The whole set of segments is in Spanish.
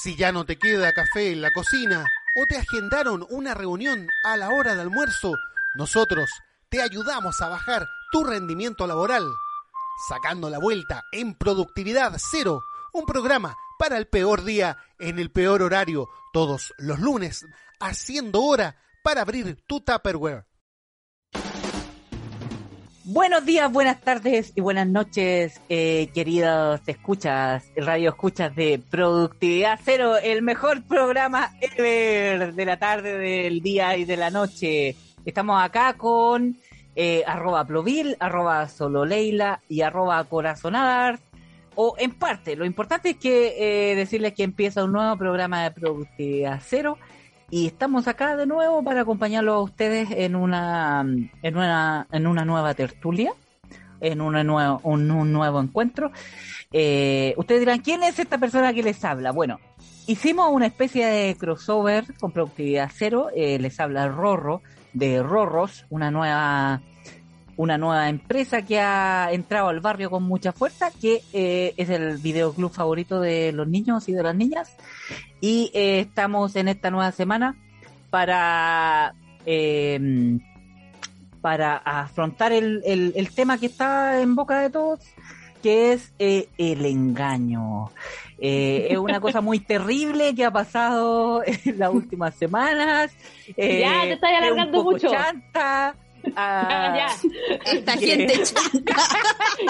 Si ya no te queda café en la cocina o te agendaron una reunión a la hora de almuerzo, nosotros te ayudamos a bajar tu rendimiento laboral, sacando la vuelta en productividad cero, un programa para el peor día en el peor horario, todos los lunes, haciendo hora para abrir tu Tupperware. Buenos días, buenas tardes y buenas noches, eh, queridos escuchas, radio escuchas de Productividad Cero, el mejor programa ever de la tarde, del día y de la noche. Estamos acá con eh, arroba Plovil, arroba Sololeila y arroba Corazonadar, o en parte. Lo importante es que eh, decirles que empieza un nuevo programa de Productividad Cero y estamos acá de nuevo para acompañarlos a ustedes en una en una en una nueva tertulia en una nuevo, un, nuevo encuentro. Eh, ustedes dirán quién es esta persona que les habla bueno hicimos una especie de crossover con productividad cero. Eh, les habla Rorro de Rorros una nueva una nueva empresa que ha entrado al barrio con mucha fuerza, que eh, es el videoclub favorito de los niños y de las niñas. Y eh, estamos en esta nueva semana para, em, para afrontar el, el, tema que está en boca de todos, que es eh, el engaño. es una cosa muy terrible que ha pasado en las últimas semanas. ya, te estás alargando mucho. Chanta, Ah, ya. Esta gente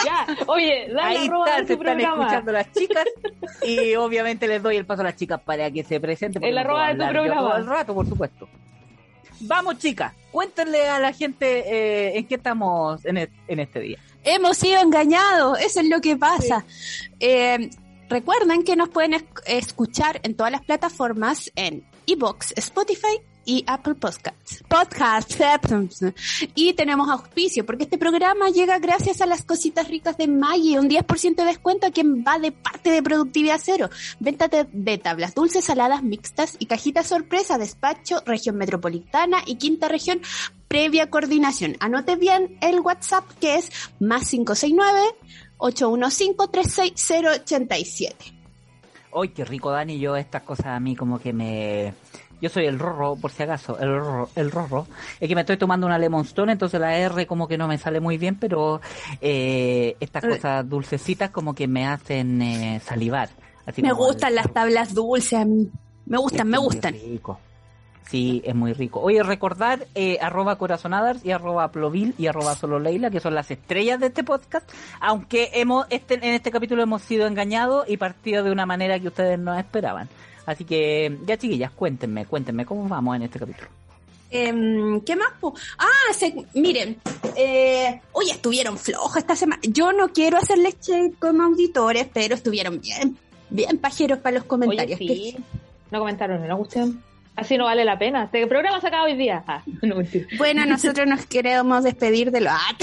ya, oye, dale Ahí está, se están escuchando las chicas y obviamente les doy el paso a las chicas para que se presenten. El arroba de tu programa. El rato, por supuesto. Vamos, chicas, cuéntenle a la gente eh, en qué estamos en, este día. Hemos sido engañados, eso es lo que pasa. Eh, recuerden que nos pueden escuchar en todas las plataformas en Evox, Spotify y Apple Podcasts. Podcasts. Y tenemos auspicio, porque este programa llega gracias a las cositas ricas de Maggi, un 10% de descuento a quien va de parte de Productividad Cero. Venta de, tablas dulces, saladas mixtas y cajitas sorpresa, despacho, región metropolitana y quinta región previa coordinación. Anote bien el WhatsApp que es más 569 815 36087. Hoy qué rico, Dani. Yo estas cosas a mí como que me yo soy el rorro, por si acaso, el rorro, el rorro. Es que me estoy tomando una Lemon Stone, entonces la R como que no me sale muy bien, pero eh, estas eh. cosas dulcecitas como que me hacen eh, salivar. me gustan las tablas dulces a mí. Me gustan, me gustan. Rico. Sí, es muy rico. Oye, recordar eh, arroba corazonadas y arroba plovil y arroba solo Leila, que son las estrellas de este podcast, aunque hemos este, en este capítulo hemos sido engañados y partido de una manera que ustedes no esperaban. Así que, ya chiquillas, cuéntenme, cuéntenme, ¿cómo vamos en este capítulo? Em, ¿Qué más? Ah, miren, eh, hoy estuvieron flojos esta semana. Yo no quiero hacer leche como auditores, pero estuvieron bien, bien pajeros para los comentarios. sí. No comentaron en la cuestión. Así no vale la pena. Este programa se acaba hoy día. Ah, bueno, nosotros nos queremos despedir de los... Ah,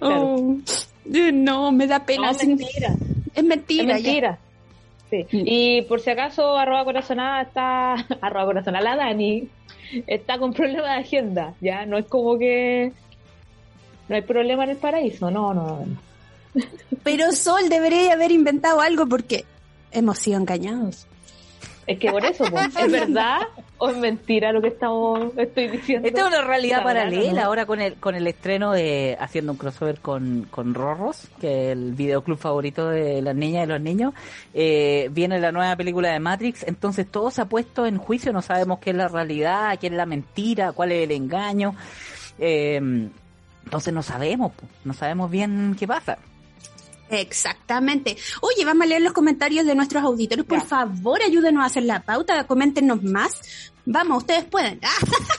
oh, no, me da pena. es mentira. Es mentira. Es mentira. Sí. Mm. Y por si acaso, arroba corazonada está, arroba corazonada la Dani, está con problema de agenda, ya, no es como que no hay problema en el paraíso, no, no. no. Pero Sol debería haber inventado algo porque hemos sido engañados. Es que por eso, ¿es verdad o es mentira lo que estamos estoy diciendo? Esta es una realidad paralela ahora con el con el estreno de haciendo un crossover con, con Rorros, que es el videoclub favorito de las niñas y los niños. Eh, viene la nueva película de Matrix, entonces todo se ha puesto en juicio, no sabemos qué es la realidad, qué es la mentira, cuál es el engaño. Eh, entonces no sabemos, no sabemos bien qué pasa. Exactamente. Oye, vamos a leer los comentarios de nuestros auditores. Por favor, ayúdenos a hacer la pauta, coméntenos más. Vamos, ustedes pueden.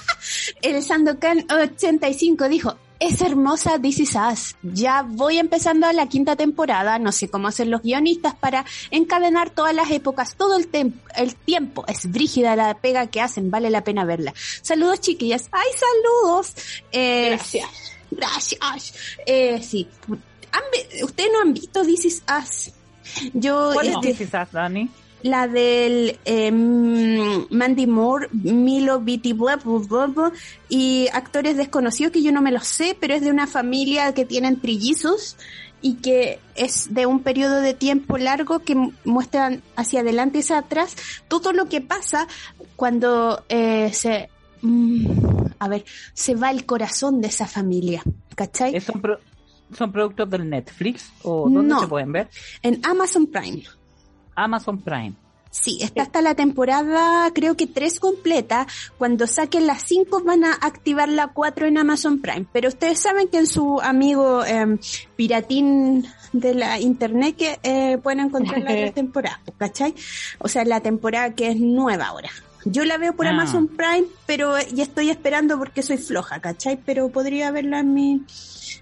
El Sandokan 85 dijo, es hermosa This Is Us. Ya voy empezando a la quinta temporada, no sé cómo hacer los guionistas para encadenar todas las épocas, todo el, el tiempo. Es brígida la pega que hacen, vale la pena verla. Saludos chiquillas. ¡Ay, saludos! Eh, gracias. Gracias. Eh, sí, ¿Ustedes no han visto This Is Us? Yo, ¿Cuál es este, This Is Us, Dani? la del eh, Mandy Moore, Milo Beatty blah, blah, blah, y actores desconocidos que yo no me los sé, pero es de una familia que tienen trillizos y que es de un periodo de tiempo largo que muestran hacia adelante y hacia atrás todo lo que pasa cuando eh, se mm, a ver se va el corazón de esa familia ¿cachai? ¿Son, pro- ¿Son productos del Netflix o dónde No. se pueden ver? en Amazon Prime Amazon Prime. Sí, está hasta la temporada, creo que tres completa. Cuando saquen las cinco van a activar la cuatro en Amazon Prime. Pero ustedes saben que en su amigo em, piratín de la internet que eh, pueden encontrar la tres temporadas, ¿cachai? O sea, la temporada que es nueva ahora. Yo la veo por Ah. Amazon Prime, pero ya estoy esperando porque soy floja, ¿cachai? Pero podría verla en mi,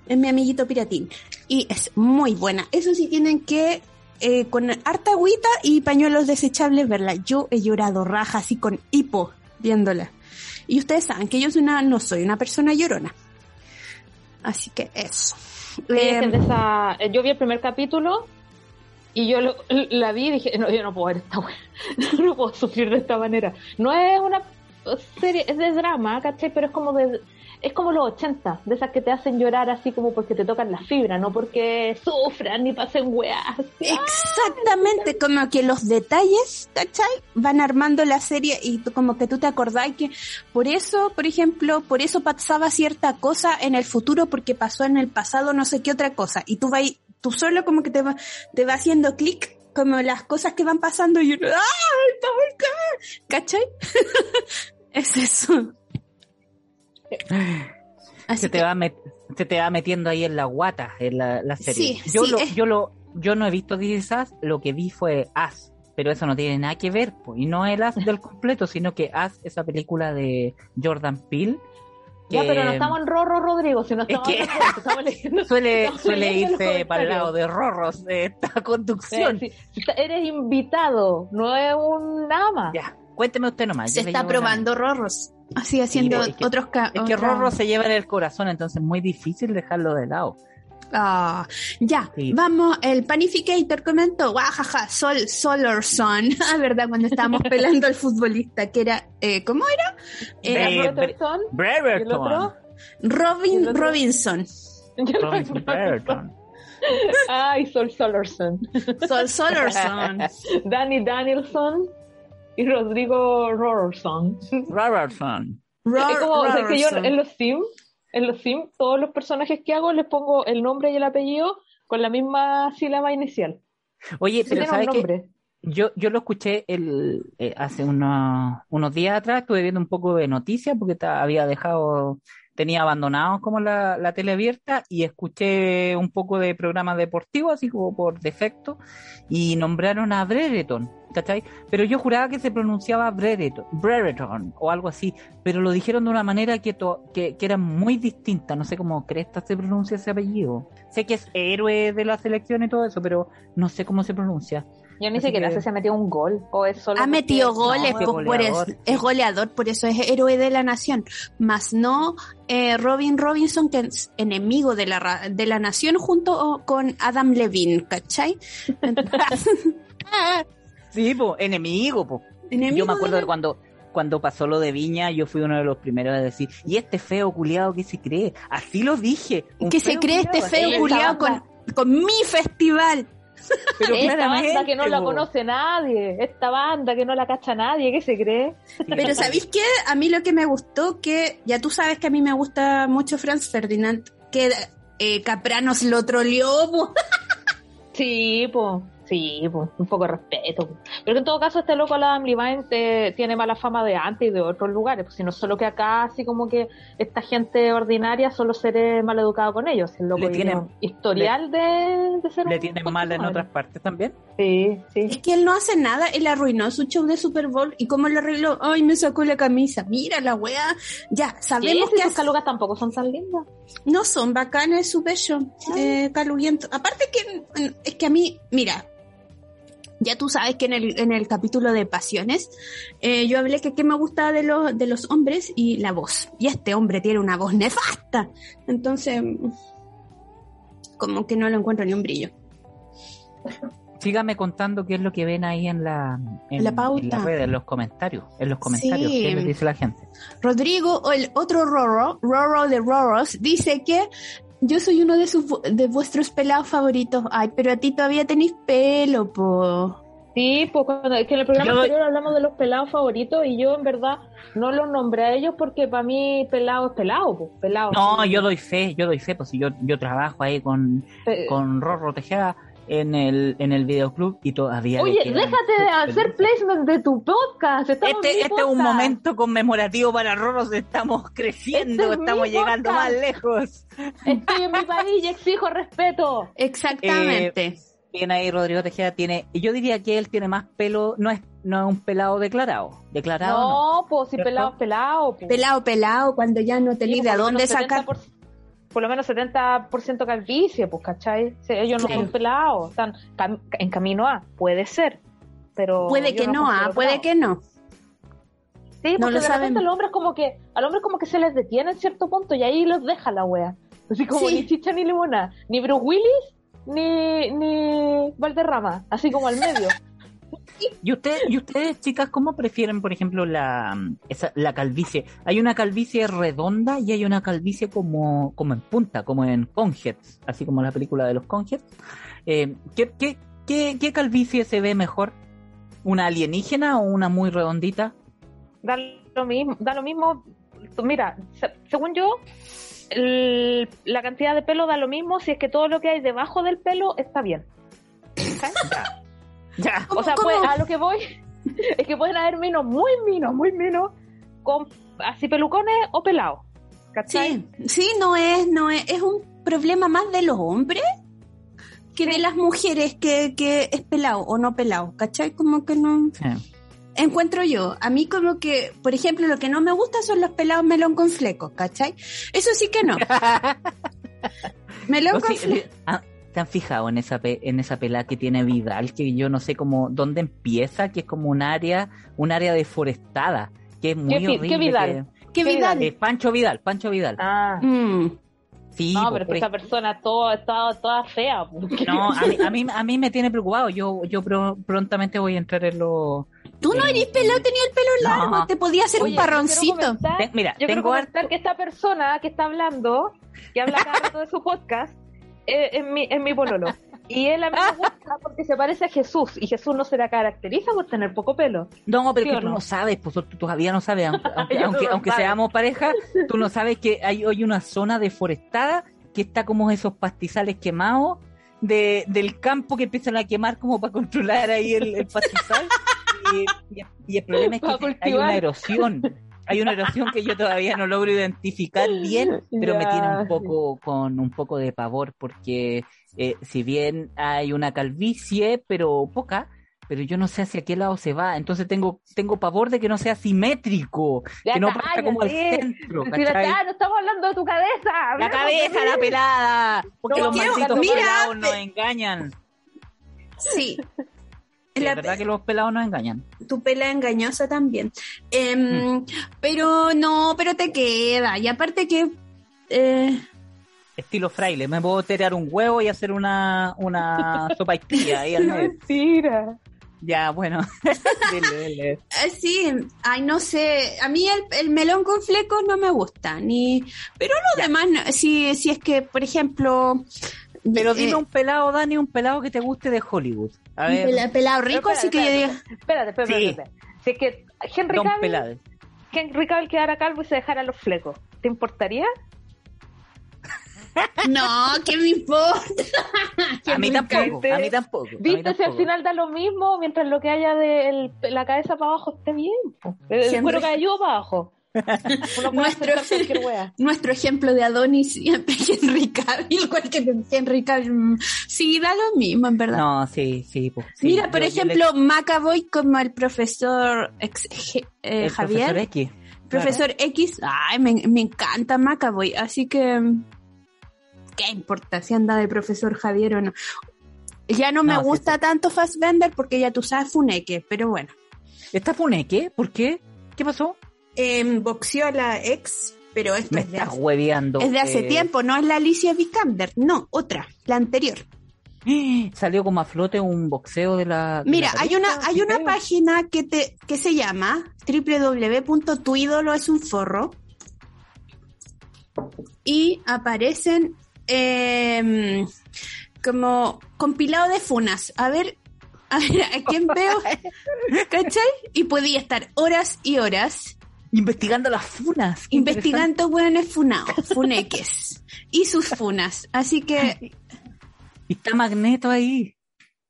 en mi amiguito piratín. Y es muy buena. Eso sí tienen que eh, con harta agüita y pañuelos desechables verla. Yo he llorado raja así con hipo viéndola. Y ustedes saben que yo soy una, no soy una persona llorona. Así que eso. Sí, Eh, es esa- yo vi el primer capítulo y yo lo- la vi y dije, no, yo no puedo ver esta wea. no puedo sufrir de esta manera. No es una serie, es de drama, ¿cachai? Pero es como de, es como los 80, de esas que te hacen llorar así como porque te tocan la fibra, no porque sufran ni pasen weas. Exactamente, como que los detalles, ¿cachai? Van armando la serie y tú- como que tú te acordás que por eso, por ejemplo, por eso pasaba cierta cosa en el futuro porque pasó en el pasado no sé qué otra cosa y tú vas, tú solo como que te va, te va haciendo clic como las cosas que van pasando y uno, ¡ah! está muy ca-", ¿Cachai? es eso. Así Se te, que- va met- se te va metiendo ahí en la guata en la, la serie. Sí, yo, sí, lo, es- yo, lo, yo no he visto This Is Us, lo que vi fue As, pero eso no tiene nada que ver, po, y no el As del completo, sino que As, esa película de Jordan Peele. Ya, pero no estamos en Rorro Rodrigo, sino Es estamos que- en estamos leyendo. Suele, estamos suele irse para el lado de rorros de esta conducción. Sí, sí. Eres invitado, no es un ama. Ya, cuénteme usted nomás. se está probando rorros. Así haciendo pues, es que- otros Es que Rorro se lleva en el corazón, entonces es muy difícil dejarlo de lado. Ah, ya, Sí. vamos, el panificator comentó, guajaja, Sol, Solar Sun, ah, verdad, cuando estábamos pelando al futbolista, que era, eh, ¿cómo era? Era Eh, Robertson, ¿y el Breverton. otro? Robin ¿y el otro? Robinson, Robinson Breverton. Ay, Sol Solerson. Sol Solar Sun. Danny Danielson y Rodrigo Rorson. Robertson. Ro- es como, es que yo en los Sims, en los Sims, todos los personajes que hago les pongo el nombre y el apellido con la misma sílaba inicial. Oye, pero ¿sabes qué? Yo, yo lo escuché el, eh, hace unos, unos días atrás, estuve viendo un poco de noticias porque ta- había dejado, tenía abandonado como la, la tele abierta y escuché un poco de programas deportivos, así como por defecto, y nombraron a Brereton, ¿cachai? Pero yo juraba que se pronunciaba Brereton, Brereton o algo así, pero lo dijeron de una manera que, que, que era muy distinta, no sé cómo Cresta se pronuncia ese apellido. Sé que es héroe de la selección y todo eso, pero no sé cómo se pronuncia. Yo ni Así siquiera que- sé si ha metido un gol o es solo. Ha metido goles, No, pues, es por goleador, eso- sí. es goleador, por eso es héroe de la nación. Más no eh, Robin Robinson, que es enemigo de la, ra- de la nación, junto con Adam Levine, ¿cachai? Sí, po, enemigo, po. Enemigo Yo me acuerdo de cuando, cuando pasó lo de Viña, yo fui uno de los primeros a decir, y este feo culiado que se cree, así lo dije. que se cree este feo culiado con, con mi festival. Pero Esta claramente, banda que no la po. conoce nadie, esta banda que no la cacha nadie, ¿qué se cree? Pero ¿sabéis qué? A mí lo que me gustó, que ya tú sabes que a mí me gusta mucho Franz Ferdinand, que eh, Capranos lo troleó. po. Sí, pues, sí, pues, un poco de respeto. Pero que en todo caso este loco Adam Levine te- tiene mala fama de antes y de otros lugares, pues, sino solo que acá así como que esta gente ordinaria solo seré mal educado con ellos. El loco Le tiene tienen- un historial de, de ser ¿Le un tienen mal en madre. otras partes también? Sí, Es sí. que él no hace nada, él arruinó su show de Super Bowl. ¿Y cómo lo arregló? Ay, me sacó la camisa. Mira la wea. Ya, sabemos Sí, que sus hace- calugas tampoco son tan lindas. no son bacanes su bello, eh, caluguiento. Aparte que es que a mí, mira, ya tú sabes que en el, en el capítulo de pasiones eh, yo hablé que qué me gustaba de los, de los hombres y la voz. Y este hombre tiene una voz nefasta. Entonces, como que no lo encuentro ni un brillo. sígame contando qué es lo que ven ahí en la, en, La en pauta. red, en los comentarios. En los comentarios, Sí. ¿qué les dice la gente? Rodrigo, o el otro Roro, Roro de Roros, dice que yo soy uno de, sus, de vuestros pelados favoritos. Ay, pero a ti todavía tenéis pelo, po. Sí, pues cuando, es que en el programa Yo- anterior hablamos de los pelados favoritos y yo en verdad no los nombré a ellos porque para mí pelado es pelado, pues, pelado. No, yo doy fe, yo doy fe, pues si yo, yo trabajo ahí con, Eh, con Rorro Tejeda en el, en el videoclub y todavía Oye, déjate de hacer pelucas. placement de tu podcast. estamos Este, este es un momento conmemorativo para Rorros, estamos creciendo, Este es estamos llegando podcast. más lejos. Estoy en mi país y exijo respeto. Exactamente. Bien ahí Rodrigo Tejeda tiene, yo diría que él tiene más pelo, no es, no es un pelado declarado, declarado no. No, pues si pelado pelado. pues. pelado, pelado, cuando ya no Sí, tenéis de por lo dónde sacar. 70%, por lo menos 70% calvicie, pues, ¿cachai? Sí, ellos no Claro. son pelados, están cam- en camino a, puede ser, pero... Puede que los no, ah, puede que no. Sí, no porque lo de repente al hombre como que, al hombre como que se les detiene en cierto punto y ahí los deja la wea. Así como Sí. ni chicha ni limona, ni Bruce Willis, ni, ni Valderrama, así como al medio. ¿Y, usted, ¿Y ustedes, chicas, cómo prefieren, por ejemplo, la, esa, la calvicie? Hay una calvicie redonda y hay una calvicie como, como en punta, como en Conheads, así como la película de los Conheads. Eh, ¿qué, qué, qué, qué calvicie se ve mejor? ¿Una alienígena o una muy redondita? da lo mismo, da lo mismo. Mira, se- según yo, el- la cantidad de pelo da lo mismo si es que todo lo que hay debajo del pelo está bien. Ya. O sea, pues, a lo que voy es que pueden haber minos muy minos, muy minos, con así pelucones o pelados. ¿Cachai? Sí, sí, no es, no es, es un problema más de los hombres que de las mujeres que, que es pelado o no pelado, ¿cachai? Como que no Sí. encuentro yo. A mí como que, por ejemplo, lo que no me gusta son los pelados melón con flecos, ¿cachai? Eso sí que no. melón No, con sí, flecos. ah, ¿Te han fijado en esa pe- en esa pelada que tiene Vidal? Que yo no sé cómo dónde empieza, que es como un área, un área deforestada, que es muy ¿Qué horrible. qué Vidal? que- ¿Qué ¿Qué Vidal? eh, Pancho Vidal, Pancho Vidal. Ah. Mm. Sí, No, pero por esa persona todo, está toda fea. po. No, a mí, a mí, a mí me tiene preocupado. Yo, yo pro- prontamente voy a entrar en lo. Tú no Eh, eres pelado, tenía el pelo no. largo, te podía hacer Oye, un yo quiero parroncito. comentar- mira, yo quiero tengo comentar harto- que esta persona que está hablando, que habla cada rato de su podcast, eh, es, mi, es mi pololo. Y él a mí me gusta porque se parece a Jesús. Y Jesús no se la caracteriza por tener poco pelo. No, pero ¿Sí que tú no? no sabes, pues tú todavía no sabes, aunque, aunque, Yo aunque, no aunque sabe. seamos pareja, tú no sabes que hay hoy una zona deforestada que está como esos pastizales quemados de, del campo que empiezan a quemar como para controlar ahí el, el pastizal. Y, y- y el problema es que hay una erosión. Hay una erosión que yo todavía no logro identificar bien, pero me tiene un sí. poco con un poco de pavor porque eh, si bien hay una calvicie, pero poca, pero yo no sé hacia qué lado se va, entonces tengo tengo pavor de que no sea simétrico, Ya que no pasa como al cállate. centro, Si no estamos hablando de tu cabeza. La de cabeza, la pelada, porque No, los malditos mira, pelados pe- nos engañan. Sí. La es verdad que los pelados nos engañan. tu pela engañosa también. Em, Pero no, pero te queda. Y aparte que... eh, Estilo fraile, me puedo tirar un huevo y hacer una, una sopa ahí al. Mentira. Ya, bueno. dile, dile. eh, sí, ay, no sé. A mí el, el melón con flecos no me gusta. ni Pero lo demás, no. si, si es que, por ejemplo... Pero eh, dime un pelado, Dani, un pelado que te guste de Hollywood. A ver, pela- pelado rico, Pero así que yo espérate, diga... Espérate, espérate, Sí. espérate. Si es que Henry Don Cavill. Henry Cavill quedara calvo y se dejara los flecos, ¿te importaría? No, ¿qué me importa? A mí tampoco, a mí tampoco. ¿Viste si al final da lo mismo mientras lo que haya de el- la cabeza para abajo esté bien? po. El, cuero cabelludo para abajo. Nuestro- ejemplo de Adonis siempre es Henry Cavill, igual que Henry Cavill. mm, Sí, da lo mismo, en verdad. No, sí, sí. pues, sí. Mira, por Yo- ejemplo, Macaboy como el profesor ex- eh, el Javier, profesor X. profesor X, ay, me, me encanta Macaboy, así que mm, qué importa si anda de profesor Javier o no. Ya no me No, sí, gusta tanto Fassbender porque ya tú sabes Funeque, pero bueno. ¿Está Funeque? ¿Por qué? ¿Qué pasó? Eh, boxeó a la ex, pero esto Me es de, estás hace, hueveando. es de hace eh, tiempo, no es la Alicia Vikander, no, otra, la anterior. Salió como a flote un boxeo de la. de Mira, la hay una, hay una página que te, que se llama www.tuidoloesunforro y aparecen em, como compilado de funas. A ver, a ver, ¿a quién veo? ¿Cachai? Y podía estar horas y horas Investigando las funas. Investigando hueones funados, funeques y sus funas. Así que. Y está Magneto ahí.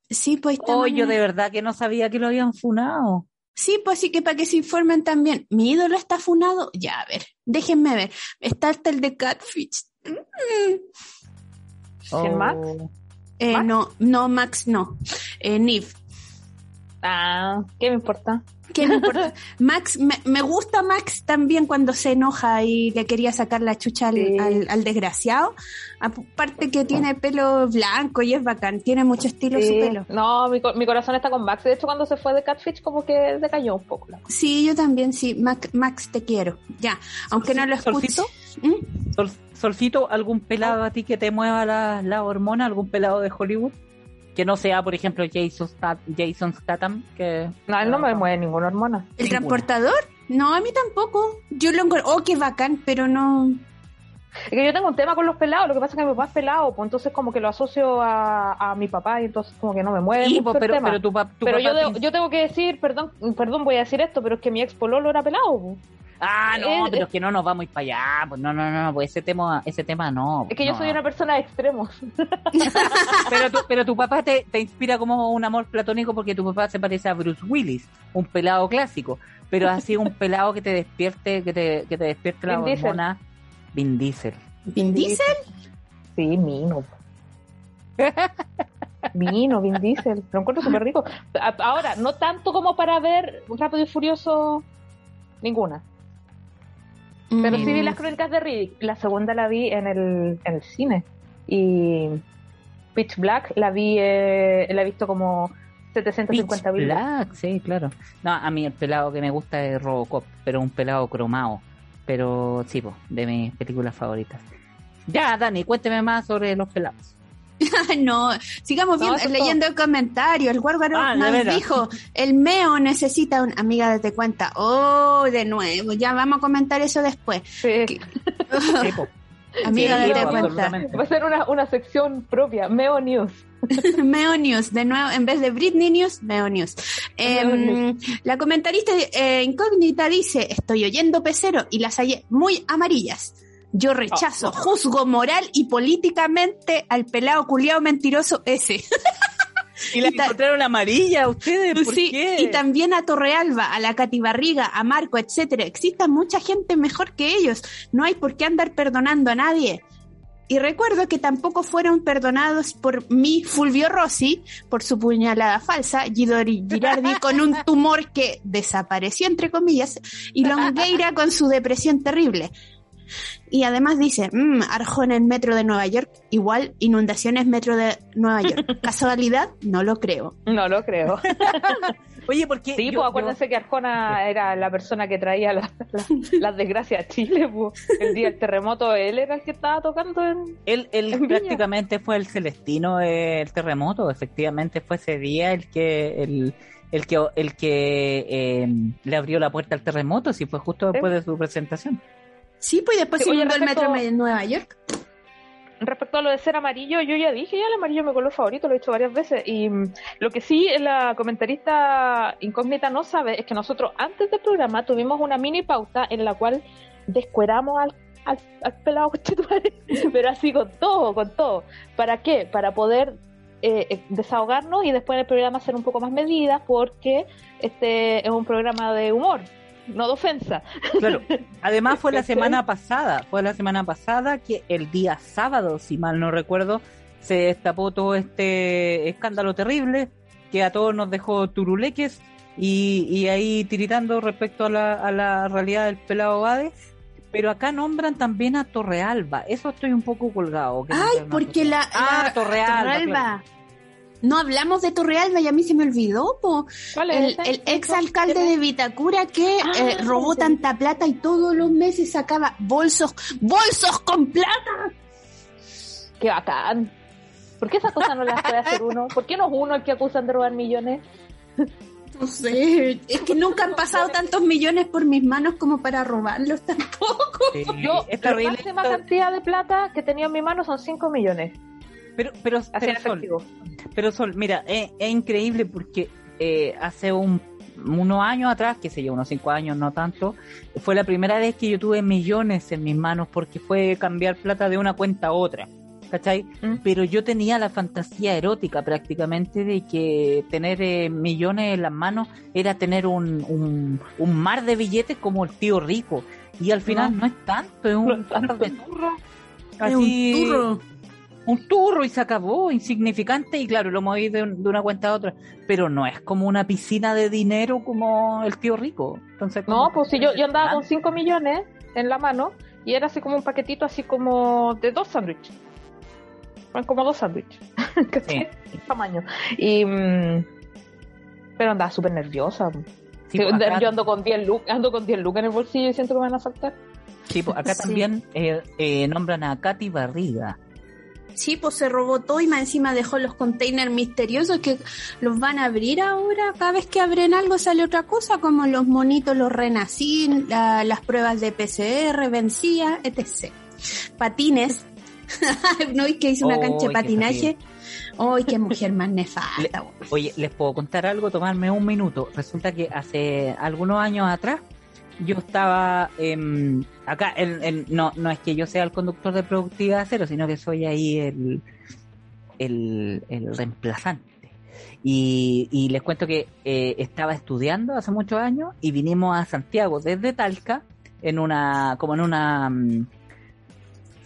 sí, pues está Oh, yo de verdad que no sabía que lo habían funado. Sí, pues así que para que se informen también. ¿Mi ídolo está funado? Ya, a ver, déjenme ver. Está hasta el de Catfish. Mm. Oh. Eh, ¿Max? no, no, Max, no. Eh, Niv. Ah, ¿qué me importa? ¿Qué me importa? Max, me, me gusta Max también cuando se enoja y le quería sacar la chucha al, Sí. al- al desgraciado. Aparte que tiene pelo blanco y es bacán, tiene mucho estilo su pelo. No, mi, co- mi corazón está con Max. De hecho, cuando se fue de Catfish, como que decayó un poco. la- Sí, yo también, sí. Max, Max te quiero. Ya, aunque no lo escuche. ¿Solcito? ¿Mm? Sol- Solcito, ¿algún pelado a ti que te mueva la, la hormona? ¿Algún pelado de Hollywood? Que no sea, por ejemplo, Jason, Stat- Jason Statham. Que, No, él no me mueve ninguna hormona. ¿El Ninguna. transportador? No, a mí tampoco. Yo lo encuentro. Oh, qué bacán, pero no. Es que yo tengo un tema con los pelados. Lo que pasa es que mi papá es pelado, pues entonces como que lo asocio a, a mi papá y entonces como que no me mueve Sí, mucho pues, el pero, tema. pero tu, pa- tu Pero papá yo, te- yo tengo que decir, perdón, perdón, voy a decir esto, pero es que mi ex pololo era pelado. pues. Ah, no, pero es que no nos vamos a ir para allá. Pues no, no, no, pues ese tema, ese tema no. Es que yo no. soy una persona de extremos. Pero tu, pero tu papá te, te inspira como un amor platónico porque tu papá se parece a Bruce Willis, un pelado clásico. Pero así un pelado que te despierte, que te, que te despierte la Vin Diesel. hormona. Vin Diesel. ¿Vin Diesel? Sí, Mino. Vino, Vin Diesel. Lo encuentro súper rico. Ahora, no tanto como para ver Rápido y Furioso ninguna. Pero sí vi Mm. las crónicas de Riddick. La segunda la vi en el, en el cine. Y Pitch Black la vi, eh, la he visto como 750 Pitch mil. Black, sí, claro. No, a mí el pelado que me gusta es Robocop, pero un pelado cromado. Pero sí, po, de mis películas favoritas. Ya, Dani, cuénteme más sobre los pelados. no, sigamos viendo, leyendo el comentario. El Guárgaro Ah, nos dijo, el meo necesita una amiga de te cuenta. Oh, de nuevo, ya vamos a comentar eso después. Sí. Amiga Sí, de te po, cuenta. Va a ser una, una sección propia, Meo News. Meo News, de nuevo, en vez de Britney News, Meo News. Em, la comentarista eh, incógnita dice, estoy oyendo pecero y las hallé muy amarillas. Yo rechazo, juzgo moral y políticamente al pelado culiao mentiroso ese. Y la Y encontraron amarilla ustedes, ¿por Sí, qué? y también a Torrealba, a la Catibarriga, a Marco, etcétera. Exista mucha gente mejor que ellos. No hay por qué andar perdonando a nadie. Y recuerdo que tampoco fueron perdonados por mí Fulvio Rossi por su puñalada falsa, Gidori Girardi con un tumor que desapareció entre comillas y Longueira con su depresión terrible. Y además dice, mmm, Arjona en metro de Nueva York, igual inundaciones metro de Nueva York. ¿Casualidad? No lo creo. No lo creo. Oye, ¿por qué? Sí, Yo- pues acuérdense que Arjona era la persona que traía la- la- las desgracias a Chile. pues. El día del terremoto, él era el que estaba tocando en... Él, él En Viña. prácticamente fue el celestino del terremoto, efectivamente fue ese día el que el, el que el que eh, le abrió la puerta al terremoto, si fue justo después de su presentación. Sí, pues después Sí, se inundó el respecto- metro de Nueva York. Respecto a lo de ser amarillo, yo ya dije, ya el amarillo es mi color favorito, lo he dicho varias veces. Y lo que sí la comentarista incógnita no sabe es que nosotros antes del programa tuvimos una mini pauta en la cual descueramos al, al, al pelado pero así con todo, con todo. ¿Para qué? Para poder eh, eh, desahogarnos y después en el programa hacer un poco más medidas porque este es un programa de humor, no de ofensa. Claro. Además fue la semana pasada, fue la semana pasada que el día sábado, si mal no recuerdo, se destapó todo este escándalo terrible que a todos nos dejó turuleques y, y ahí tiritando respecto a la, a la realidad del pelado Bade. Pero acá nombran también a Torrealba. Eso estoy un poco colgado. Ay, porque la, Ah, Torrealba. No hablamos de Torrealba y a mí se me olvidó, po. ¿Cuál es El, el ex alcalde de Vitacura que Ah, eh, robó sí. tanta plata y todos los meses sacaba bolsos, bolsos con plata. Qué bacán. ¿Por qué esas cosas no las puede hacer uno? ¿Por qué no es uno el que acusan de robar millones? No sé, es que nunca han pasado tantos millones por mis manos como para robarlos tampoco. Sí, Yo, la máxima cantidad de plata que tenía en mi mano son 5 millones. Pero, pero, pero Sol, efectivo. pero Sol, mira, es, es increíble porque eh, hace un, unos años atrás, qué sé yo, unos cinco años, no tanto, fue la primera vez que yo tuve millones en mis manos porque fue cambiar plata de una cuenta a otra. ¿Cachai? Mm. Pero yo tenía la fantasía erótica prácticamente de que tener eh, millones en las manos era tener un, un, un mar de billetes como el tío rico. Y al final No. no, es tanto, es No un es tanto. par de turros. Es un turro. Un turro y se acabó, insignificante, y claro, lo moví de, un- de una cuenta a otra, pero no es como una piscina de dinero como el tío rico. Entonces, No, pues si yo, yo andaba con 5 millones en la mano y era así como un paquetito así como de dos sándwiches. Eran como dos sándwiches. ¿Cachai? Tamaño. Y... mm, pero andaba súper nerviosa. Sí, pues, acá, yo ando con 10 lucas, ando con 10 lucas en el bolsillo y siento que me van a saltar. sí, pues, acá Sí. también eh, eh, nombran a Katy Barriga. Sí, pues se robó todo y más encima dejó los containers misteriosos que los van a abrir ahora. Cada vez que abren algo sale otra cosa, como los monitos, los renací, la- las pruebas de PCR, vencía, etc. Patines. ¿No es que hizo una Oh, cancha de patinaje? ¡Ay, qué mujer más nefasta! Oye, les puedo contar algo, tomarme un minuto. Resulta que hace algunos años atrás yo estaba em, acá, en- no, no es que yo sea el conductor de productividad cero, sino que soy ahí el, el, el reemplazante. Y, y les cuento que eh, estaba estudiando hace muchos años y vinimos a Santiago desde Talca en una, como en una mm,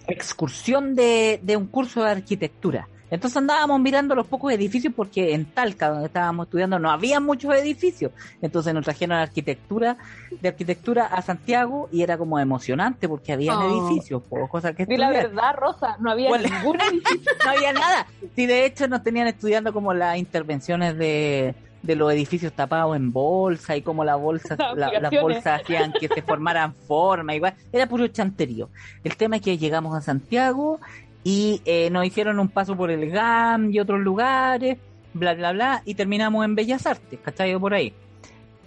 excursión de, de un curso de arquitectura. Entonces andábamos mirando los pocos edificios porque en Talca, donde estábamos estudiando, no había muchos edificios. Entonces nos trajeron arquitectura, de arquitectura a Santiago y era como emocionante porque había Oh. edificios, cosas que Di la verdad, Rosa, no había ¿Cuál? ningún edificio. No había nada. Sí, de hecho nos tenían estudiando como las intervenciones de, de los edificios tapados en bolsa y como las bolsas, Las la- aplicaciones. bolsas hacían que se formaran forma, igual. Era puro chanterío. El tema es que llegamos a Santiago y eh, nos hicieron un paso por el GAM y otros lugares, bla, bla, bla, y terminamos en Bellas Artes, ¿cachai? Por ahí.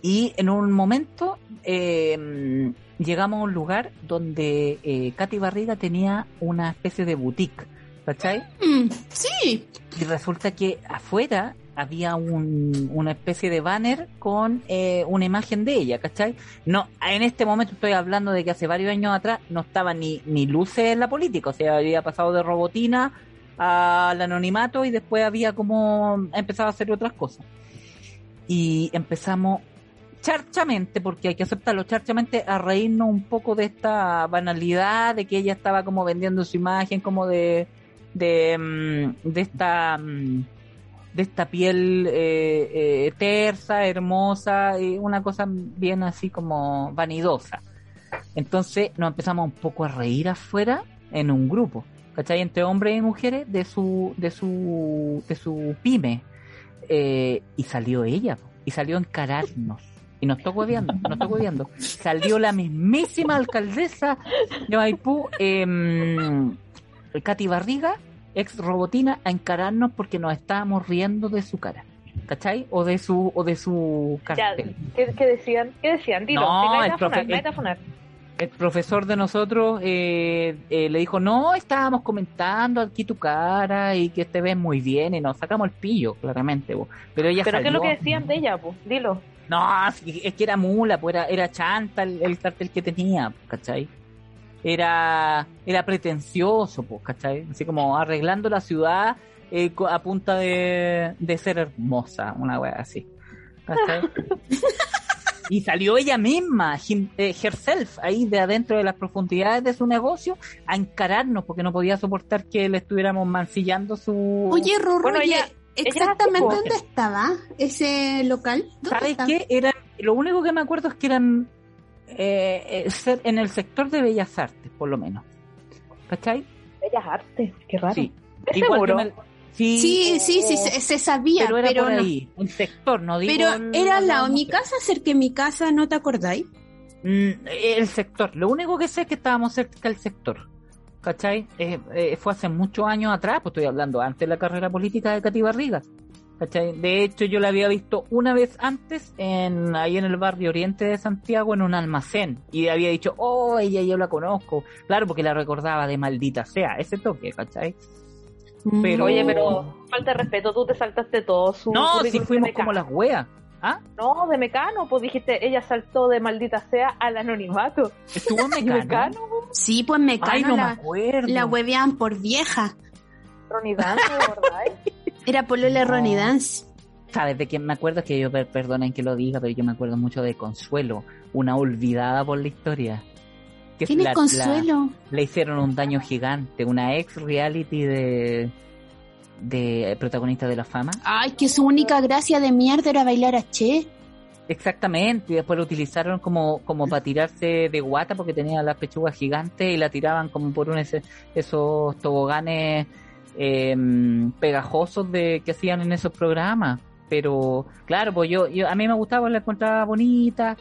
Y en un momento eh, llegamos a un lugar donde eh, Katy Barriga tenía una especie de boutique, ¿cachai? Mm, sí, Y resulta que afuera había un, una especie de banner con eh, una imagen de ella, ¿cachai? No, en este momento estoy hablando de que hace varios años atrás no estaba ni, ni luces en la política, o sea, había pasado de robotina al anonimato y después había como empezado a hacer otras cosas. Y empezamos charchamente, porque hay que aceptarlo, charchamente a reírnos un poco de esta banalidad de que ella estaba como vendiendo su imagen como de de, mm, de esta mm, de esta piel eh, eh, tersa, hermosa, y una cosa bien así como vanidosa. Entonces nos empezamos un poco a reír afuera en un grupo, ¿cachai? Entre hombres y mujeres de su, de su, de su pyme. Eh, y salió ella, y salió a encararnos. Y nos tocó odiando, nos tocó odiando. Salió la mismísima alcaldesa de Maipú, em, Katy Barriga, ex robotina, a encararnos porque nos estábamos riendo de su cara. ¿Cachai? O de su, o de su Ya, cartel. ¿qué, qué decían? ¿Qué decían? Dilo, No, el profe- funar. el profesor de nosotros eh, eh, le dijo, no, estábamos comentando aquí tu cara y que te ves muy bien y nos sacamos el pillo, claramente. po. Pero ella ¿Pero qué es lo salió- que decían de ella, pues? Dilo. No, es que era mula, pues era, era chanta el, el cartel que tenía, ¿cachai? Era, era pretencioso, pues, ¿cachai? Así como arreglando la ciudad eh, co- a punta de, de ser hermosa, una wea así. ¿cachai? y salió ella misma, him- eh, herself, ahí de adentro de las profundidades de su negocio, a encararnos porque no podía soportar que le estuviéramos mancillando su... Oye, Rorro, Bueno, ¿y ella- exactamente ella dónde estaba ese local? ¿Dónde ¿Sabes estaba? qué? Eran, lo único que me acuerdo es que eran eh, eh, ser- en el sector de Bellas Artes, por lo menos. ¿Cachai? Bellas Artes, qué raro. Sí. ¿Es Igual seguro? que me- sí, Sí, sí, sí, se, se sabía, pero pero, era por no. ahí, un sector, no digo... Pero el- era al no, lado de no mi casa, cerca de mi casa, ¿no te acordáis? Mm, el sector, lo único que sé es que estábamos cerca del sector. ¿cachai? Eh, eh, fue hace muchos años atrás, pues estoy hablando antes de la carrera política de Katy Barriga. ¿Cachai? De hecho, yo la había visto una vez antes en ahí en el barrio oriente de Santiago en un almacén y había dicho, oh, ella yo la conozco. Claro, porque la recordaba de maldita sea, ese toque, ¿cachai? Pero... Oye, pero falta de respeto, tú te saltaste todo su No, si fuimos como las weas. ¿Ah? No, de Mecano, pues dijiste, ella saltó de maldita sea al anonimato. Estuvo en ¿Y Mecano. Mecano? Sí, pues Mecano Ay, no me la, acuerdo. la hueveaban por vieja. Ronnie Dance, ¿verdad? Era Polola. Ronnie Dance. ¿Sabes de quién me acuerdo? Es que yo, per- perdonen que lo diga, pero yo me acuerdo mucho de Consuelo, una olvidada por la historia. Que ¿Quién es la- la- Consuelo? le hicieron un daño gigante, una ex reality de de protagonista de la fama. Ay, que su única gracia de mierda era bailar a Che. Exactamente, y después lo utilizaron como, como para tirarse de guata porque tenía las pechugas gigantes y la tiraban como por un ese, esos toboganes eh, pegajosos de que hacían en esos programas. Pero claro, pues yo, yo a mí me gustaba, la encontraba bonita.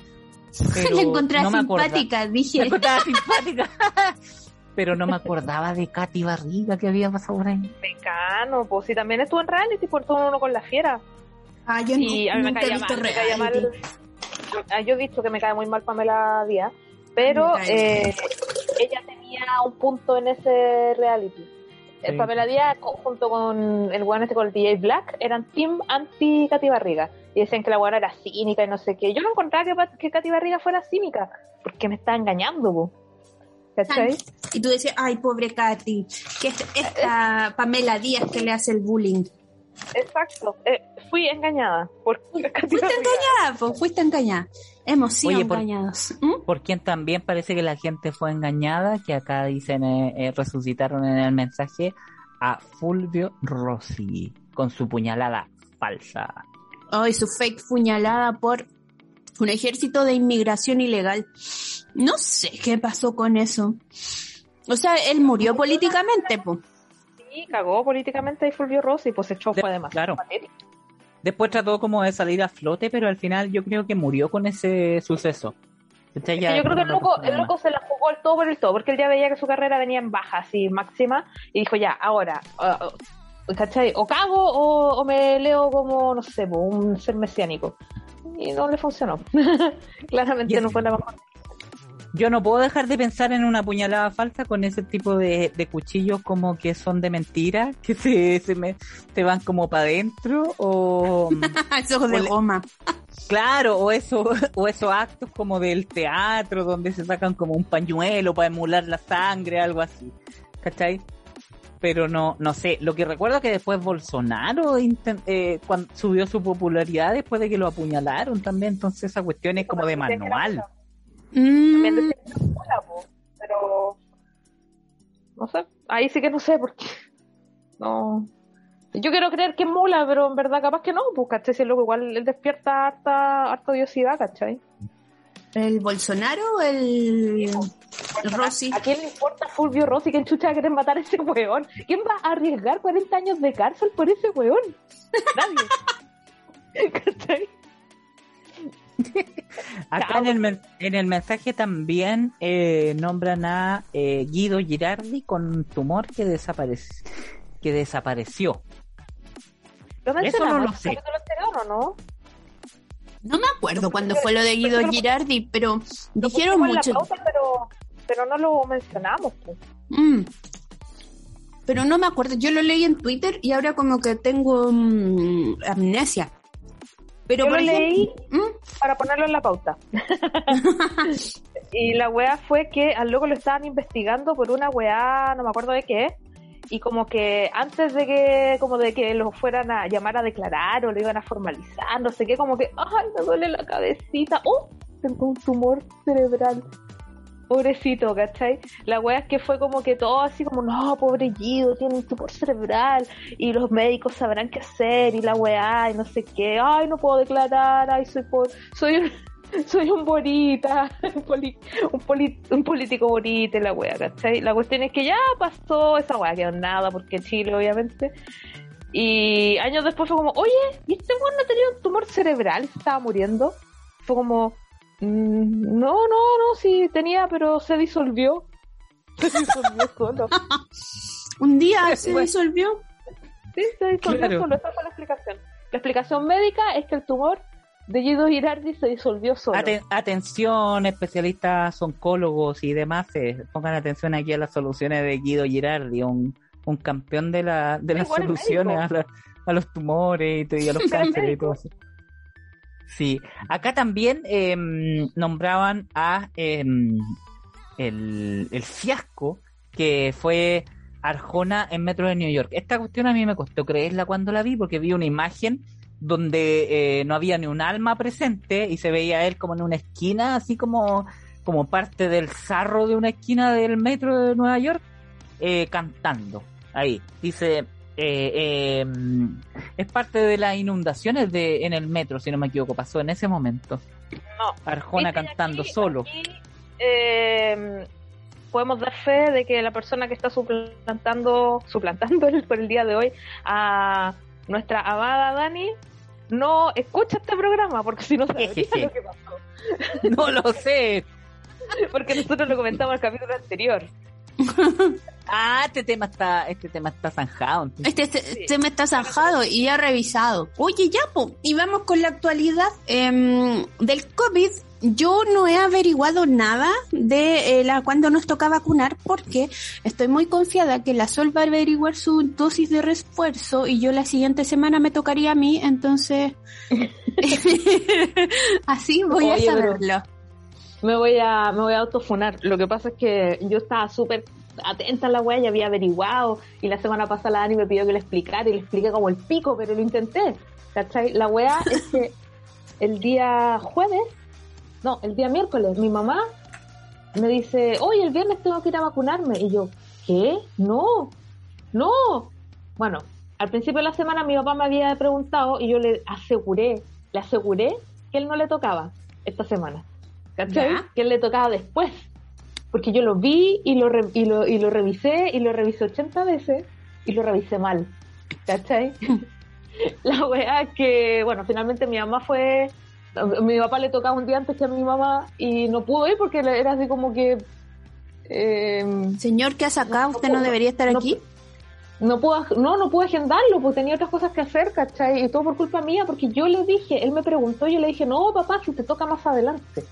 Pero la encontré no me acordaba- simpática, La dije. encontraba simpática. pero no me acordaba de Katy Barriga que había pasado por ahí. Mecano, pues sí, también estuvo en reality por todo uno con la fiera. Ah, yo Y a mí me he visto mal, me caía mal. Ah, Yo he visto que me cae muy mal Pamela Díaz, pero eh, ella tenía un punto en ese reality. Eh, Sí. Pamela Díaz junto con el weón este con el DJ Black eran team anti Katy Barriga y decían que la weona era cínica y no sé qué. Yo no encontraba que, que Katy Barriga fuera cínica porque me está engañando, po. ¿cachai? Y tú decías, ay, pobre Katy, que es esta Pamela Díaz que le hace el bullying. Exacto. Eh, fui engañada por Fuiste engañada, pues, fuiste engañada. Hemos sido Oye, por- engañados. ¿Mm? Por quien también parece que la gente fue engañada, que acá dicen, eh, eh, resucitaron en el mensaje a Fulvio Rossi con su puñalada falsa. Ay, su fake puñalada por un ejército de inmigración ilegal. No sé qué pasó con eso. O sea, él murió políticamente, pues. Sí, cagó políticamente y Fulvio Rossi, pues echó De- fue demasiado claro. Después trató como de salir a flote, pero al final yo creo que murió con ese suceso. Yo creo que el loco, el loco se la jugó el todo por el todo, porque él ya veía que su carrera venía en baja, así máxima, y dijo ya, ahora, uh, uh, ¿cachai? O cago o, o me leo como, no sé, un ser mesiánico. Y no le funcionó. Claramente no fue la mejor. Yo no puedo dejar de pensar en una puñalada falsa con ese tipo de, de cuchillos como que son de mentira, que se, se, me, se van como para adentro, o Esos de goma. claro, o eso, o esos actos como del teatro donde se sacan como un pañuelo para emular la sangre, algo así. ¿Cachai? Pero no, no sé, lo que recuerdo es que después Bolsonaro eh, cuando subió su popularidad después de que lo apuñalaron también, entonces esa cuestión es como de manual. También Mm, era mula, po, pero no sé, ahí sí que no sé porque no. Yo quiero creer que es mula, pero en verdad capaz que no, pues, ¿cachai? Si el loco igual él despierta harta, harta odiosidad, ¿cachai? ¿El Bolsonaro o el, el Rossi? ¿A quién le importa Fulvio Rossi? ¿Quién chucha va a querer matar a ese weón? ¿Quién va a arriesgar 40 años de cárcel por ese weón? Nadie. ¿Cachai? Acá en el, men- en el mensaje también eh, nombran a eh, Guido Girardi con tumor que, desaparece, que desapareció. ¿Lo Eso no lo sé. no? No me acuerdo cuándo fue lo de Guido Girardi, pero Lo dijeron mucho. la pauta, pero, pero no lo mencionamos. pues. Mm. Pero no me acuerdo, yo lo leí en Twitter y ahora como que tengo mm, amnesia. Pero Yo por lo ejemplo- leí ¿Mm? para ponerlo en la pauta. y la weá fue que al loco lo estaban investigando por una weá, no me acuerdo de qué, y como que antes de que como de que lo fueran a llamar a declarar o lo iban a formalizar, no sé qué, como que, ay, me duele la cabecita, oh, tengo un tumor cerebral. Pobrecito, ¿cachai? La weá es que fue como que todo así como, no, pobre Guido, tiene un tumor cerebral y los médicos sabrán qué hacer y la weá y no sé qué, ay, no puedo declarar, ay, soy por, soy un, soy un bonita, un, poli- un, político bonito, y la weá, ¿cachai? La cuestión es que ya pasó esa weá, quedó nada, porque Chile, obviamente. Y años después fue como, oye, ¿y este weón no tenía un tumor cerebral? ¿Se estaba muriendo? Fue como, "Mm, no, no, no, sí tenía, pero se disolvió. se disolvió solo. Un día se Bueno. disolvió. Sí, se disolvió Claro. solo. Esa fue la explicación. La explicación médica es que el tumor de Guido Girardi se disolvió solo. Aten- atención, especialistas oncólogos y demás, eh, pongan atención aquí a las soluciones de Guido Girardi, un, un campeón de, la, de las soluciones a, la- a los tumores y, a los cánceres y todo eso. Sí, acá también eh, nombraban a eh, el, el fiasco que fue Arjona en Metro de New York. Esta cuestión a mí me costó creerla cuando la vi porque vi una imagen donde eh, no había ni un alma presente y se veía él como en una esquina, así como, como parte del zarro de una esquina del metro de Nueva York, eh, cantando. Ahí, dice, eh, eh, es parte de las inundaciones de, en el metro, si no me equivoco, pasó en ese momento. No. Arjona cantando aquí- solo. aquí, eh, podemos dar fe de que la persona que está suplantando, suplantando por el día de hoy a nuestra amada Dani no escucha este programa porque si no sabría lo que pasó. No lo sé. Porque nosotros lo comentamos en el capítulo anterior. Ah, este tema está, este tema está zanjado. entonces. Este, este tema está zanjado y ya revisado. Oye, ya, po, y vamos con la actualidad em, del COVID. Yo no he averiguado nada de eh, la cuando nos toca vacunar porque estoy muy confiada que la Sol va a averiguar su dosis de refuerzo y yo la siguiente semana me tocaría a mí, entonces así voy a Oye, saberlo. Me voy a, me voy a autofunar. Lo que pasa es que yo estaba súper atenta a la wea y había averiguado. Y la semana pasada la Dani me pidió que le explicara y le expliqué como el pico, pero lo intenté. ¿Cachai? La wea es que el día jueves, no, el día miércoles, mi mamá me dice, oye, el viernes tengo que ir a vacunarme. Y yo, ¿qué? No, no. Bueno, al principio de la semana mi papá me había preguntado y yo le aseguré, le aseguré que él no le tocaba esta semana. ¿Cachai? Ya. Que él le tocaba después. Porque yo lo vi y lo, re- y lo, y lo revisé y lo revisé 80 veces y lo revisé mal. ¿Cachai? La weá es que, bueno, finalmente mi mamá fue. Mi papá le tocaba un día antes que a mi mamá y no pudo ir porque era así como que. eh, Señor, ¿qué hace acá? No, ¿Usted no debería estar No aquí? no puedo, no, no pude agendarlo, pues tenía otras cosas que hacer, ¿cachai? Y todo por culpa mía, porque yo le dije, él me preguntó, yo le dije, no, papá, si te toca más adelante.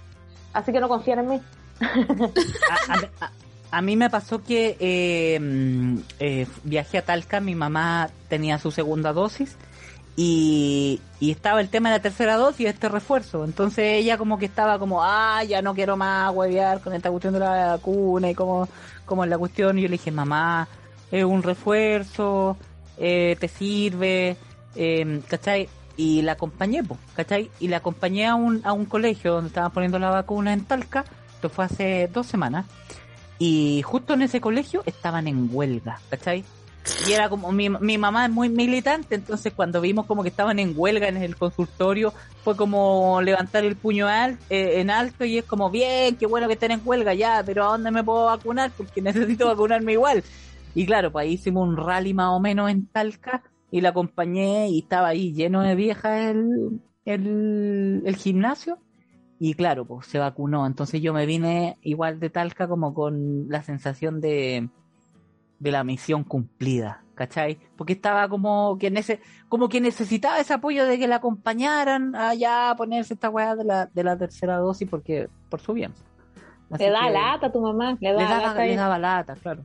Así que no confían en mí. a, a- a- mí me pasó que eh, mm, eh, viajé a Talca, mi mamá tenía su segunda dosis y, y estaba el tema de la tercera dosis, este refuerzo. Entonces ella como que estaba como, ah, ya no quiero más huevear con esta cuestión de la vacuna y como, como es la cuestión. Y yo le dije, mamá, es un refuerzo, eh, te sirve, eh, ¿cachai? Y la acompañé, po, ¿cachai? Y la acompañé a un, a un colegio donde estaban poniendo la vacuna en Talca. Esto fue hace dos semanas. Y justo en ese colegio estaban en huelga, ¿cachai? Y era como, mi, mi mamá es muy militante, entonces cuando vimos como que estaban en huelga en el consultorio, fue como levantar el puño al- eh, en alto y es como, bien, qué bueno que estén en huelga ya, pero ¿a dónde me puedo vacunar? Porque necesito vacunarme igual. Y claro, pues ahí hicimos un rally más o menos en Talca y la acompañé y estaba ahí lleno de viejas el, el, el gimnasio. Y claro, pues se vacunó. Entonces yo me vine igual de Talca como con la sensación de, de la misión cumplida, ¿cachai? Porque estaba como que nece- como que necesitaba ese apoyo de que la acompañaran allá a ponerse esta weá de la, de la tercera dosis porque por su bien. Así Le da que- lata a tu mamá, le da le daba, lata. le daba lata, claro.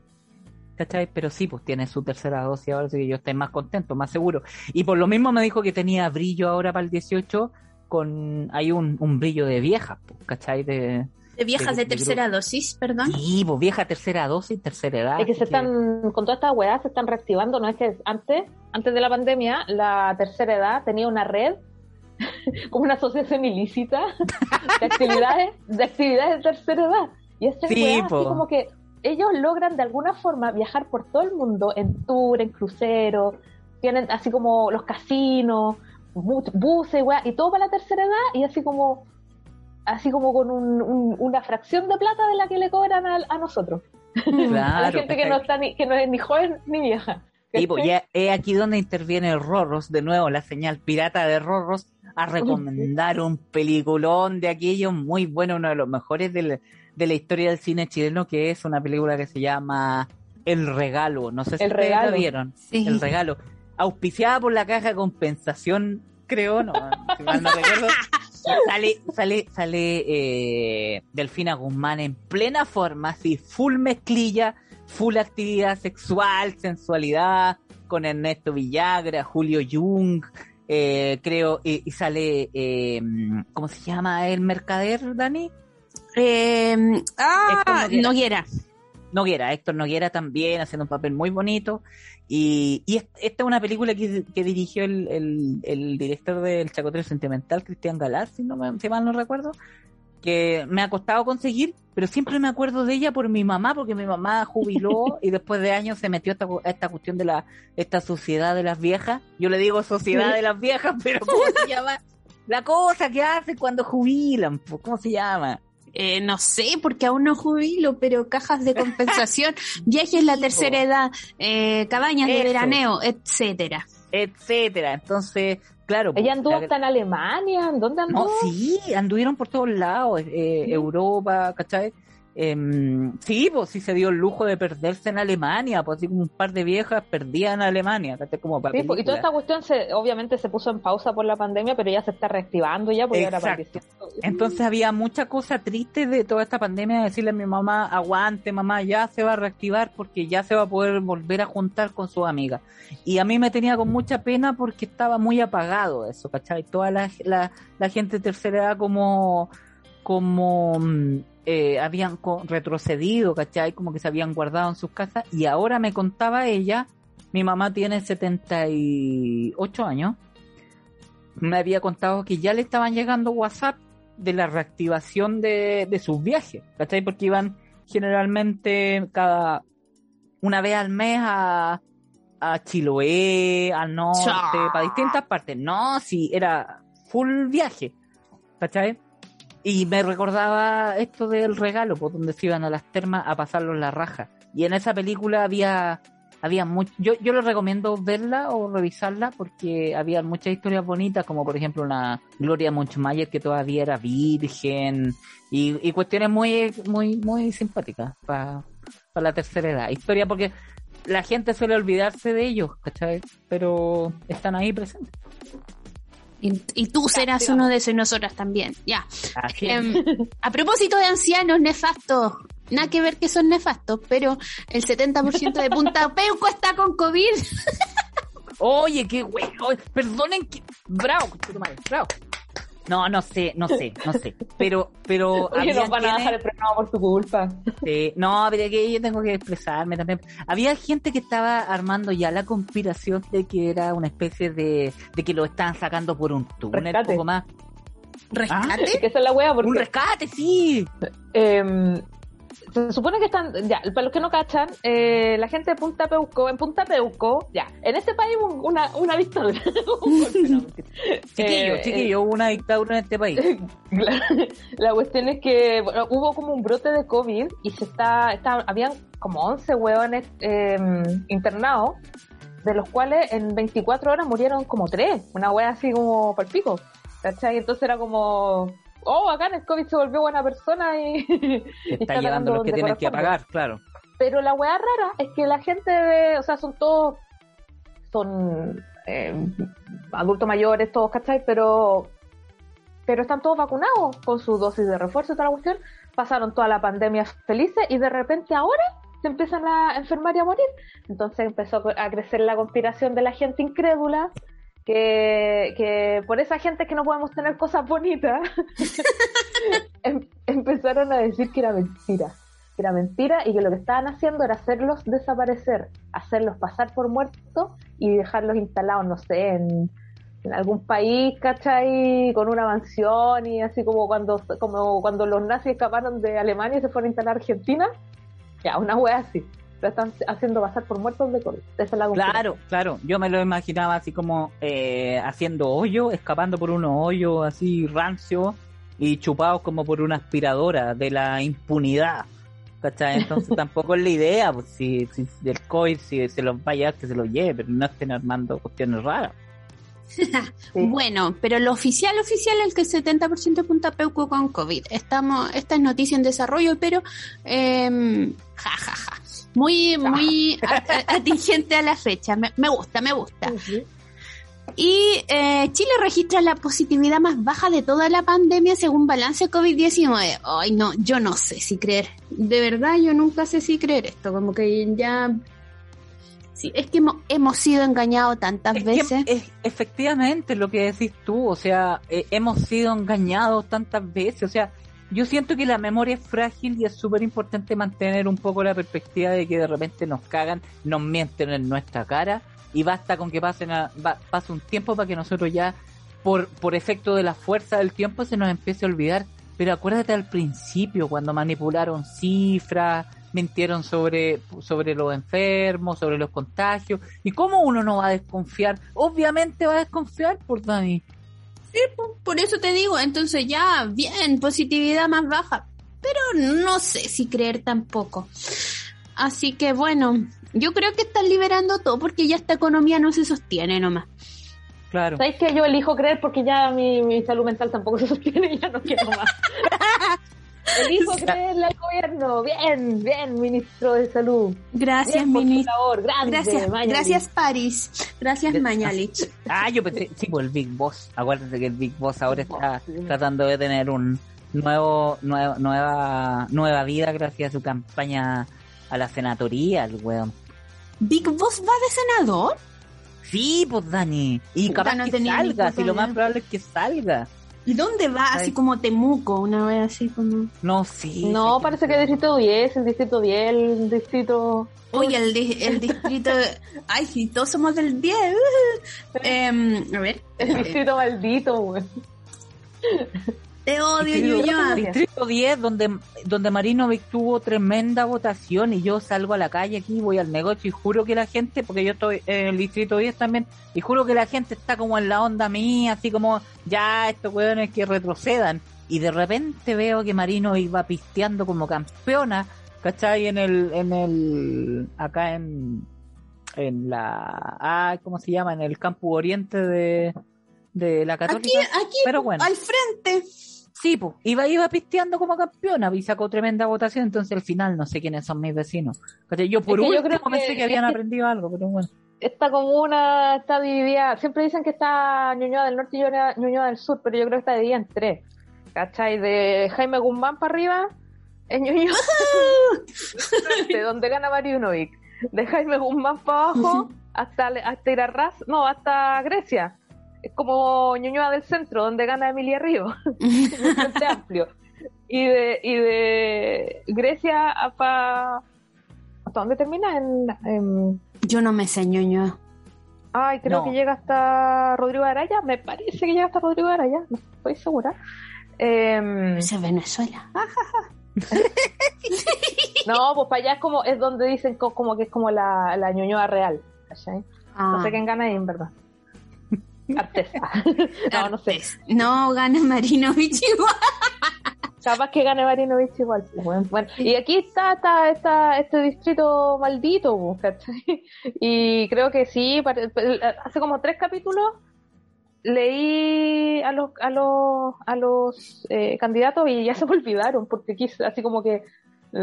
¿Cachai? Pero sí, pues tiene su tercera dosis ahora, así que yo estoy más contento, más seguro. Y por lo mismo me dijo que tenía brillo ahora para el 18, con hay un, un brillo de vieja, pues, ¿cachai? De, De viejas de de tercera dosis, perdón. sí, pues vieja tercera dosis, tercera edad. Es que se que- están, con todas estas weas se están reactivando, no es que antes, antes de la pandemia, la tercera edad tenía una red, como una asociación ilícita de actividades, de actividades de tercera edad. Y estas Sí, po. así como que ellos logran de alguna forma viajar por todo el mundo en tour, en crucero, tienen así como los casinos, bu- buses, weas, y todo para la tercera edad, y así como así como con un- un- una fracción de plata de la que le cobran a, a nosotros. A la Claro, gente que no está ni, que no es ni joven ni vieja. Pues, ya es aquí donde interviene Rorros, de nuevo, la señal pirata de Rorros, a recomendar un peliculón de aquellos muy bueno, uno de los mejores del, de la historia del cine chileno, que es una película que se llama El Regalo. No sé si El Regalo. la vieron. Sí. El Regalo. Auspiciada por la caja de compensación, creo, no, si mal no recuerdo. Sale, sale, sale eh, Delfina Guzmán en plena forma, así, full mezclilla, full actividad sexual, sensualidad, con Ernesto Villagra, Julio Jung, eh, creo, y, y sale, eh, ¿cómo se llama el mercader, Dani? Eh, ah, Noguera. Noguera. Noguera, Héctor Noguera también, haciendo un papel muy bonito. Y, y es- esta es una película que, que dirigió el, el, el director del Chacotero Sentimental, Cristian Galaz, si, no me- si mal no recuerdo, que me ha costado conseguir, pero siempre me acuerdo de ella por mi mamá, porque mi mamá jubiló y después de años se metió a esta, cu- a esta cuestión de la esta sociedad de las viejas. Yo le digo sociedad de las viejas, pero ¿cómo se llama? La cosa que hacen cuando jubilan, ¿cómo se llama? Eh, no sé, porque aún no jubilo, pero cajas de compensación, viajes en la tercera edad, eh, cabañas de veraneo, etcétera. Etcétera. Entonces, claro. Ella po, anduvo la- hasta en Alemania, ¿en dónde anduvo? No, sí, anduvieron por todos lados, eh, Sí. Europa, ¿cachai? Em, sí, pues sí se dio el lujo de perderse en Alemania, pues así como un par de viejas perdían en Alemania. Como para Sí, pues, y toda esta cuestión se, obviamente se puso en pausa por la pandemia, pero ya se está reactivando ya porque ahora Exacto. apareció. Entonces había mucha cosa triste de toda esta pandemia, decirle a mi mamá, aguante mamá, ya se va a reactivar porque ya se va a poder volver a juntar con sus amigas. Y a mí me tenía con mucha pena porque estaba muy apagado eso, ¿cachai? Toda la, la, la gente de tercera edad como, como mm, eh, habían retrocedido, ¿cachai? Como que se habían guardado en sus casas. Y ahora me contaba ella, mi mamá tiene 78 años, me había contado que ya le estaban llegando WhatsApp de la reactivación de, de sus viajes, ¿cachai? Porque iban generalmente cada una vez al mes a, a Chiloé, al norte, para distintas partes. No, sí, era full viaje, ¿cachai? Y me recordaba esto del regalo, por donde se iban a las termas a pasarlo en la raja. Y en esa película había había mucho, yo, yo les recomiendo verla o revisarla porque había muchas historias bonitas, como por ejemplo una Gloria Munchmayer que todavía era virgen y, y cuestiones muy, muy, muy simpáticas para la tercera edad. Historia porque la gente suele olvidarse de ellos, ¿cachai? Pero están ahí presentes. Y, y tú serás uno de esos y nosotras también. Ya. Em, a propósito de ancianos nefastos, nada que ver que son nefastos, pero el 70% de Punta Peuco está con COVID. Oye, qué hueco. Perdonen que. Bravo, bravo. No, no sé, no sé, no sé. Pero, pero. Oye, nos van a bajar el programa por tu culpa. Sí, no, pero que yo tengo que expresarme también. Había gente que estaba armando ya la conspiración de que era una especie de, de que lo estaban sacando por un túnel, Rescate. poco más. ¿Rescate? Es que esa es la wea, porque Un rescate, sí. eh, se supone que están, ya, para los que no cachan, eh, la gente de Punta Peuco, en Punta Peuco, ya, en este país hubo una, una dictadura. Chiquillo, Eh, chiquillo, hubo una dictadura en este país. Claro. La cuestión es que bueno, hubo como un brote de COVID y se está, está habían como 11 hueones eh, internados, de los cuales en 24 horas murieron como 3, una hueá así como por pico. ¿Cachai? Entonces era como, oh, acá el COVID se volvió buena persona y, Se está llevando los que tienen que pagar, claro. Pero la weá rara es que la gente de, o sea, son todos, son eh, adultos mayores, todos, ¿cachai? Pero, pero están todos vacunados con su dosis de refuerzo y toda la cuestión. Pasaron toda la pandemia felices y de repente ahora se empiezan a enfermar y a morir. Entonces empezó a crecer la conspiración de la gente incrédula. Que, que por esa gente que no podemos tener cosas bonitas, em- empezaron a decir que era mentira que era mentira y que lo que estaban haciendo era hacerlos desaparecer, hacerlos pasar por muertos y dejarlos instalados, no sé, en, en algún país, ¿cachai? Con una mansión y así como cuando, como cuando los nazis escaparon de Alemania y se fueron a instalar a Argentina. Ya, una wea así. Lo están haciendo pasar por muertos de COVID. Esa es la conclusión. Claro, claro. Yo me lo imaginaba así como eh, haciendo hoyo, escapando por unos hoyos así rancio y chupados como por una aspiradora de la impunidad. ¿Cachai? Entonces tampoco es la idea, pues si, si del COVID, si se los vaya, que se los lleve, pero no estén armando cuestiones raras. Bueno, pero lo oficial, oficial es que el 70% de Punta Peuco con COVID. Estamos, esta es noticia en desarrollo, pero eh, ja, ja, ja. Muy, muy atingente a la fecha. Me, me gusta, me gusta. Y eh, Chile registra la positividad más baja de toda la pandemia según balance COVID-19. Ay, no, yo no sé si creer. De verdad, yo nunca sé si creer esto. Como que ya... Sí, es que hemos, hemos sido engañados tantas Es que, veces. es- efectivamente, lo que decís tú, o sea, eh, hemos sido engañados tantas veces, o sea, yo siento que la memoria es frágil y es súper importante mantener un poco la perspectiva de que de repente nos cagan, nos mienten en nuestra cara y basta con que pasen a- va- pase un tiempo para que nosotros ya, por, por efecto de la fuerza del tiempo, se nos empiece a olvidar. Pero acuérdate al principio, cuando manipularon cifras, mintieron sobre, sobre los enfermos, sobre los contagios. ¿Y cómo uno no va a desconfiar? Obviamente va a desconfiar por Dani. Por eso te digo, entonces ya, bien, positividad más baja. Pero no sé si creer tampoco. Así que bueno, yo creo que están liberando todo porque ya esta economía no se sostiene nomás. Claro. ¿Sabéis que yo elijo creer porque ya mi, mi salud mental tampoco se sostiene y ya no quiero más? elijo creerle al gobierno. Bien, bien, ministro de salud. Gracias, ministro. Gracias, Mañalich. gracias París. Gracias Mañalich. Ah, yo pensé, sí, pues el Big Boss. Acuérdate que el Big Boss ahora está tratando de tener un nuevo, nueva, nueva, nueva vida gracias a su campaña a la senatoría, el weón. ¿Big Boss va de senador? Sí, pues Dani. Y capaz no que salga, si lo más probable es que salga. ¿Y dónde va? Así como Temuco, una vez así como... No, sí. No, sí parece que el distrito 10, el distrito 10, el distrito... Oye, el, di- el distrito... Ay, sí, todos somos del 10. Em, a ver. El distrito maldito, güey. Te odio, Ñuñoa. Distrito 10, donde, donde Marinovic tuvo tremenda votación y yo salgo a la calle aquí, voy al negocio y juro que la gente, porque yo estoy en el Distrito 10 también, y juro que la gente está como en la onda mía, así como, ya, estos hueones que retrocedan. Y de repente veo que Marinovic va pisteando como campeona, ¿cachai? En el, en el, acá en, en la, ah, ¿cómo se llama? En el campus oriente de, de la Aquí, Católica. aquí, Pero bueno. al frente. Sí, pues, iba, iba pisteando como campeona y sacó tremenda votación, entonces al final no sé quiénes son mis vecinos. Yo por Es que yo creo pensé que- que habían aprendido algo, pero bueno. Esta comuna está dividida, siempre dicen que está Ñuñoa del Norte y Ñuñoa Ñuñoa del Sur, pero yo creo que está dividida en tres. ¿Cachai? De Jaime Guzmán para arriba es Ñuñoa de donde gana Mariunovic. De Jaime Guzmán para abajo hasta, hasta Irarraz, no, hasta Grecia. Es como Ñuñoa del Centro, donde gana Emilia Río. el Frente Amplio. Y de, y de Grecia para... ¿Hasta dónde termina? En, en- Yo no me sé Ñuñoa. Ay, creo No. que llega hasta Rodrigo Araya. Me parece que llega hasta Rodrigo Araya. No estoy segura. Em, es Venezuela. no, pues para allá es como es donde dicen co- como que es como la, la ñoñoa real. ¿cachai? No Ah. sé quién gana ahí, en verdad. Artesa. no, no sé. No, gana Marinovich igual. Capaz que gane Marinovich igual. bueno. Bueno, y aquí está, está, está este distrito maldito, ¿cachai? Y creo que sí, hace como tres capítulos leí a los a los a los eh, candidatos y ya se me olvidaron porque quise así como que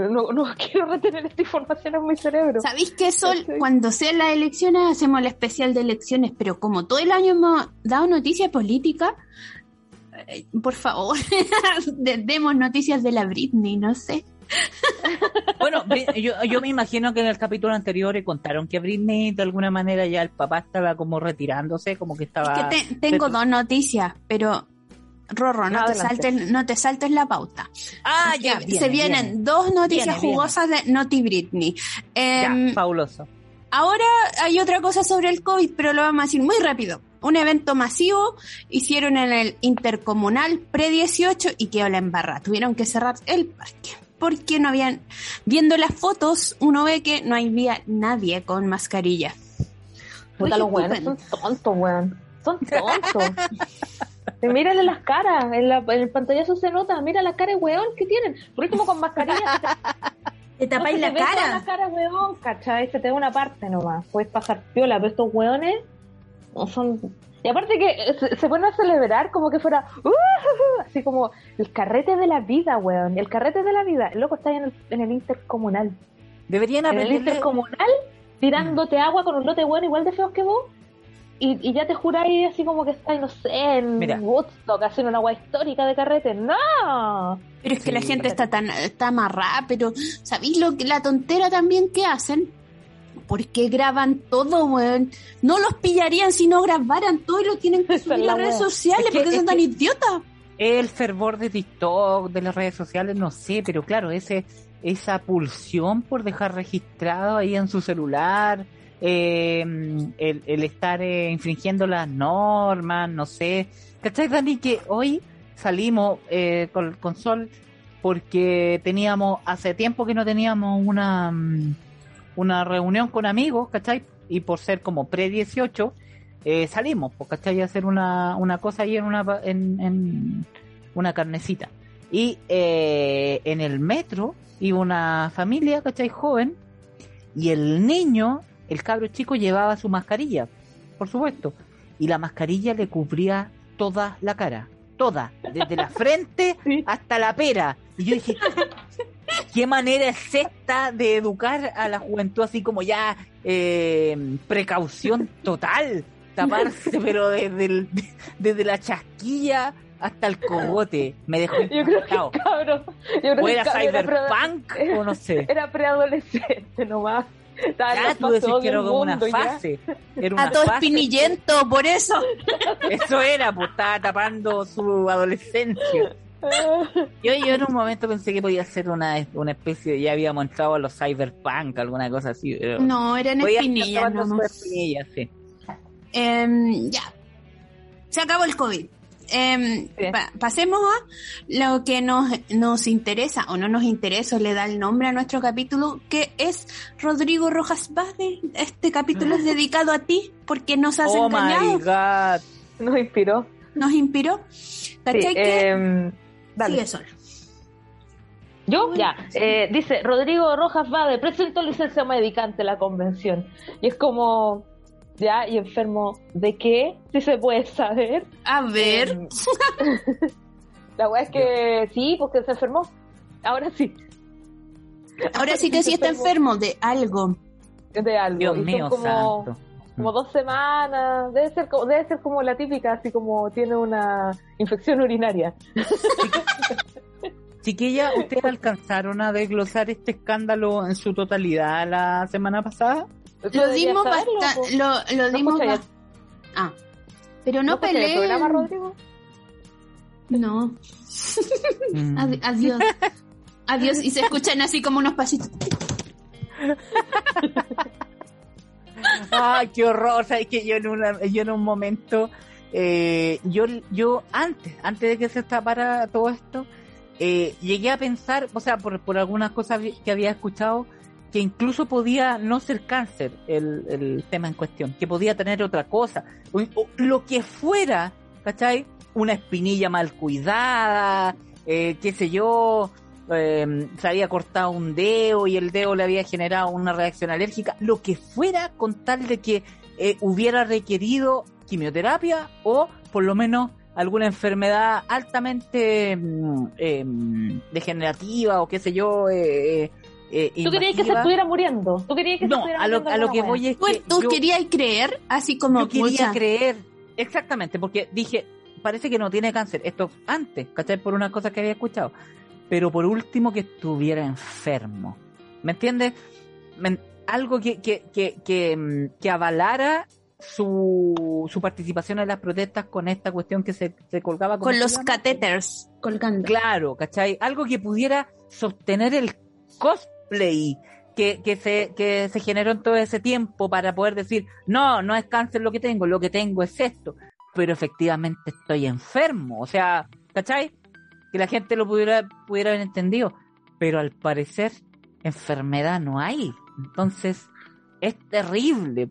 no, no quiero retener esta información en mi cerebro. ¿Sabéis qué, Sol? Cuando sean las elecciones hacemos el especial de elecciones, pero como todo el año hemos dado noticias políticas, eh, por favor, de- demos noticias de la Britney, no sé. Bueno, yo, yo me imagino que en el capítulo anterior contaron que Britney de alguna manera ya el papá estaba como retirándose, como que estaba... Es que te- tengo dos noticias, pero Rorro, no te, saltes, no te saltes la pauta. Ah, Ya, ya, viene, se vienen viene. dos noticias Viene, viene. jugosas de Noti Britney. Ya, Em, fabuloso. Ahora hay otra cosa sobre el COVID, pero lo vamos a decir muy rápido. Un evento masivo hicieron en el Intercomunal pre-18 y quedó la embarrada. Tuvieron que cerrar el parque. Porque no habían... Viendo las fotos, uno ve que no había nadie con mascarilla. Puta, los weones son tontos, weón. Son tontos. Mírale las caras, en, la, en el pantallazo se nota, mira la cara de weón que tienen. Por último con mascarilla Te No tapáis se la te cara. la cara, weón, ¿cachai? Se te ve una parte nomás. Puedes pasar piola, pero estos weones son y aparte que se, se ponen a celebrar como que fuera "Uh, así como el carrete de la vida, weón. El carrete de la vida. El loco está en el, en el intercomunal. Deberían En el intercomunal tirándote agua con un lote bueno igual de feos que vos. Y, y ya te juráis así como que estáis, no sé, en Mira. Woodstock haciendo una agua histórica de carrete. ¡No! Pero es que la gente está tan está amarrada, pero ¿sabéis lo que la tontera también que hacen? ¿Por qué graban todo, weón? No los pillarían si no grabaran todo y lo tienen que subir la las redes sociales Es que- porque son tan idiotas. el fervor de TikTok, de las redes sociales, no sé, pero claro, ese esa pulsión por dejar registrado ahí en su celular, eh, el, estar eh, infringiendo las normas, no sé. ¿Cachai, Dani? Que hoy salimos eh, con, con Sol porque teníamos, hace tiempo que no teníamos una, mm, una reunión con amigos, ¿cachai? Y por ser como pre-18, eh, salimos, pues, ¿cachai? A hacer una, una cosa ahí en una, en, en una carnecita. Y en el metro iba una familia, ¿cachai? Joven, y el niño, el cabro chico, llevaba su mascarilla, por supuesto. Y la mascarilla le cubría toda la cara, toda, desde la frente Sí. hasta la pera. Y yo dije, ¿qué manera es esta de educar a la juventud así como ya eh, precaución total? Taparse, pero desde, el- desde la chasquilla hasta el cogote. Me dejó Yo creo que impactado. cabrón. Yo creo O que era cabrón era cyberpunk o no sé. Era preadolescente nomás. Ya tú decís que era una mundo, ya. fase. Era una A todo fase. espinillento, por eso. Eso era, pues estaba tapando su adolescencia. Yo, yo en un momento pensé que podía ser una, una especie de, ya habíamos entrado a los cyberpunk, alguna cosa así. Pero No, eran espinillas espinilla, sí. Em, ya. Se acabó el COVID. Em, Sí. pa- pasemos a lo que nos, nos interesa o no nos interesa o le da el nombre a nuestro capítulo, que es Rodrigo Rojas Vázquez. Este capítulo es dedicado a ti porque nos has Oh my engañado, god. Nos inspiró. nos inspiró. Sí, ¿Cachai que? em, dale. Sigue solo. Yo, ya. Eh, dice, Rodrigo Rojas Vade presentó licencia médica ante la convención. Y es como, ya, y enfermo, ¿de qué? Si se puede saber. A ver, Em, la weá es que sí, porque se enfermó. Ahora sí, ahora sí que sí está enfermo de algo. de algo. Dios Y son mío como, santo. como dos semanas. Debe ser, como- debe ser como la típica, así como tiene una infección urinaria. Chiquilla, ¿ustedes alcanzaron a desglosar este escándalo en su totalidad la semana pasada? Lo dimos saberlo. Lo, lo ¿No dimos. Ah. Pero no, escuchas el peleen. programa, Rodrigo? No. Mm. Adi- adiós. Adiós. Y se escuchan así como unos pasitos. Ay, qué horror. Sabes que yo en, una, yo en un momento, eh, yo, yo antes, antes de que se tapara todo esto, eh, llegué a pensar, o sea, por, por algunas cosas que había escuchado, que incluso podía no ser cáncer el, el tema en cuestión, que podía tener otra cosa, o, lo que fuera, ¿cachai? Una espinilla mal cuidada, eh, qué sé yo, eh, se había cortado un dedo y el dedo le había generado una reacción alérgica, lo que fuera con tal de que eh, hubiera requerido quimioterapia o por lo menos alguna enfermedad altamente mm, eh, degenerativa o qué sé yo. Eh, eh, ¿Tú querías que se estuviera muriendo? ¿Tú querías que se No, estuviera a lo, muriendo a lo que voy es Tú, que tú yo- querías creer, así como. yo quería pucha, creer, exactamente, porque dije, parece que no tiene cáncer, esto antes, ¿cachai? Por una cosa que había escuchado, pero por último que estuviera enfermo, ¿me entiendes? Algo que, que, que, que, mm, que avalara su, su participación en las protestas con esta cuestión que se, se colgaba ¿cómo Con se los catéteres colgando. Claro, ¿cachai? Algo que pudiera sostener el cosplay que, que, se, que se generó en todo ese tiempo para poder decir, no, no es cáncer lo que tengo, lo que tengo es esto, pero efectivamente estoy enfermo, o sea, ¿cachai? Que la gente lo pudiera, pudiera haber entendido, pero al parecer enfermedad no hay, entonces es terrible,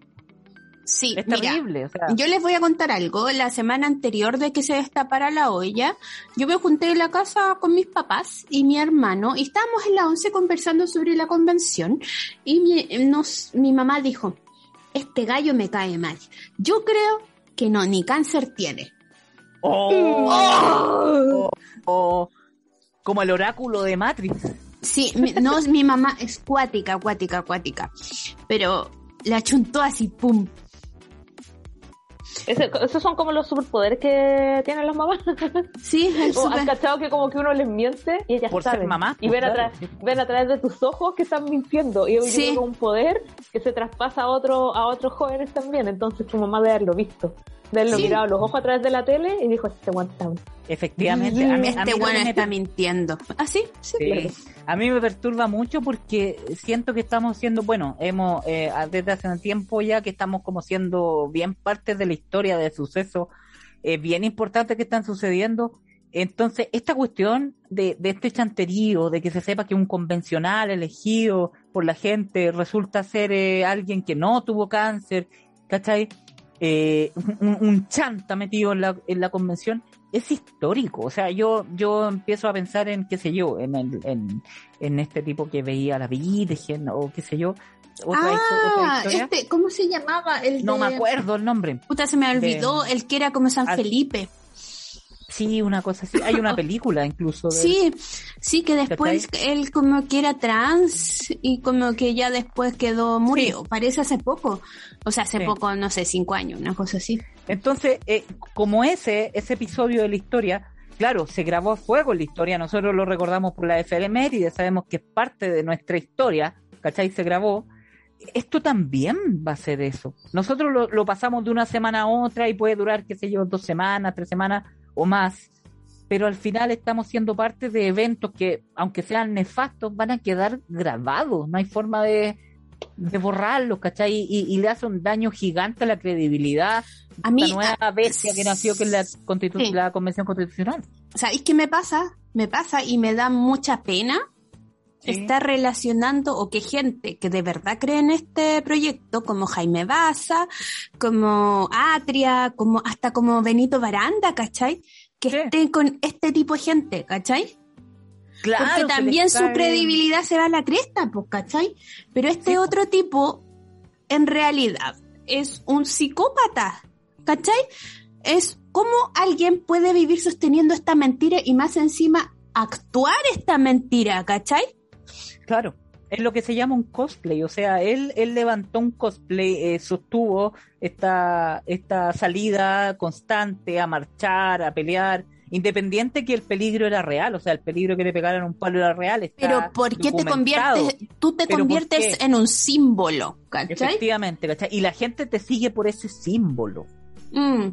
Sí, es mira. terrible, o sea, Yo les voy a contar algo. La semana anterior de que se destapara la olla, yo me junté en la casa con mis papás y mi hermano y estábamos en la once conversando sobre la convención y mi, nos, mi mamá dijo, este gallo me cae mal. Yo creo que no, ni cáncer tiene. Oh, oh, como el oráculo de Matrix. Sí, mi, no, mi mamá es cuática, cuática, acuática. Pero la achuntó así, pum. Ese- esos son como los superpoderes que tienen las mamás. Sí, O, super- ¿Has cachado que como que uno les miente y ellas Por ser saben? mamás, y pues, ven, claro, a ven a través de tus ojos que están mintiendo. Y yo Sí. un poder que se traspasa a, otro, a otros jóvenes también. Entonces tu mamá de haberlo visto. De haberlo Sí. mirado a los ojos a través de la tele y dijo, este one time. Efectivamente. A mí, a mí este bueno me está mintiendo. ¿Ah, sí? Sí. Sí. A mí me perturba mucho porque siento que estamos siendo, bueno, hemos eh, desde hace un tiempo ya que estamos como siendo bien parte de la historia de sucesos eh, bien importantes que están sucediendo. Entonces, esta cuestión de, este chanterío, de que se sepa que un convencional elegido por la gente resulta ser eh, alguien que no tuvo cáncer, ¿cachai? Eh, un, un chanta metido en la, en la convención, es histórico. O sea, yo, yo empiezo a pensar en, qué sé yo, en, el, en, en este tipo que veía la Virgen o qué sé yo. Otra, histo- otra Ah, historia. este, ¿cómo se llamaba? El No de- me acuerdo el nombre. Puta, se me olvidó el que era como San Felipe. Sí, una cosa así. Hay una película incluso. de- Sí, sí, que después él como que era trans y como que ya después quedó, murió. Parece hace poco. O sea, hace Sí. poco, no sé, cinco años, una cosa así. Entonces, eh, como ese, ese episodio de la historia, claro, se grabó a fuego la historia, nosotros lo recordamos por la efeméride, sabemos que es parte de nuestra historia, ¿cachai? Se grabó. Esto también va a ser eso. Nosotros lo, lo pasamos de una semana a otra y puede durar, qué sé yo, dos semanas, tres semanas o más. Pero al final estamos siendo parte de eventos que, aunque sean nefastos, van a quedar grabados. No hay forma de, de borrarlos, ¿cachai? Y, y le hace un daño gigante a la credibilidad A mí, la nueva bestia que nació, que es la, constitu- Sí. la Convención Constitucional. ¿sabéis qué me pasa? Me pasa y me da mucha pena Sí. estar relacionando o que gente que de verdad cree en este proyecto, como Jaime Baza, como Atria, como hasta como Benito Baranda, ¿cachai? Que Sí. estén con este tipo de gente, ¿cachai? Claro, Porque también su credibilidad se va a la cresta, pues, ¿cachai? Pero este Sí, otro tipo, en realidad, es un psicópata, ¿cachai? Es cómo alguien puede vivir sosteniendo esta mentira y más encima actuar esta mentira, ¿cachai? Claro, es lo que se llama un cosplay. O sea, él, él levantó un cosplay, eh, sostuvo esta, esta salida constante a marchar, a pelear, independiente que el peligro era real. O sea, el peligro que le pegaran un palo era real. está Pero ¿por qué te conviertes, tú te ¿Pero por conviertes en un símbolo, ¿cachai? Efectivamente, ¿cachai? Y la gente te sigue por ese símbolo, Mm,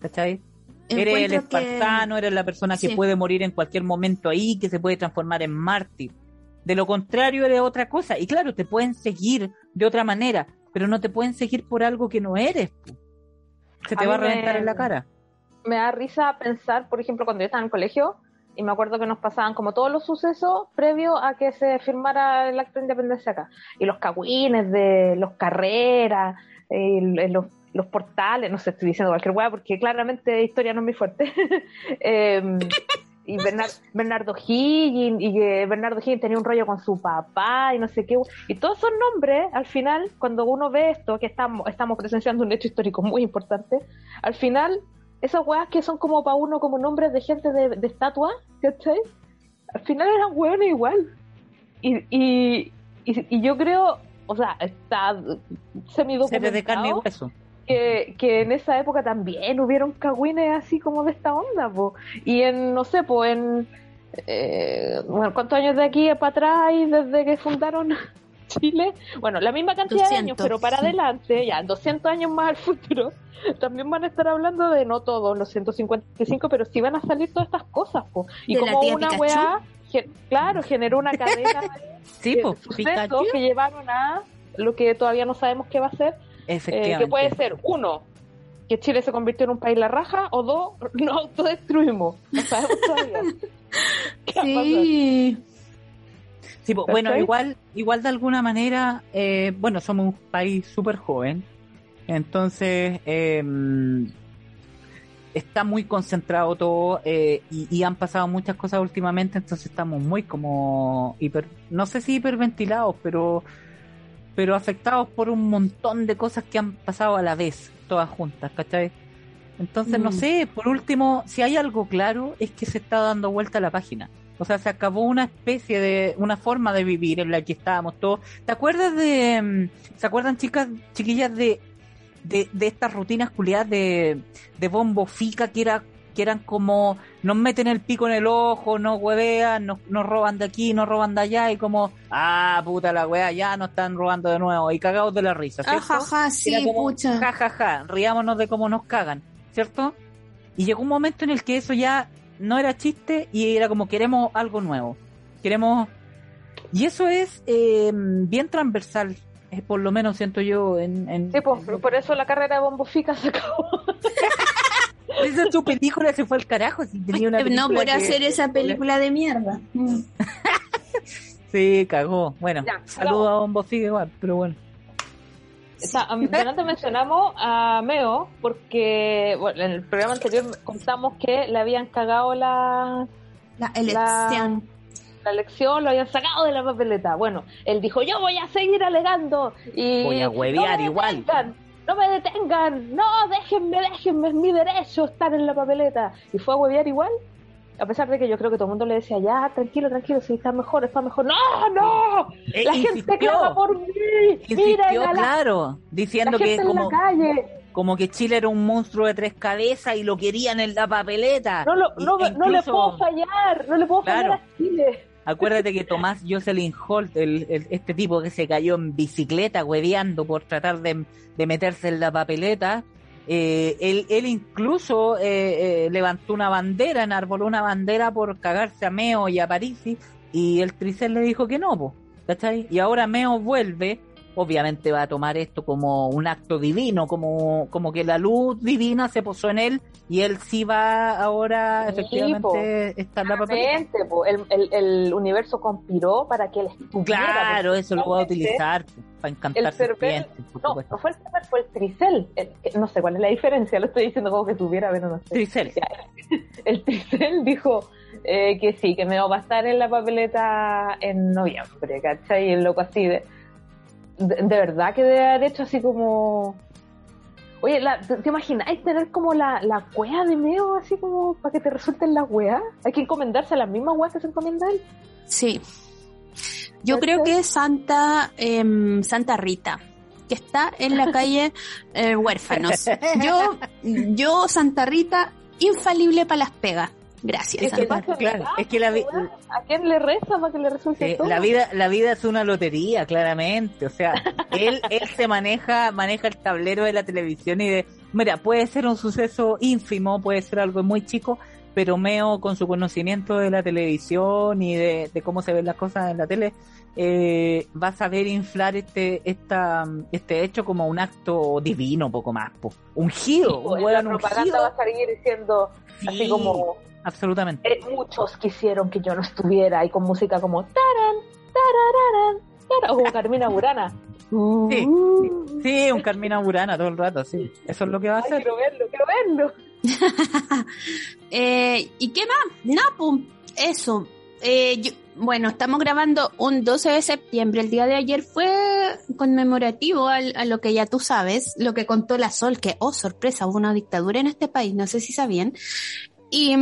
¿cachai? Eres el que- espartano, eres la persona que Sí. puede morir en cualquier momento ahí, que se puede transformar en mártir. De lo contrario, eres otra cosa. Y claro, te pueden seguir de otra manera, pero no te pueden seguir por algo que no eres. Se te A va a mí me- reventar en la cara. me da risa pensar, por ejemplo, cuando yo estaba en el colegio, y me acuerdo que nos pasaban como todos los sucesos previos a que se firmara el acto de independencia acá. Y los cagüines de los carreras, eh, los, los portales, no sé, estoy diciendo cualquier hueá, porque claramente historia no es muy fuerte. Em, y Bernar- Bernardo Higgins, y que Bernardo Higgins tenía un rollo con su papá, y no sé qué. Y todos esos nombres, al final, cuando uno ve esto, que estamos, estamos presenciando un hecho histórico muy importante, al final esas weas que son como para uno como nombres de gente de, de estatua, ¿cachai? Al final eran hueones igual. Y, y, yo creo, o sea, está semi Seres de carne y documentado. Que, que en esa época también hubieron cagüines así como de esta onda, po. Y en, no sé, pues en... eh, bueno, ¿cuántos años de aquí para atrás hay desde que fundaron Chile? Bueno, la misma cantidad de años, 200, pero para sí. adelante, ya, 200 años más al futuro, también van a estar hablando de no todos los 155, pero sí van a salir todas estas cosas, po. Y ¿De la como una Pikachu? weá, ge- claro, generó una cadena Sí, de Pikachu. que llevaron a lo que todavía no sabemos qué va a ser, eh, Efectivamente. que puede ser, uno, que Chile se convirtió en un país la raja, o dos, nos autodestruimos. No sabemos todavía. Sí. Sí, pues, bueno, igual, igual de alguna manera, eh, bueno, somos un país súper joven, entonces eh, está muy concentrado todo eh, y, y han pasado muchas cosas últimamente, entonces estamos muy como hiper, no sé si hiperventilados, pero pero afectados por un montón de cosas que han pasado a la vez, todas juntas, ¿cachai? Entonces, no Mm. sé, por último, si hay algo claro, es que se está dando vuelta a la página. O sea, se acabó una especie de, una forma de vivir en la que estábamos todos. ¿Te acuerdas de, mm, se acuerdan chicas, chiquillas de, de, de estas rutinas culiadas de, de bombo fica que era, que eran como, nos meten el pico en el ojo, nos huevean, nos, nos roban de aquí, nos roban de allá y como, ah, puta la wea, ya nos están robando de nuevo y cagados de la risa, ¿cierto? Ajaja, sí, Era como, pucha. Ja, ja, ja, riámonos de cómo nos cagan, ¿cierto? Y llegó un momento en el que eso ya no era chiste y era como queremos algo nuevo. Queremos... Y eso es eh, bien transversal, eh, por lo menos siento yo en... en Sí, pues, por eso la carrera de Bombo Fica se acabó. Esa es tu película se fue al carajo. Si tenía una no por que- hacer esa película de mierda. Mm. Sí, cagó. Bueno, Ya, saludo a Bombo Figue igual, pero bueno. Delante mencionamos a Meo porque bueno, en el programa anterior contamos que le habían cagado la, La elección. la elección, lo habían sacado de la papeleta. Bueno, él dijo, yo voy a seguir alegando y Voy a huevear me igual". No me detengan, no, déjenme, déjenme, es mi derecho estar en la papeleta. Y fue a huevear igual, a pesar de que yo creo que todo el mundo le decía, ya, tranquilo, tranquilo, si está mejor, está mejor. No, no, Eh, la gente insistió, clama por mí, insistió, la, claro, diciendo la que gente en como, la calle. como que Chile era un monstruo de tres cabezas y lo querían en la papeleta. No, lo, no, no le puedo fallar, no le puedo Claro. fallar a Chile. Acuérdate que Tomás Jocelyn Holt, el, el- este tipo que se cayó en bicicleta hueveando por tratar de, de meterse en la papeleta, eh, él, él incluso eh, eh, levantó una bandera, enarboló una bandera por cagarse a Meo y a Parisi, y el Tricel le dijo que no, po, ¿cachai? Y ahora Meo vuelve, obviamente va a tomar esto como un acto divino, como, como que la luz divina se posó en él, y él sí va ahora Sí, efectivamente estar en la papeleta. Po, el, el, el universo conspiró para que él estuviera. Claro, eso lo voy a utilizar para encantar el cervel- No, no fue el Cervel, fue el Tricel. El- no sé cuál es la diferencia, lo estoy diciendo como que tuviera, pero no sé. Tricel. El Tricel dijo eh, que sí, que me va a estar en la papeleta en noviembre, ¿cachai? Y el loco así de. De, de verdad que debe haber hecho así como. Oye, la, ¿te, te imagináis tener como la, la cuea de Meo así como para que te resulten las weas? Hay que encomendarse a las mismas weas que se encomienda él. Sí. Yo ¿Puede creo que es Santa, em, Santa Rita, que está en la calle eh, Huérfanos. Yo, yo, Santa Rita, infalible para las pegas. Gracias, Es que pasa- Claro, es que la, vi- wea, ¿A quién le reza para que le resulte eh, todo? la vida la vida es una lotería, claramente. O sea, él él se maneja maneja el tablero de la televisión y de, mira, puede ser un suceso ínfimo, puede ser algo muy chico, pero Meo con su conocimiento de la televisión y de, de cómo se ven las cosas en la tele, eh, va a saber inflar este esta este hecho como un acto divino, poco más, po. ungido, Sí, pues, un la propaganda va a seguir diciendo así Sí, como absolutamente. eh, muchos quisieron que yo no estuviera y con música como taran, tarararán, taran, o como Carmina Burana. Sí, Sí, un Carmina Burana todo el rato, sí. Eso es lo que va a ay, hacer. quiero verlo, quiero verlo. Eh, ¿Y qué más? No, pues, eso. Eh, bueno, estamos grabando un 12 de septiembre. El día de ayer fue conmemorativo a lo que ya tú sabes, lo que contó la Sol, que, oh, sorpresa, hubo una dictadura en este país, no sé si sabían. Y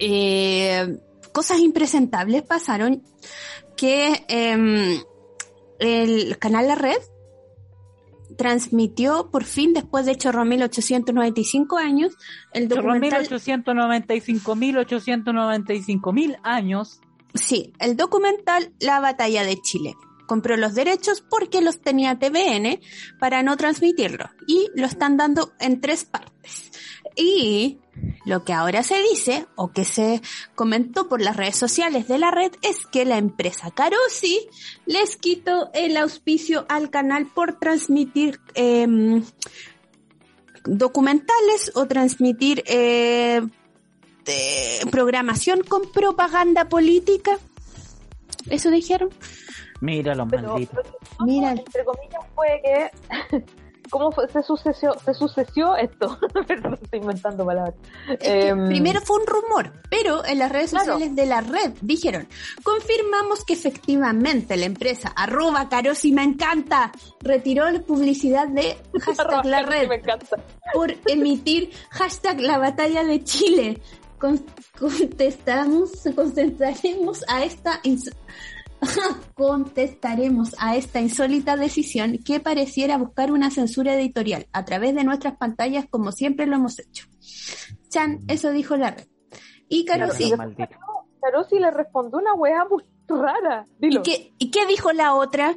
eh, cosas impresentables pasaron que em, el canal La Red transmitió por fin, después de Chorro 1895 años, el documental... 1895 mil, 895 mil años. Sí, el documental La Batalla de Chile. Compró los derechos porque los tenía TVN para no transmitirlo y lo están dando en tres partes. Y lo que ahora se dice o que se comentó por las redes sociales de la red es que la empresa Carosi les quitó el auspicio al canal por transmitir em, documentales o transmitir eh, de programación con propaganda política. ¿Eso dijeron? Mira los malditos. Mira. entre comillas, fue que ¿Cómo fue? se sucedió, se sucedió esto? Perdón, estoy inventando palabras. Em, primero fue un rumor, pero en las redes Claro. sociales de la red dijeron, confirmamos que efectivamente la empresa arroba Carosi me encanta retiró la publicidad de hashtag la red Me por emitir hashtag la batalla de Chile. Con- contestamos, contestaremos a esta contestaremos a esta insólita decisión que pareciera buscar una censura editorial a través de nuestras pantallas como siempre lo hemos hecho. Chan, eso dijo la red. Y Caro, sí. Maldito. Pero si le respondió una weá muy rara. ¿Y Dilo. qué, ¿Y qué dijo la otra?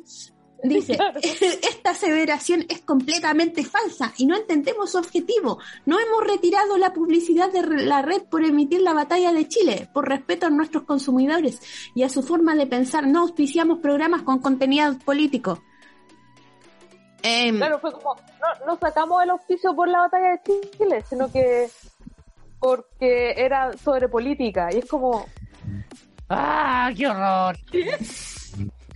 Dice, Claro. esta aseveración es completamente falsa y no entendemos su objetivo. No hemos retirado la publicidad de la red por emitir la batalla de Chile, por respeto a nuestros consumidores y a su forma de pensar. No auspiciamos programas con contenido político. Em, Claro, fue como, no, no sacamos el auspicio por la batalla de Chile, sino que porque era sobre política. Y es como, ¡Ah, qué horror! ¡Qué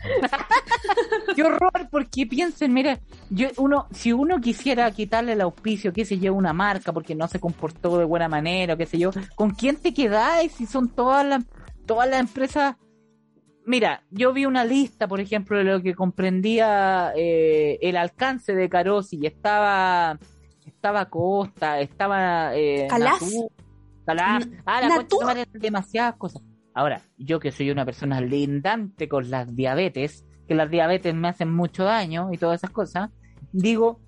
horror! Porque piensen, mira, yo, uno, si uno quisiera quitarle el auspicio, qué sé yo, una marca porque no se comportó de buena manera, o qué sé yo, ¿con quién te quedáis si son todas las, todas las empresas? Mira, yo vi una lista, por ejemplo, de lo que comprendía eh, el alcance de Carosi y estaba, estaba Costa, estaba eh. N- Ah, la demasiadas cosas. Ahora, yo que soy una persona lindante con las diabetes, que las diabetes me hacen mucho daño y todas esas cosas, digo,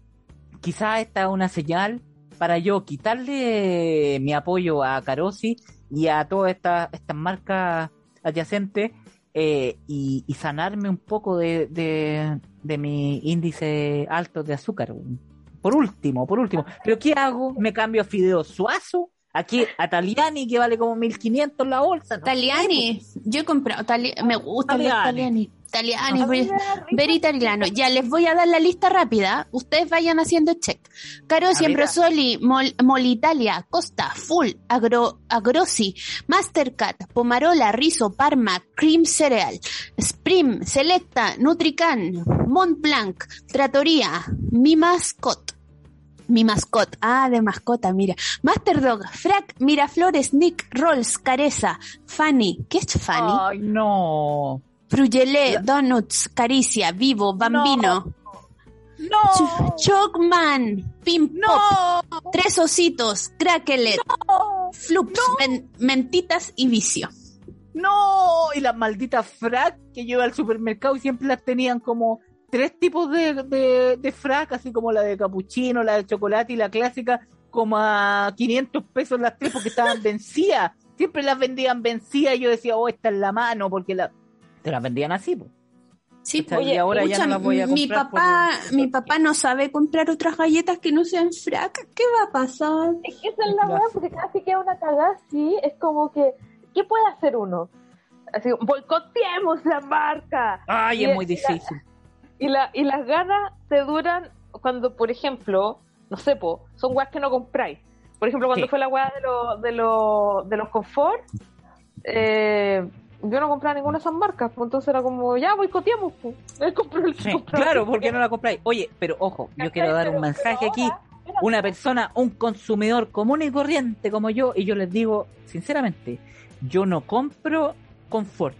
quizás esta es una señal para yo quitarle mi apoyo a Carosi y a todas estas estas marcas adyacentes eh, y, y sanarme un poco de, de, de mi índice alto de azúcar. Por último, por último. ¿Pero qué hago? ¿Me cambio a Fideo Suazo? Aquí a Taliani que vale como 1500 la bolsa. No Taliani, yo he comprado, Tali- me gustan los Taliani. Taliani. Taliani, a mí voy- me da risa. ver italiano. Ya les voy a dar la lista rápida. Ustedes vayan haciendo check. Carosi, Ah. Ambrosoli, Mol, Molitalia, Costa, Full, Agro, Agrosi, Mastercard, Pomarola, Rizo, Parma, Cream Cereal, Sprim, Selecta, Nutrican, Montblanc, Trattoria, Mi Mascot. Mi mascot, ah, de mascota, mira. Masterdog, Frac, Miraflores, Nick, Rolls, Careza, Fanny. ¿Qué es Fanny? Ay, no. Frugelé, Donuts, Caricia, Vivo, Bambino, No. Ch- Chocman, Pim Pop, No. Tres Ositos, Cracklet, Flups, Men- Mentitas y Vicio. No. Y las malditas frac que iba al supermercado y siempre las tenían como tres tipos de, de, de frac, así como la de capuchino, la de chocolate y la clásica, como a 500 pesos las tres porque estaban vencidas. Siempre las vendían vencidas y yo decía, oh, esta es la mano, porque la... te las vendían así, pues. Sí, O sea, y ahora ya no las voy a mi papá, por- mi papá no sabe comprar otras galletas que no sean frac. ¿Qué va a pasar? Es que esa es la weá, porque vez que queda una cagada así, es como que, ¿qué puede hacer uno? Así, boicoteemos la marca. Ay, Y es muy la- difícil. Y, la, y las ganas te duran cuando, por ejemplo, no sé, po, son weas que no compráis. Por ejemplo, cuando Sí. fue la wea de, los de, los de los confort, eh, yo no compraba ninguna de esas marcas, pues entonces era como, ya boicoteamos, pues. Él compró el que Sí, claro, ¿por qué no la compráis? Oye, pero ojo, yo quiero dar un mensaje aquí. Una persona, un consumidor común y corriente como yo, y yo les digo, sinceramente, yo no compro confort.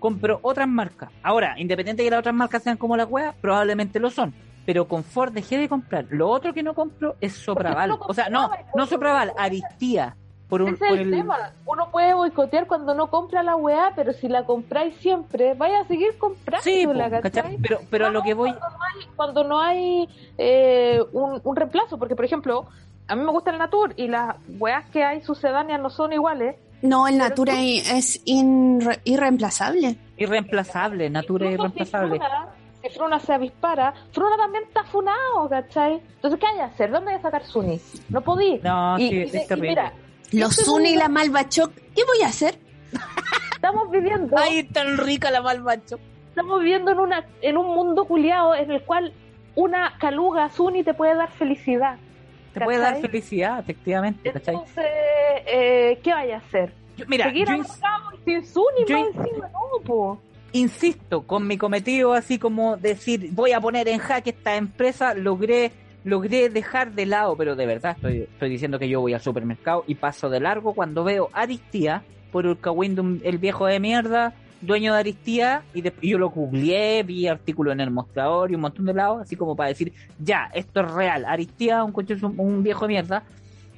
Compro otras marcas. Ahora, independiente de que las otras marcas sean como la wea, probablemente lo son. Pero confort dejé de comprar. Lo otro que no compro es Sopraval. O sea, no, no. Sopraval, Aristía. Por un, Ese es por el el- tema. Uno puede boicotear cuando no compra la weá, pero si la compráis siempre, vaya a seguir comprando Sí, po, la ¿cachai? pero, pero a lo que voy, Cuando no hay, cuando no hay eh, un, un reemplazo, porque por ejemplo, a mí me gusta el Natur y las weas que hay sucedáneas no son iguales. No, el Natura es inre- irreemplazable. irreemplazable, Natura es Incluso si irreemplazable. Fruna, si Fruna se avispara, Fruna también está funado, ¿cachai? Entonces, ¿qué hay que hacer? ¿Dónde hay que sacar Suni? No podí. No, Y- sí, y- es y terrible. mira, Los Zuni y la Malvachoc, ¿qué voy a hacer? estamos viviendo Ay, tan rica la malvacho. estamos viviendo en una en un mundo culiado en el cual una caluga Suni te puede dar felicidad. Te puede dar felicidad, efectivamente, ¿cachai? Entonces, eh, ¿qué vaya a hacer? Yo- mira, Seguir yo, sin yo más encima, no, po. insisto con mi cometido, así como decir, voy a poner en jaque esta empresa, logré logré dejar de lado, pero de verdad estoy, estoy diciendo que yo voy al supermercado y paso de largo cuando veo Aristía por el Kawindum, el viejo de mierda, dueño de Aristía, y, de, y yo lo googleé, vi artículos en el mostrador y un montón de lados, así como para decir, ya, esto es real, Aristía, un coche, un, un viejo de mierda,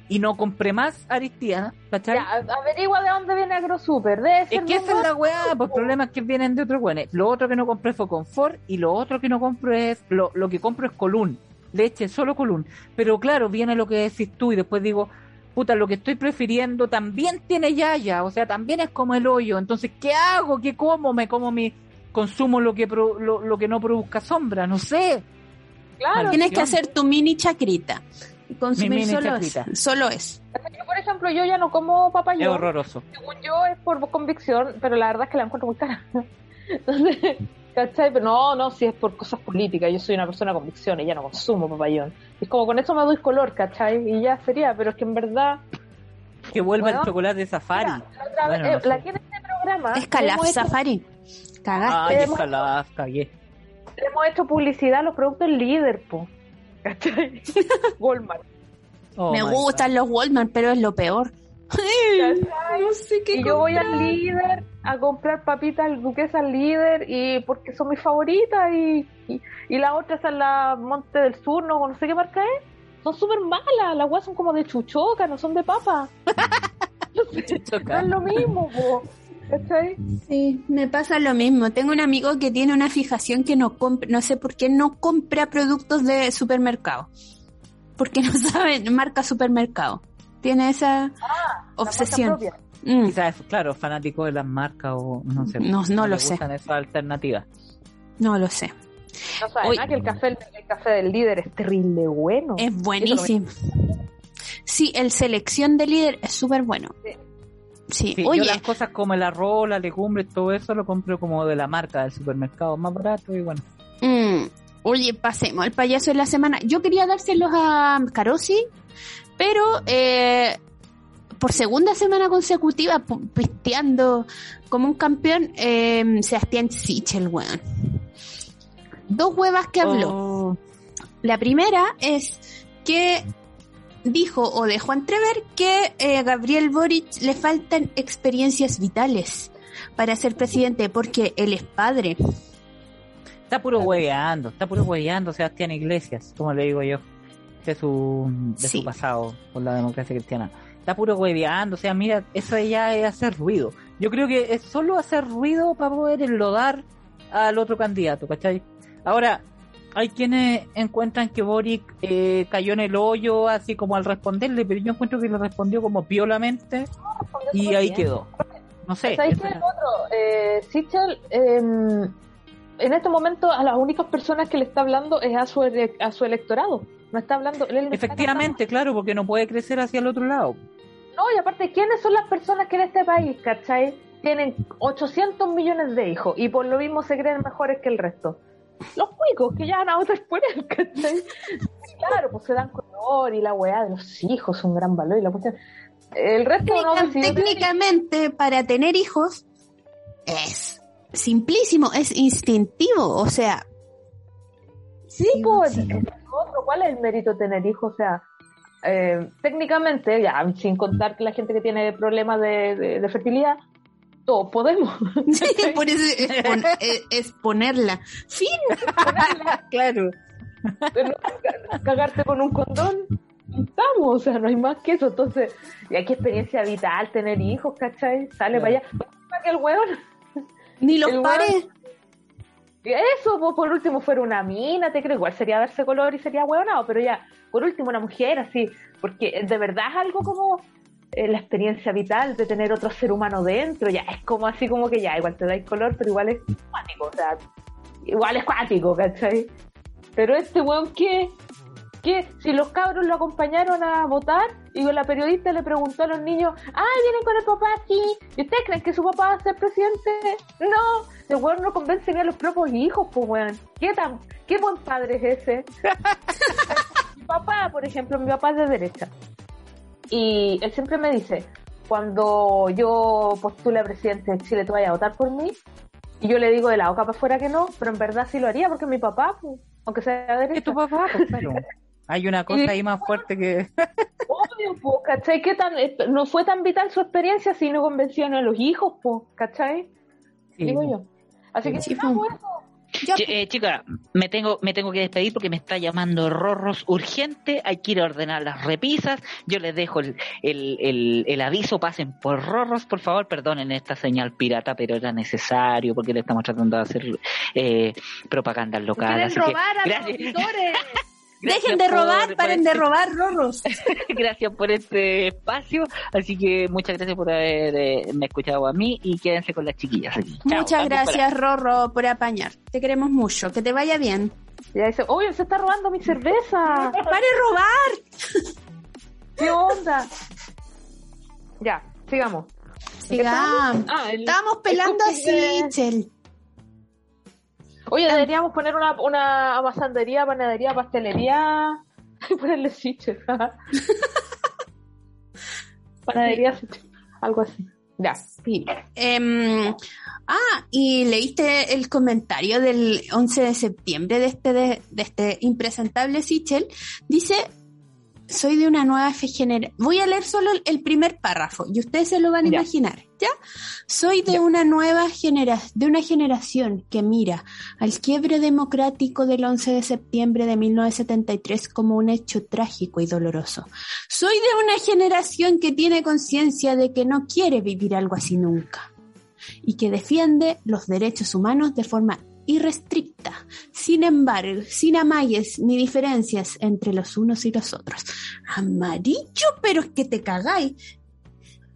y no compré más Aristía, ¿cachai? Ya, averigua de dónde viene AgroSuper. Debe ser Es que esa es la weá, pues problemas que vienen de otros weones. Lo otro que no compré fue Confort y lo otro que no compro es, lo, lo que compro es Colún, leche, solo Colún. Pero claro, viene lo que decís tú y después digo, puta, lo que estoy prefiriendo también tiene yaya, o sea, también es como el hoyo. Entonces, ¿qué hago? ¿Qué como? ¿Me como mi consumo lo que pro- lo, lo que no produzca sombra? No sé. Claro. Tienes que hacer tu mini chacrita. Y consumir Mi mini solo, chacrita. es- solo eso. Yo, por ejemplo, yo ya no como Es papayón. horroroso. Según yo es por convicción, pero la verdad es que la encuentro muy cara. Entonces, ¿cachai? Pero no, no, si es por cosas políticas. Yo soy una persona de convicción y ya no consumo papayón. Es como con eso me doy color, ¿cachai? Y ya sería, pero es que en verdad. Que vuelva Bueno, el chocolate de safari. Mira, la vez, no eh, la sé. que en este programa. Es Calaf hecho- Safari. Cagaste. Ay, hemos- escalada, cagué. le hemos hecho publicidad a los productos líder, po. ¿Cachai? Walmart. Oh Me gustan los Walmart, pero es lo peor. ¿Cachai? No sé qué Y yo voy al líder a comprar papitas duquesas líder y porque son mis favoritas y, y, y la otra es la Monte del Sur, no, no sé qué marca es. Son súper malas, las weas son como de chuchoca, no son de papa. No sé, no es lo mismo, po. ¿Cachai? Sí, me pasa lo mismo. Tengo un amigo que tiene una fijación que no compra, no sé por qué no compra productos de supermercado. Porque no sabe marca supermercado. Tiene esa La obsesión. Mm. Quizás, claro, fanático de las marcas o no sé. No, no lo sé. esas alternativas. No lo sé. No saben nada que el café, el café del líder es terrible bueno. Es buenísimo. Sí, el selección de líder es súper bueno. Sí. Sí, Sí, oye, yo las cosas como el arroz, las legumbres, todo eso lo compro como de la marca del supermercado más barato y bueno. mm, oye, pasemos al payaso de la semana. Yo quería dárselos a Carosi, pero eh, por segunda semana consecutiva, pisteando como un campeón, eh, Sebastián Sichel, weón. Dos huevas que habló. Oh, La primera es que dijo o dejó entrever que eh, a Gabriel Boric le faltan experiencias vitales para ser presidente porque él es padre. está puro hueveando, está puro hueveando Sebastián Iglesias, como le digo yo, de su, de Sí. su pasado por la democracia cristiana. Está puro hueveando, o sea, mira, eso ya es hacer ruido. Yo creo que es solo hacer ruido para poder enlodar al otro candidato, ¿cachai? Ahora, hay quienes encuentran que Boric eh, cayó en el hoyo así como al responderle, pero yo encuentro que le respondió como piolamente y ahí quedó. No sé. ¿Sabéis eso qué? Otro, eh, Sichel, eh, en este momento a las únicas personas que le está hablando es a su, a su electorado. No está hablando. él no está Efectivamente, claro, porque no puede crecer hacia el otro lado. No, y aparte, ¿quiénes son las personas que en este país, cachai? Tienen 800 millones de hijos y por lo mismo se creen mejores que el resto. Los cuicos que ya van a por él, ¿cachai? Claro, pues se dan color y la weá de los hijos, un gran valor y la cuestión. El resto no Técnica- decidió tener técnicamente, para tener hijos, es simplísimo, es instintivo, o sea, Sí, pues, sí. otro. ¿cuál es el mérito de tener hijos? O sea, eh, técnicamente, ya sin contar que la gente que tiene problemas de, de- de fertilidad, todos podemos. por eso es, pon- es- es ponerla. Fin. claro. Pero cagarte con un condón, estamos, o sea, no hay más que eso. Entonces, y hay que experiencia vital tener hijos, ¿cachai? Sale Claro. para allá. Para que el weón, Ni los pares. Eso, pues, por último, fuera una mina, te creo, igual sería darse color y sería hueonado, pero ya, por último, una mujer, así, porque de verdad es algo como eh, la experiencia vital de tener otro ser humano dentro, ya, es como así como que ya, igual te dais color, pero igual es cuático, o sea, igual es cuático, ¿cachai? Pero este weón, ¿qué? ¿Qué? Si los cabros lo acompañaron a votar y la periodista le preguntó a los niños, ¡ay, vienen con el papá aquí! ¿Y ustedes creen que su papá va a ser presidente? No, el weón no convence ni a los propios hijos, pues weón. ¿Qué tan, qué buen padre es ese? mi papá, por ejemplo, mi papá es de derecha. Y él siempre me dice, cuando yo postule a presidente de Chile, ¿tú vayas a votar por mí? Y yo le digo de la boca para afuera que no, pero en verdad sí lo haría porque mi papá, pues, aunque sea ¿Es derecha. tu papá? Pues, claro. Hay una cosa ahí más fuerte que... Obvio, pues, ¿cachai? ¿Qué tan, eh, no fue tan vital su experiencia si no convencieron a los hijos, pues, ¿cachai? Sí. Digo yo. Así que Sí, Ch- eh, chica, me tengo, me tengo que despedir porque me está llamando Rorros urgente. Hay que ir a ordenar las repisas. Yo les dejo el, el, el, el aviso. Pasen por Rorros, por favor. Perdonen esta señal pirata, pero era necesario porque le estamos tratando de hacer eh, propaganda local. Así que, robar a los gracias. auditores. Dejen de robar, por paren de este- robar, rorros. Gracias por este espacio. Así que muchas gracias por haberme escuchado a mí y quédense con las chiquillas aquí. Muchas gracias, Rorro, por apañar. Te queremos mucho. Que te vaya bien. Ya dice, oye, se está robando mi cerveza. ¡Pare robar! ¿Qué onda? Ya, sigamos. Sigamos. Ah, el- Estábamos pelando el así, cookie de- Chel. Oye, deberíamos poner una, una amasandería, panadería, pastelería. y ponerle Sichel. panadería, algo así. Ya. Sí. Em, ah, y leíste el comentario del 11 de septiembre de este, de, de este impresentable Sichel. Dice, soy de una nueva generación. Voy a leer solo el primer párrafo y ustedes se lo van a Ya. imaginar, ¿ya? Soy de Ya. una nueva generación, de una generación que mira al quiebre democrático del 11 de septiembre de 1973 como un hecho trágico y doloroso. Soy de una generación que tiene conciencia de que no quiere vivir algo así nunca y que defiende los derechos humanos de forma irrestricta, sin embargo, sin amagues ni diferencias entre los unos y los otros. Amarillo, pero es que te cagáis.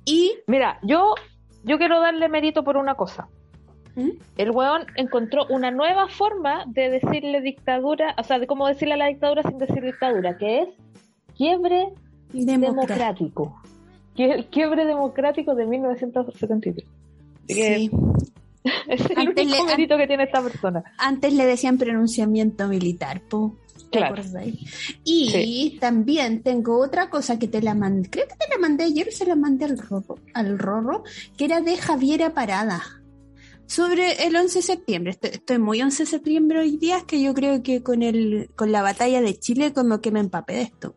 Y Mira, yo, yo quiero darle mérito por una cosa. ¿Mm? El weón encontró una nueva forma de decirle dictadura, o sea, de cómo decirle a la dictadura sin decir dictadura, que es quiebre democrático. democrático. Quie- Quiebre democrático de 1973. Así que Sí. es el Antes único le- mérito que tiene esta persona. Antes le decían pronunciamiento militar, po. ¿Te Claro. Y Sí. también tengo otra cosa que te la mandé, creo que te la mandé ayer, se la mandé al Rorro, al Rorro, que era de Javiera Parada. Sobre el 11 de septiembre, estoy, estoy muy 11 de septiembre hoy día, que yo creo que con el con la batalla de Chile como que me empapé de esto.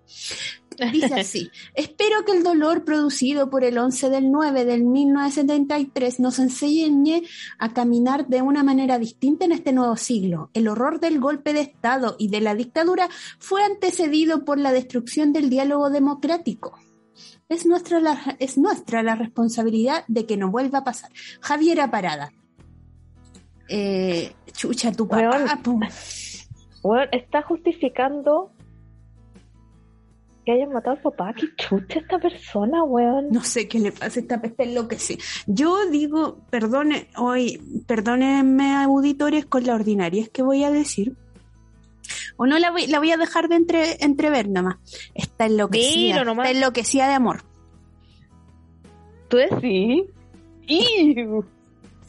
Dice así, espero que el dolor producido por el 11 del 9 del 1973 nos enseñe a caminar de una manera distinta en este nuevo siglo. El horror del golpe de Estado y de la dictadura fue antecedido por la destrucción del diálogo democrático. Es nuestra la, es nuestra la responsabilidad de que no vuelva a pasar. Javiera Parada. Eh, chucha, tu papá. Po. Weón, está justificando que hayan matado al papá. Qué chucha esta persona, weón. No sé qué le pasa a esta peste enloquece. Yo digo, perdone, hoy, perdónenme auditores con la ordinaria, es que voy a decir. O no la voy, la voy a dejar de entre, entrever nomás. Está enloquecida. Nomás. Está enloquecida de amor. ¿Tú decís? ¡Iu!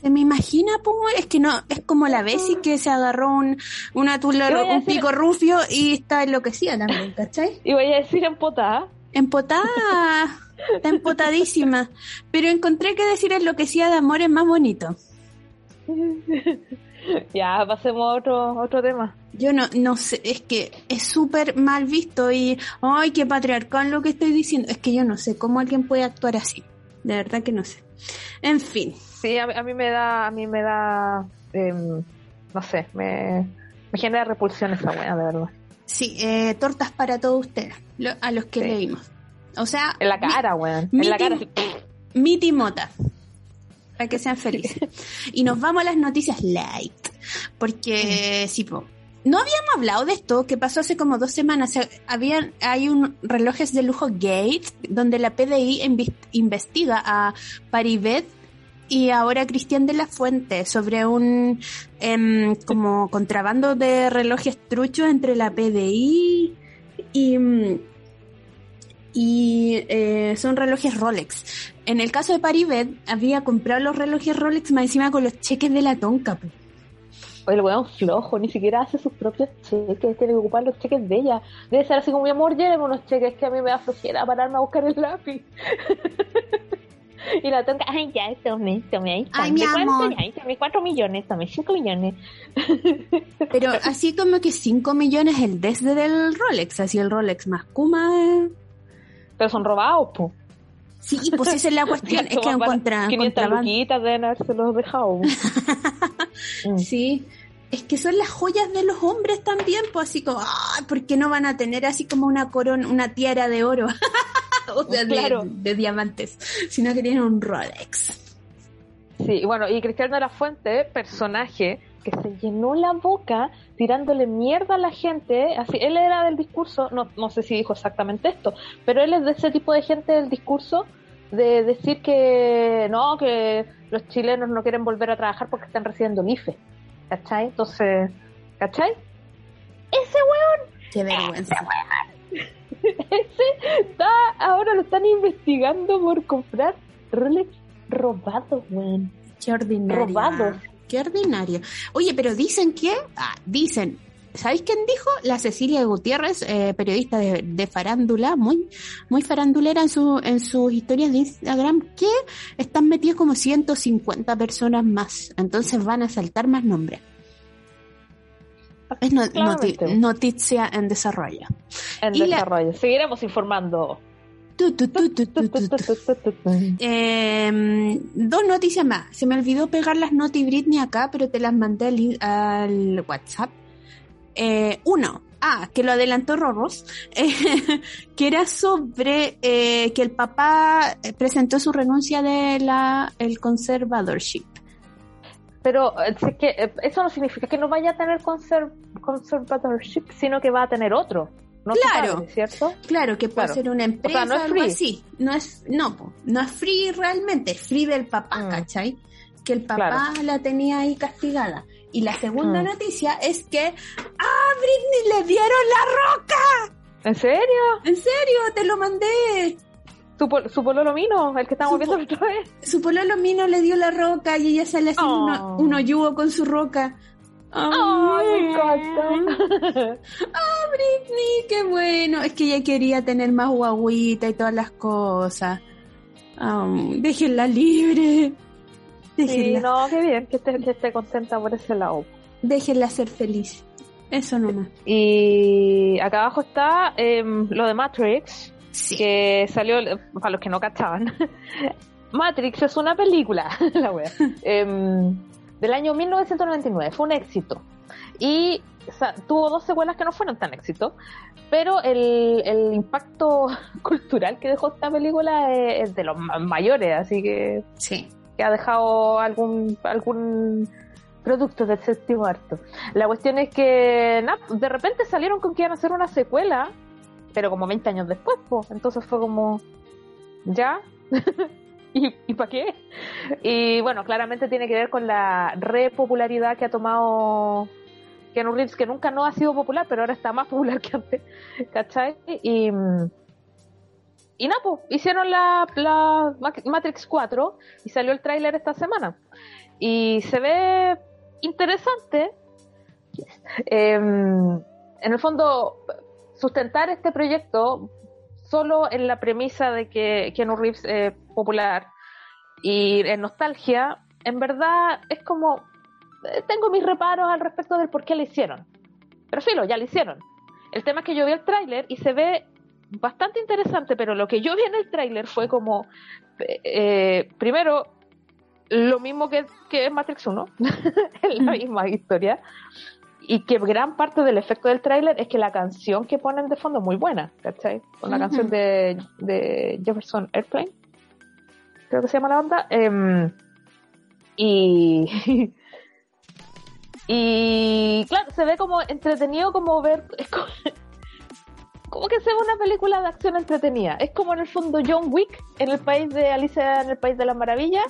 Se me imagina, pues, es que no, es como la Bessie que se agarró un, una tula, un decir- pico rufio y está enloquecida también, ¿cachai? Y voy a decir empotada. Empotada, está empotadísima. Pero encontré que decir enloquecida de amor es más bonito. ya, pasemos a otro, otro tema. Yo no, no sé, es que es súper mal visto y, ay, qué patriarcal lo que estoy diciendo. Es que yo no sé cómo alguien puede actuar así. De verdad que no sé. En fin, Sí, a, a mí me da, a mí me da, em, no sé, me, me genera repulsión esa weá, de verdad. sí, eh, tortas para todos ustedes, lo- a los que Sí. leímos. O sea, En la cara, weón. En la cara. mi timota. Para que sean felices. Y nos vamos a las noticias light. Porque, sí, po, no habíamos hablado de esto que pasó hace como dos semanas. Habían, hay un relojes de lujo Gates donde la PDI investiga a Paribet y ahora Cristian de la Fuente sobre un em, como contrabando de relojes truchos entre la PDI y, y eh, son relojes Rolex. En el caso de Paribet, había comprado los relojes Rolex más encima con los cheques de la tonca. po. El weón flojo, ni siquiera hace sus propios cheques, tiene que ocupar los cheques de ella. Debe ser así como mi amor, lléveme unos cheques que a mí me da flojera pararme a buscar el lápiz. y la tonta, ay, ya, tome, tome, ahí. Ay, mi amor. Ay, tome cuatro millones, tome cinco millones. Pero así como que 5 millones el desde del Rolex, así el Rolex más Kuma. eh. Pero son robados, po. Sí, pues esa es la cuestión, es que encuentran 500 luquitas deben haberse los dejado. Mm. Sí, es que son las joyas de los hombres también, pues así como, ah, ¿por qué no van a tener así como una corona, una tiara de oro? o sea, de- Claro. de, diamantes, sino que tienen un Rolex. Sí, bueno, y Cristiano de la Fuente, personaje que se llenó la boca tirándole mierda a la gente, así, él era del discurso, no, no sé si dijo exactamente esto, pero él es de ese tipo de gente del discurso de decir que no, que los chilenos no quieren volver a trabajar porque están recibiendo el IFE, ¿cachai? Entonces, ¿cachai? Ese Qué vergüenza. ese está, ahora lo están investigando por comprar Rolex robados, weón. Qué ordinario. Robados. Qué ordinario. Oye, pero dicen que, ah, dicen, ¿sabéis quién dijo? La Cecilia Gutiérrez, eh, periodista de, de farándula, muy, muy farandulera en su, en sus historias de Instagram, que están metidas como 150 personas más. Entonces van a saltar más nombres. Es noti- noticia en desarrollo. En Y la- desarrollo. Seguiremos informando. Eh, dos noticias más. Se me olvidó pegar las notas Britney acá, pero te las mandé al WhatsApp. Eh, uno, ah, que lo adelantó Rorros, eh, que era sobre eh, que el papá eh, presentó su renuncia de la el conservatorship. Pero es que eh, eso no significa que no vaya a tener conser- conservatorship, sino que va a tener otro. No Claro. ¿cierto? Claro, que puede Claro. ser una empresa no es algo free. así. No es, no, no es free realmente, es free del papá, Mm. ¿cachai? Que el papá la tenía ahí castigada. Y la segunda Mm. noticia es que ¡Ah, Britney le dieron la roca! ¿En serio? ¿En serio? Te lo mandé. ¿Su, pol- su pololo mino? El que estábamos Su viendo otra vez. Su pololo Mino le dio la roca y ella sale Oh. uno, un hoyugo con su roca. ¡Ay, me encanta! Britney, qué bueno. Es que ella quería tener más guaguita y todas las cosas. Am, déjenla libre. Sí, Déjenla, no, qué bien, que esté, que esté contenta por ese lado. déjenla ser feliz. Eso nomás. Y acá abajo está em, lo de Matrix, Sí. que salió, para los que no cachaban, Matrix es una película, la wea, em, del año 1999, fue un éxito. Y o sea, tuvo dos secuelas que no fueron tan éxito, pero el, el impacto cultural que dejó esta película es, es de los ma- mayores, así que, Sí. Ha dejado algún, algún producto del séptimo arte. La cuestión es que na, de repente salieron con que iban a hacer una secuela, pero como 20 años después, pues. entonces fue como, ¿ya? ¿Y, ¿Y para qué? Y bueno, claramente tiene que ver con la repopularidad que ha tomado Keanu Reeves, que nunca no ha sido popular, pero ahora está más popular que antes, ¿cachai? Y, mm, y nada, pues, hicieron la, la Ma- Matrix 4 y salió el tráiler esta semana. Y se ve interesante. Em, en el fondo, sustentar este proyecto solo en la premisa de que Keanu Reeves es popular y en nostalgia, en verdad es como, eh, tengo mis reparos al respecto del por qué lo hicieron. Pero filo, ya lo hicieron. El tema es que yo vi el tráiler y se ve bastante interesante, pero lo que yo vi en el tráiler fue como, eh, primero, lo mismo que, que Matrix 1, es la misma historia, y que gran parte del efecto del tráiler es que la canción que ponen de fondo es muy buena, ¿cachai? Una Ujú. canción de, de Jefferson Airplane, creo que se llama la banda, em, y... Y claro, se ve como entretenido como ver, es como, como que se ve una película de acción entretenida. Es como en el fondo John Wick en el país de Alicia en el país de las maravillas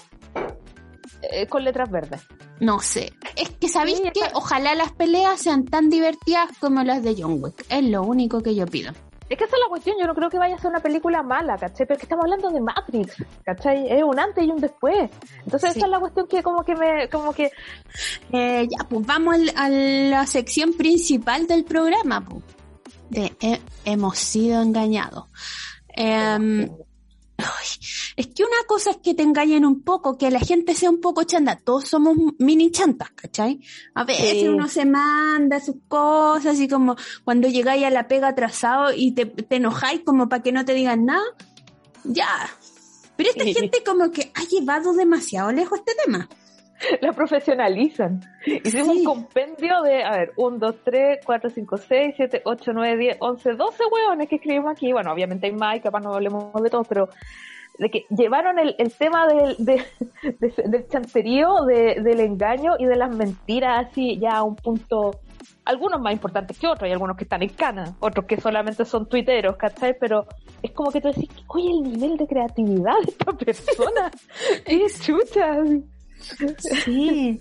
eh, con letras verdes. No sé. Es que sabéis Sí, que ojalá las peleas sean tan divertidas como las de John Wick. Es lo único que yo pido. Es que esa es la cuestión, yo no creo que vaya a ser una película mala, ¿cachai? Pero es que estamos hablando de Matrix, ¿cachai? Es un antes y un después. Entonces Sí. esa es la cuestión que como que me, como que, Eh, ya, pues vamos al- a la sección principal del programa. pues. De he- hemos sido engañados. Em, es que una cosa es que te engañen un poco, que la gente sea un poco chanda. Todos somos mini chantas, ¿cachai? A veces Sí. uno se manda sus cosas y como cuando llegáis a la pega atrasado y te, te enojáis como para que no te digan nada. Ya. Pero esta gente como que ha llevado demasiado lejos este tema. La profesionalizan. Hicimos Sí. un compendio de, a ver, 1, 2, 3, 4, 5, 6, 7, 8, 9, 10, 11, 12 hueones que escribimos aquí. Bueno, obviamente hay más y capaz no hablemos de todos, pero de que llevaron el, el tema del, de- de- del chanterío, de- del engaño y de las mentiras así ya a un punto, algunos más importantes que otros, hay algunos que están en cana, otros que solamente son tuiteros, ¿cachai? Pero es como que tú decís, oye, el nivel de creatividad de esta persona, qué chucha. Sí.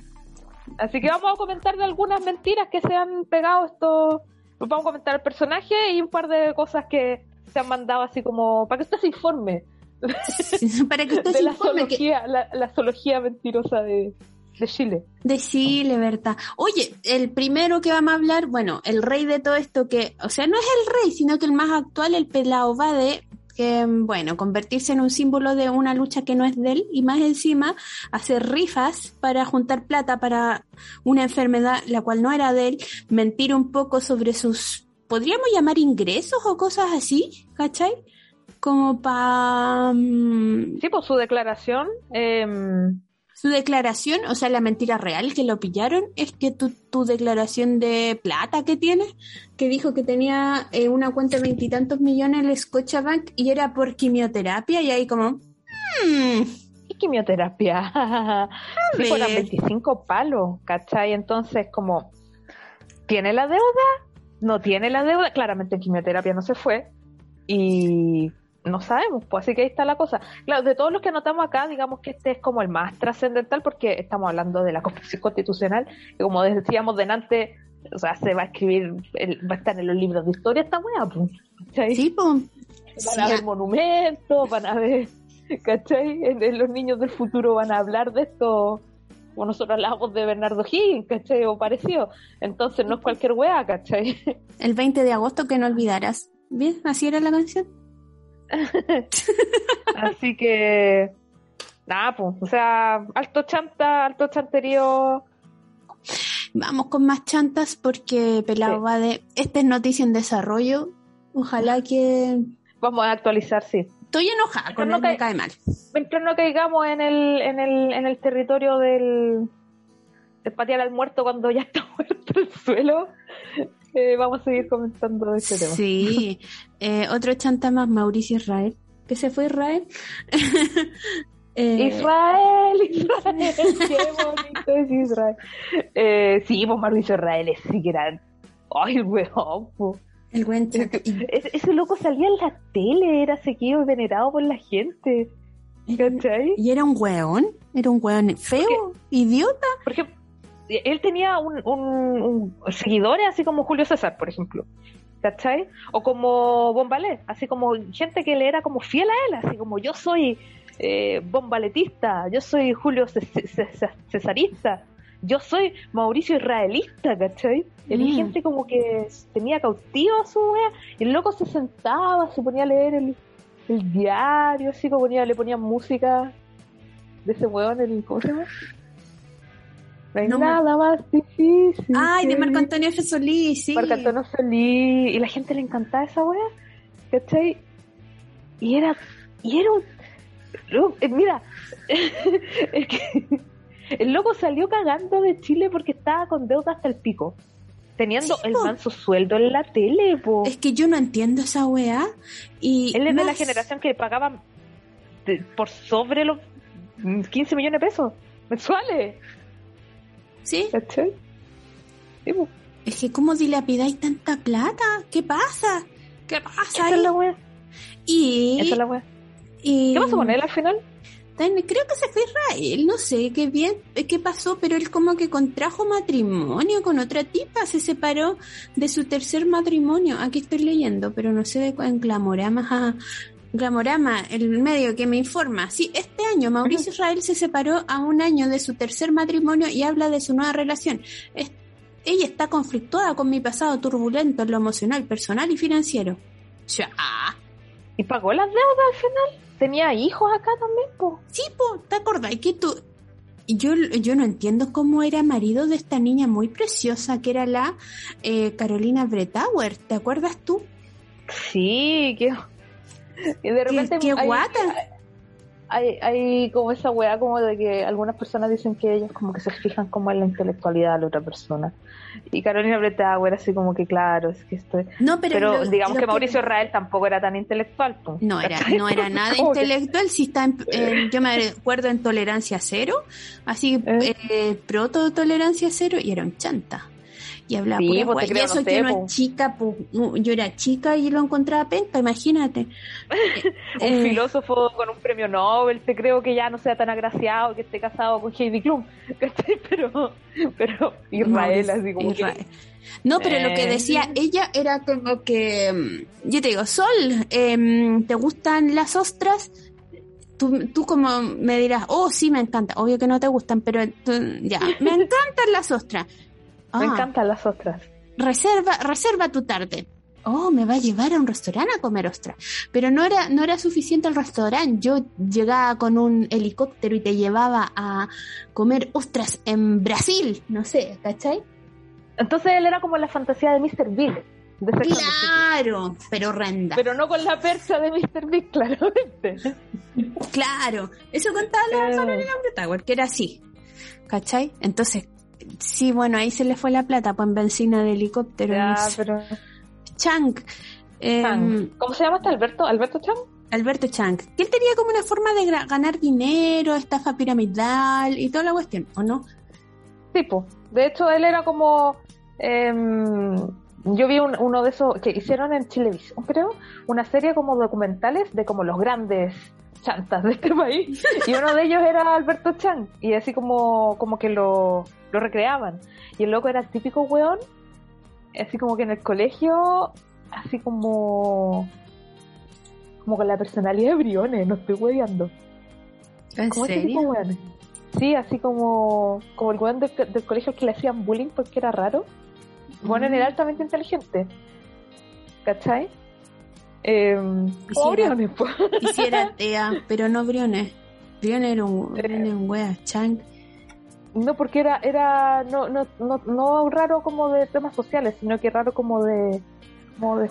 Así que vamos a comentar de algunas mentiras que se han pegado estos. Vamos a comentar el personaje y un par de cosas que se han mandado así como para que usted se informe para que usted de se la informe que zoología, la, la zoología mentirosa de, de Chile. De Chile, ¿verdad? Oye, el primero que vamos a hablar, bueno, el rey de todo esto que, o sea, no es el rey, sino que el más actual, el pelao Bade, que, bueno, convertirse en un símbolo de una lucha que no es de él y más encima hacer rifas para juntar plata para una enfermedad la cual no era de él, mentir un poco sobre sus, podríamos llamar ingresos o cosas así, ¿cachai? Como para... Sí, por su declaración. em, Su declaración, o sea, la mentira real que lo pillaron, es que tu, tu declaración de plata que tienes, que dijo que tenía eh, una cuenta de veintitantos millones en el Scotiabank y era por quimioterapia, y ahí como, "Mm, ¿Qué quimioterapia? sí, fueron ver. 25 palos, ¿cachai? Entonces, como, ¿tiene la deuda? ¿No tiene la deuda? Claramente en quimioterapia no se fue. Y no sabemos, pues así que ahí está la cosa. Claro, de todos los que anotamos acá, digamos que este es como el más trascendental porque estamos hablando de la Constitución Constitucional, que como decíamos delante, o sea, se va a escribir, el- va a estar en los libros de historia esta weá, pues. ¿cachai? sí, po, Van Sí, a haber monumentos, van a ver, ¿cachai? En- en los niños del futuro van a hablar de esto. Como nosotros hablábamos de Bernardo Higgins, ¿cachai? O parecido. Entonces no es cualquier weá, ¿cachai? el 20 de agosto que no olvidarás. ¿Bien? ¿Así era la canción? Así que, nada, pues, o sea, alto chanta, alto chanterío. Vamos con más chantas porque Pelao Sí. va de, esta es noticia en desarrollo, ojalá que... Vamos a actualizar, sí. Estoy enojada con No me cae- mal. Mientras no caigamos en el, en el, en el territorio del, de patear al muerto cuando ya está muerto el suelo, eh, vamos a seguir comentando de este tema. Sí, eh, otro chanta más, Mauricio Israel, que se fue Israel. Eh, Israel, Israel, qué bonito es Israel. Eh, sí, pues Mauricio Israel es era. Ay, el weón, po. el buen Ese, ese loco salía en la tele, era seguido y venerado por la gente. ¿Cachai? Y era un weón, era un weón feo, idiota. Por ejemplo, él tenía un, un, un- seguidores así como Julio César, por ejemplo. ¿Cachai? O como Bombalé, así como gente que le era como fiel a él, así como yo soy eh, bombaletista, yo soy Julio Cesarista, yo soy Mauricio Israelista, ¿cachai? Él Mm. gente como que tenía cautivo a su wea, y el loco se sentaba, se ponía a leer el, el diario, así como ponía, le ponían música de ese weón, el, ¿cómo se llama? No hay No me- nada más difícil. Ay, de Marco Antonio F. Solís, sí. Marco Antonio Solís, y la gente le encantaba esa wea, ¿cachai? Y era, y era un, eh, mira, es que el loco salió cagando de Chile porque estaba con deuda hasta el pico, teniendo Sí, el manso sueldo en la tele, po. Es que yo no entiendo esa weá. Y Él es de la generación que pagaban por sobre los 15 millones de pesos mensuales, Sí, ¿cachai? Sí, po. es que cómo dilapidáis tanta plata. ¿Qué pasa? ¿Qué pasa Esa es la wea, Y, esa es la wea. y- ¿Qué pasó con él al final? Creo que se fue Israel, no sé qué bien, eh, qué pasó, pero él como que contrajo matrimonio con otra tipa, se separó de su tercer matrimonio. Aquí estoy leyendo, pero no sé de en Glamorama, ajá. Glamorama, el medio que me informa. Sí, este año Mauricio Israel se separó a un año de su tercer matrimonio y habla de su nueva relación. Es- ella está conflictuada con mi pasado turbulento en lo emocional, personal y financiero. Ya. ¿Y pagó las deudas al final? tenía hijos acá también, po. Sí, po, ¿te acordás que tú... Yo, yo no entiendo cómo era marido de esta niña muy preciosa que era la eh, Carolina Bretauer, ¿te acuerdas tú? Sí, que... Y de repente qué hay- guata. Hay, hay como esa weá como de que algunas personas dicen que ellos como que se fijan como en la intelectualidad de la otra persona. Y Carolina Bretauer así como que claro, es que estoy... No, pero, Pero, lo- digamos lo que Mauricio Israel tampoco era tan intelectual. No era, no era nada que- intelectual, si está en- en- yo me acuerdo en tolerancia cero, así ¿Eh? eh, proto tolerancia cero y era un chanta. Y hablaba Sí, pura pues. Y eso no que sé, uno po. es chica, pu- no, yo era chica y lo encontraba penca, imagínate. un Eh, filósofo con un premio Nobel, te creo que ya no sea tan agraciado que esté casado con Heidi Klum. Pero, pero Israel, Mauricio así como Israel. que... No, pero lo que Eh. decía ella era como que, mm, yo te digo, Sol, em, ¿te gustan las ostras? Tú, tú como me dirás, oh, sí, me encanta. Obvio que no te gustan, pero tú- ya, me encantan las ostras. Me Ah, encantan las ostras. reserva, reserva tu tarde. Oh, me va a llevar a un restaurante a comer ostras. Pero no era, no era suficiente el restaurante. Yo llegaba con un helicóptero y te llevaba a comer ostras en Brasil. No sé, ¿cachai? Entonces él era como la fantasía de Mr. Big. De. Claro, pero horrenda. Pero no con la percha de Mr. Big, claramente. Claro, eso contaba la Eh. Carolina Tower, que era así. ¿Cachai? Entonces, sí, bueno, ahí se le fue la plata, pues en benzina de helicóptero. Sé. pero... Chang. eh, Chang. ¿Cómo se llama este Alberto? ¿Alberto Chang? Alberto Chang. Que él tenía como una forma de ganar dinero, estafa piramidal y toda la cuestión, ¿o no? Tipo. De hecho, él era como... em, yo vi un- uno de esos que hicieron en Chilevisión, creo, una serie como documentales de como los grandes chantas de este país. Y uno de ellos era Alberto Chang. Y así como, como que lo, lo recreaban. Y el loco era el típico weón, así como que en el colegio, así como... Como con la personalidad de Briones, no estoy hueveando. ¿En Como ese tipo serio? weones. Sí, así como, como el weón del, del colegio que le hacían bullying porque era raro. Bueno, Mm. era altamente inteligente. ¿Cachai? Eh, como Hiciera- Briones, po. Hiciera TEA, pero no Briones. Briones era un, Briones era un wea. Chang. No, porque era, era no, no, no, no raro como de temas sociales, sino que raro como de, como de,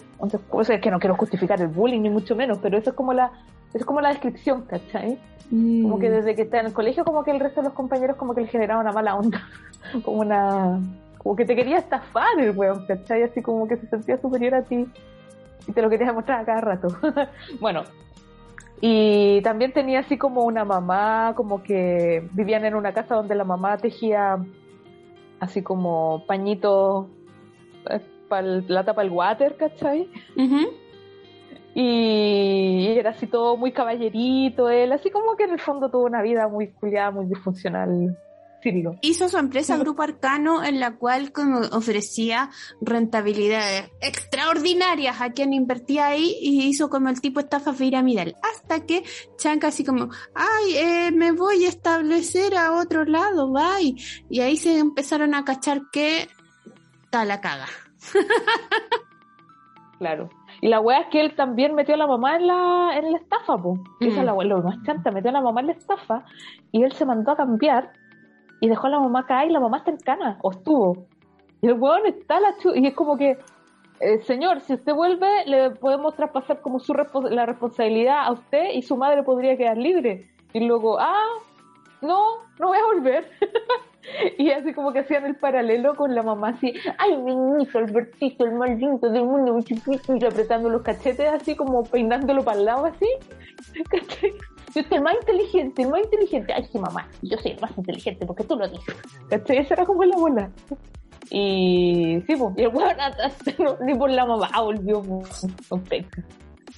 o sea, es que no quiero justificar el bullying ni mucho menos, pero eso es como la, es como la descripción, ¿cachai? Como Mm. que desde que está en el colegio, como que el resto de los compañeros como que le generaba una mala onda. Como una... Como que te quería estafar el weón, ¿cachai? Así como que se sentía superior a ti y te lo quería demostrar a cada rato. bueno. Y también tenía así como una mamá, como que vivían en una casa donde la mamá tejía así como pañitos para la tapa del water, ¿cachai? Y era así todo muy caballerito, él, así como que en el fondo tuvo una vida muy culiada, muy disfuncional, Hizo su empresa Grupo Arcano en la cual como ofrecía rentabilidades extraordinarias a quien invertía ahí y hizo como el tipo estafa piramidal. Hasta que Chanca así como, ay, eh, me voy a establecer a otro lado, bye. Y ahí se empezaron a cachar que está la caga. Claro. Y la wea es que él también metió a la mamá en la, en la estafa, po. Esa Mm. es la lo más chanta, metió a la mamá en la estafa y él se mandó a cambiar y dejó a la mamá acá y la mamá está en cana, o estuvo. Y el weón está la chu y es como que, eh, señor, si usted vuelve, le podemos traspasar como su la responsabilidad a usted y su madre podría quedar libre. Y luego, ah, no, no voy a volver. y así como que hacían el paralelo con la mamá así, ay, mi niño Albertito, el más lindo del mundo, muy chiquito", y apretando los cachetes así como peinándolo para el lado así. Yo soy el más inteligente, el más inteligente. Ay, sí, mamá, yo soy el más inteligente porque tú lo dices. ¿Cachai? Esa era como la bola. Y sí, pues, y el weón no, ni por la mamá volvió pues, con peca.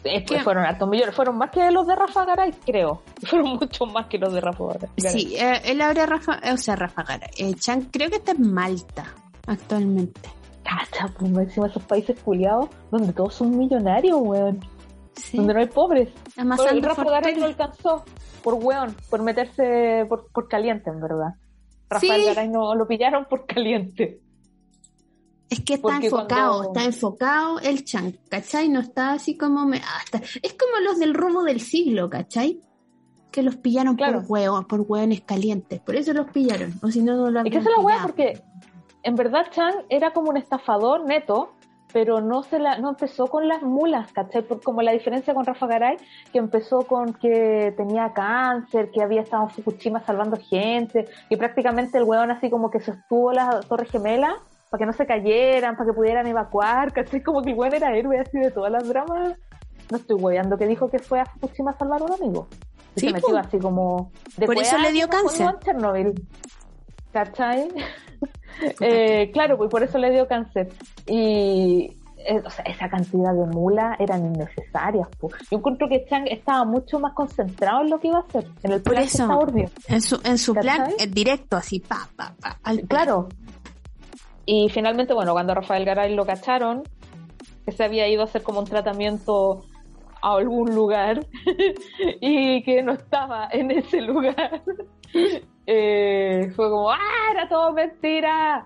Después ¿Qué? fueron hartos millones, fueron más que los de Rafa Garay, creo. Fueron mucho más que los de Rafa Garay. Sí, eh, él ahora Rafa, eh, o sea, Rafa Gara. Eh, Chan creo que está en Malta actualmente. Cacha, pues encima esos países culiados donde todos son millonarios, weón. Sí. Donde no hay pobres. El Rafa Garay no alcanzó por weón, por meterse por, por caliente, en verdad. Rafael Sí. Garay no lo pillaron por caliente. Es que está Porque enfocado, cuando- está enfocado el Chan, ¿cachai? No está así como... Me, ah, está- Es como los del robo del siglo, ¿cachai? Que los pillaron Claro. por huevos, por hueones calientes. Por eso los pillaron. O si no, no lo Es que esa es la pillado. porque en verdad Chan era como un estafador neto, pero no se la, no empezó con las mulas, ¿cachai? Por, como la diferencia con Rafa Garay, que empezó con que tenía cáncer, que había estado en Fukushima salvando gente, y prácticamente el weón así como que sostuvo las torres gemelas para que no se cayeran, para que pudieran evacuar, ¿cachai? Como que el weón era héroe así de todas las dramas. No estoy weyando que dijo que fue a Fukushima a salvar a un amigo. Y Sí, se metió así como... de Por eso le dio cáncer. Chernobyl. ¿Cachai? Eh, claro, pues por eso le dio cáncer. Y eh, o sea, esa cantidad de mulas eran innecesarias. pues. Yo encuentro que Chang estaba mucho más concentrado en lo que iba a hacer, en el Por plan eso. que urdido. En su, en su plan, eh, directo, así, pa, pa, pa. al. Claro. Y finalmente, bueno, cuando Rafael Garay lo cacharon, que se había ido a hacer como un tratamiento a algún lugar y que no estaba en ese lugar, eh, fue como, ¡ah, era todo mentira!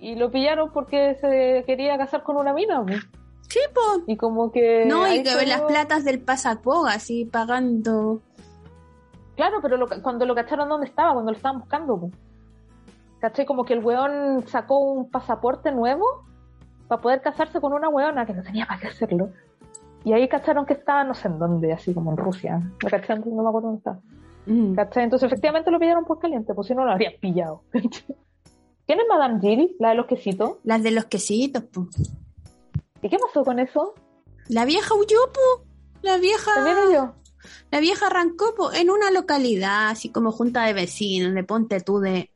Y lo pillaron porque se quería casar con una mina. pues. Sí, po. Y como que... No, y que las platas del pasapoga, así, pagando. Claro, pero lo- cuando lo cacharon, ¿dónde estaba? Cuando lo estaban buscando. po. ¿Cachai? Como que el weón sacó un pasaporte nuevo para poder casarse con una weona que no tenía para qué hacerlo. Y ahí cacharon que estaba no sé en dónde, así como en Rusia. ¿Me cacharon? No me acuerdo dónde estaba. Mm. ¿Cachai? Entonces efectivamente lo pillaron por caliente, pues si no lo habrían pillado. ¿Quién es Madame Jill? La de los quesitos. Las de los quesitos, po. ¿Y qué pasó con eso? La vieja huyó, po. La vieja. ¿También yo? La vieja arrancó po, en una localidad, así como junta de vecinos, de Ponte tú, de,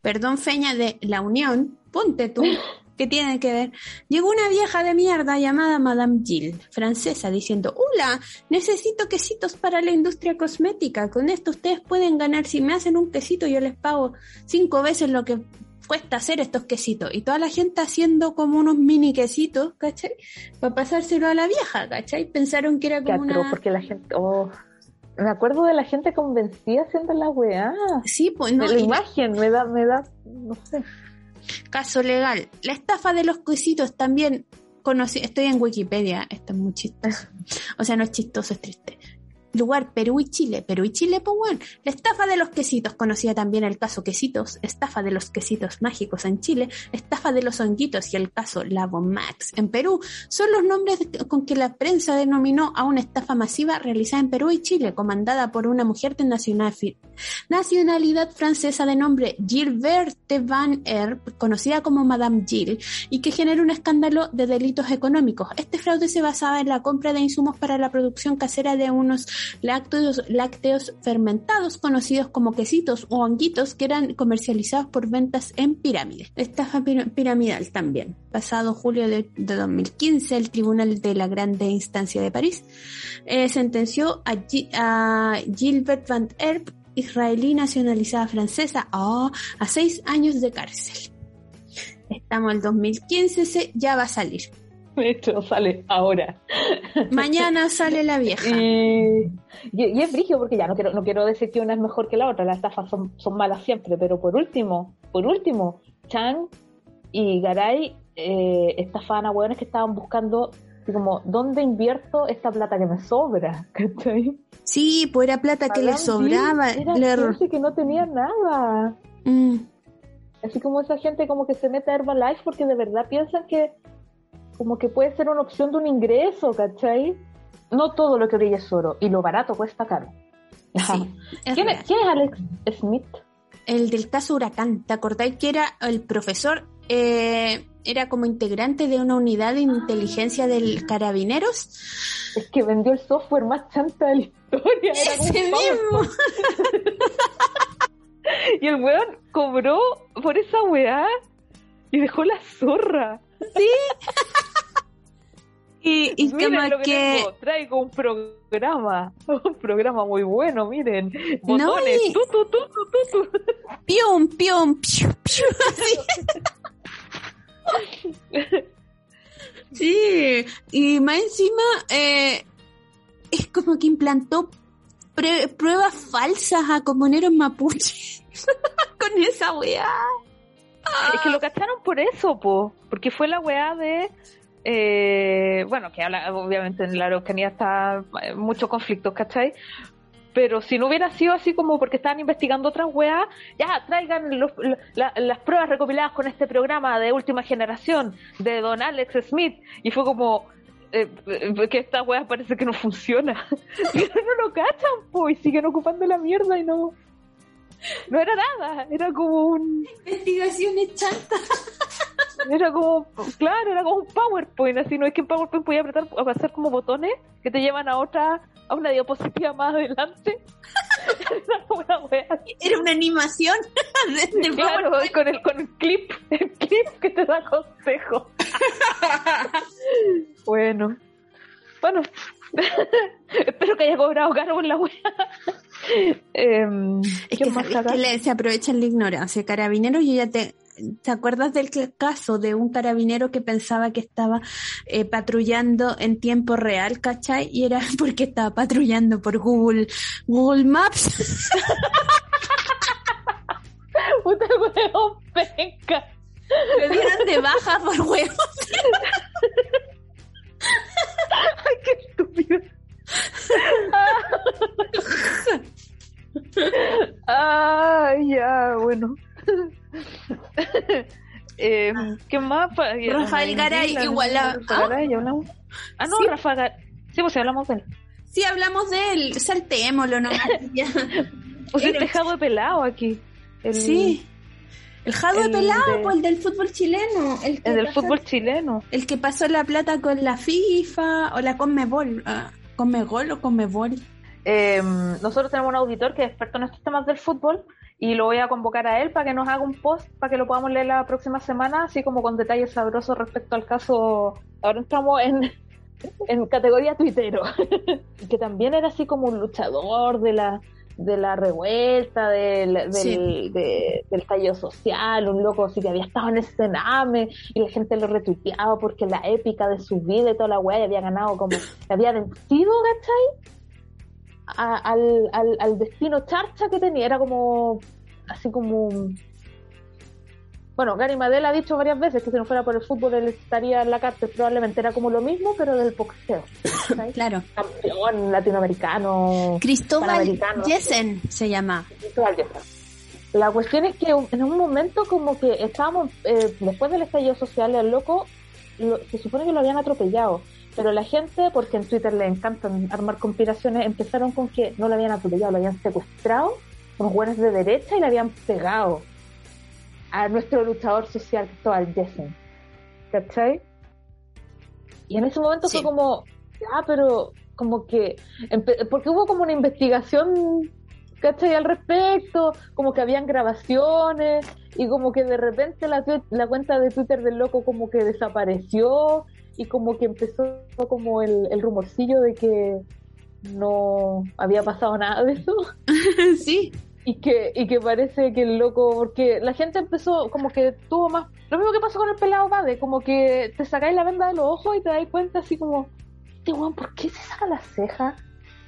perdón, Feña, de La Unión, Ponte tú, ¿qué tiene que ver? Llegó una vieja de mierda llamada Madame Jill, francesa, diciendo, hola, necesito quesitos para la industria cosmética, con esto ustedes pueden ganar, si me hacen un quesito yo les pago cinco veces lo que cuesta hacer estos quesitos. Y toda la gente haciendo como unos mini quesitos, ¿cachai? Para pasárselo a la vieja, ¿cachai? Pensaron que era como una... porque la gente... oh, me acuerdo de la gente convencida haciendo la weá. Sí, pues no, de la imagen me da, me da, no sé. Caso legal. La estafa de los quesitos también conocí, estoy en Wikipedia, esto es muy chistoso. O sea, no es chistoso, es triste. Lugar Perú y Chile, Perú y Chile, pues. La estafa de los quesitos, conocida también el caso Quesitos, estafa de los quesitos mágicos en Chile, estafa de los honguitos y el caso Lavo Max en Perú, son los nombres con que la prensa denominó a una estafa masiva realizada en Perú y Chile, comandada por una mujer de nacional- nacionalidad francesa de nombre Gilberte Van Er, conocida como Madame Jill, y que genera un escándalo de delitos económicos. Este fraude se basaba en la compra de insumos para la producción casera de unos lácteos, lácteos fermentados conocidos como quesitos o honguitos que eran comercializados por ventas en pirámides. Estafa pir- piramidal también. Pasado julio de, de 2015, el Tribunal de la Grande Instancia de París eh, sentenció a, Gi- a Gilbert Van Erp, israelí nacionalizada francesa, oh, a seis años de cárcel. Estamos en el 2015, se, ya va a salir. De hecho, sale ahora. Mañana sale la vieja. Y, y, y es brigio porque ya no quiero, no quiero decir que una es mejor que la otra, las estafas son, son malas siempre, pero por último, por último, Chang y Garay eh, estafaban a hueones que estaban buscando como, ¿dónde invierto esta plata que me sobra? ¿Cachai? Sí, pues era plata que le sobraba. Era Le que no tenía nada. Mm, Así como esa gente como que se mete a Herbalife porque de verdad piensan que como que puede ser una opción de un ingreso, ¿cachai? No todo lo que brilla es oro y lo barato cuesta caro. sí, es ¿Quién, es, quién es Alex Smith? El del caso Huracán. ¿Te acordáis que era el profesor? eh, era como integrante de una unidad de inteligencia del Carabineros. Es que vendió el software más chanta de la historia. Era Ese mismo. Y el weón cobró por esa weá y dejó la zorra. Y, y miren como lo que, que tengo. traigo un programa, un programa muy bueno, miren. No, Botones, y- tu, tu, pium, pium, piu, piu, así. Sí, y más encima eh, es como que implantó pruebas falsas a comuneros mapuches con esa weá. Es que lo cacharon por eso, po. Porque fue la weá de. eh, bueno, que habla- obviamente en la Araucanía está eh, muchos conflictos, ¿cachai? Pero si no hubiera sido así como porque estaban investigando otras weas, ya traigan los- la- las pruebas recopiladas con este programa de última generación de Don Alex Smith. Y fue como eh, eh, que esta wea parece que no funciona. Pero no lo cachan, po, y siguen ocupando la mierda y no. No era nada, era como un. Investigaciones chantas. Era como, claro, era como un PowerPoint, así, no es que en PowerPoint podía apretar, hacer como botones que te llevan a otra, a una diapositiva más adelante. Era una. Era una animación de, Claro, con el, con el clip, el clip que te da consejo. bueno, bueno, espero que haya cobrado caro por la wea. Em, Es ¿qué que, más sabes acá? que le- se aprovechan la ignorancia. Carabineros, yo ya te... ¿Te acuerdas del caso de un carabinero que pensaba que estaba eh, patrullando en tiempo real, ¿cachai? Y era porque estaba patrullando por Google, Google Maps. Puta weón, penca. Lo dieron de baja por huevo. Ay, qué estúpido. Ah, ya, bueno. eh, ¿Qué más? Eh, Rafael Garay, igual a- Rafael Garay, hablamos. Ah, no, Sí. Rafael Garay. Sí, pues hablamos de él. Sí, hablamos de él, saltémoslo nomás. Pues Era- el tejado de pelado aquí. El, Sí. El Jado de el Pelado, de- pues el del fútbol chileno. El, que El del pasó- fútbol chileno. El que pasó la plata con la FIFA o la Conmebol. Ah, ¿Conmebol o Conmebol? Eh, nosotros tenemos un auditor que es experto en estos temas del fútbol y lo voy a convocar a él para que nos haga un post para que lo podamos leer la próxima semana, así como con detalles sabrosos respecto al caso. Ahora entramos en, en categoría tuitero, que también era así como un luchador de la de la revuelta, del, del, Sí. de- del tallo social, un loco así que había estado en ese cename y la gente lo retuiteaba porque la épica de su vida y toda la weá había ganado como, había vencido, ¿cachai? A- al, al, al destino charcha que tenía. Era como, así como... Bueno, Gary Madel ha dicho varias veces que si no fuera por el fútbol él estaría en la cárcel. Probablemente era como lo mismo, pero del boxeo. ¿sabes? Claro. Campeón latinoamericano. Cristóbal. Jessen se llama. Cristóbal Yesa. La cuestión es que en un momento como que estábamos, eh, después del estallido social, el loco, lo- se supone que lo habían atropellado, pero la gente, porque en Twitter le encantan armar conspiraciones, empezaron con que no lo habían atropellado, lo habían secuestrado, unos buenos de derecha y le habían pegado a nuestro luchador social Cristóbal Jessen. ¿Cachai? Y en ese momento Sí. fue como, ah, pero como que, porque hubo como una investigación ¿cachai? Al respecto, como que habían grabaciones y como que de repente la, la cuenta de Twitter del loco como que desapareció y como que empezó como el, el rumorcillo de que no había pasado nada de eso sí. y que, y que parece que el loco, porque la gente empezó como que tuvo más, lo mismo que pasó con el pelado Bade, como que te sacáis la venda de los ojos y te dais cuenta así como, este weón, ¿por qué se saca las cejas?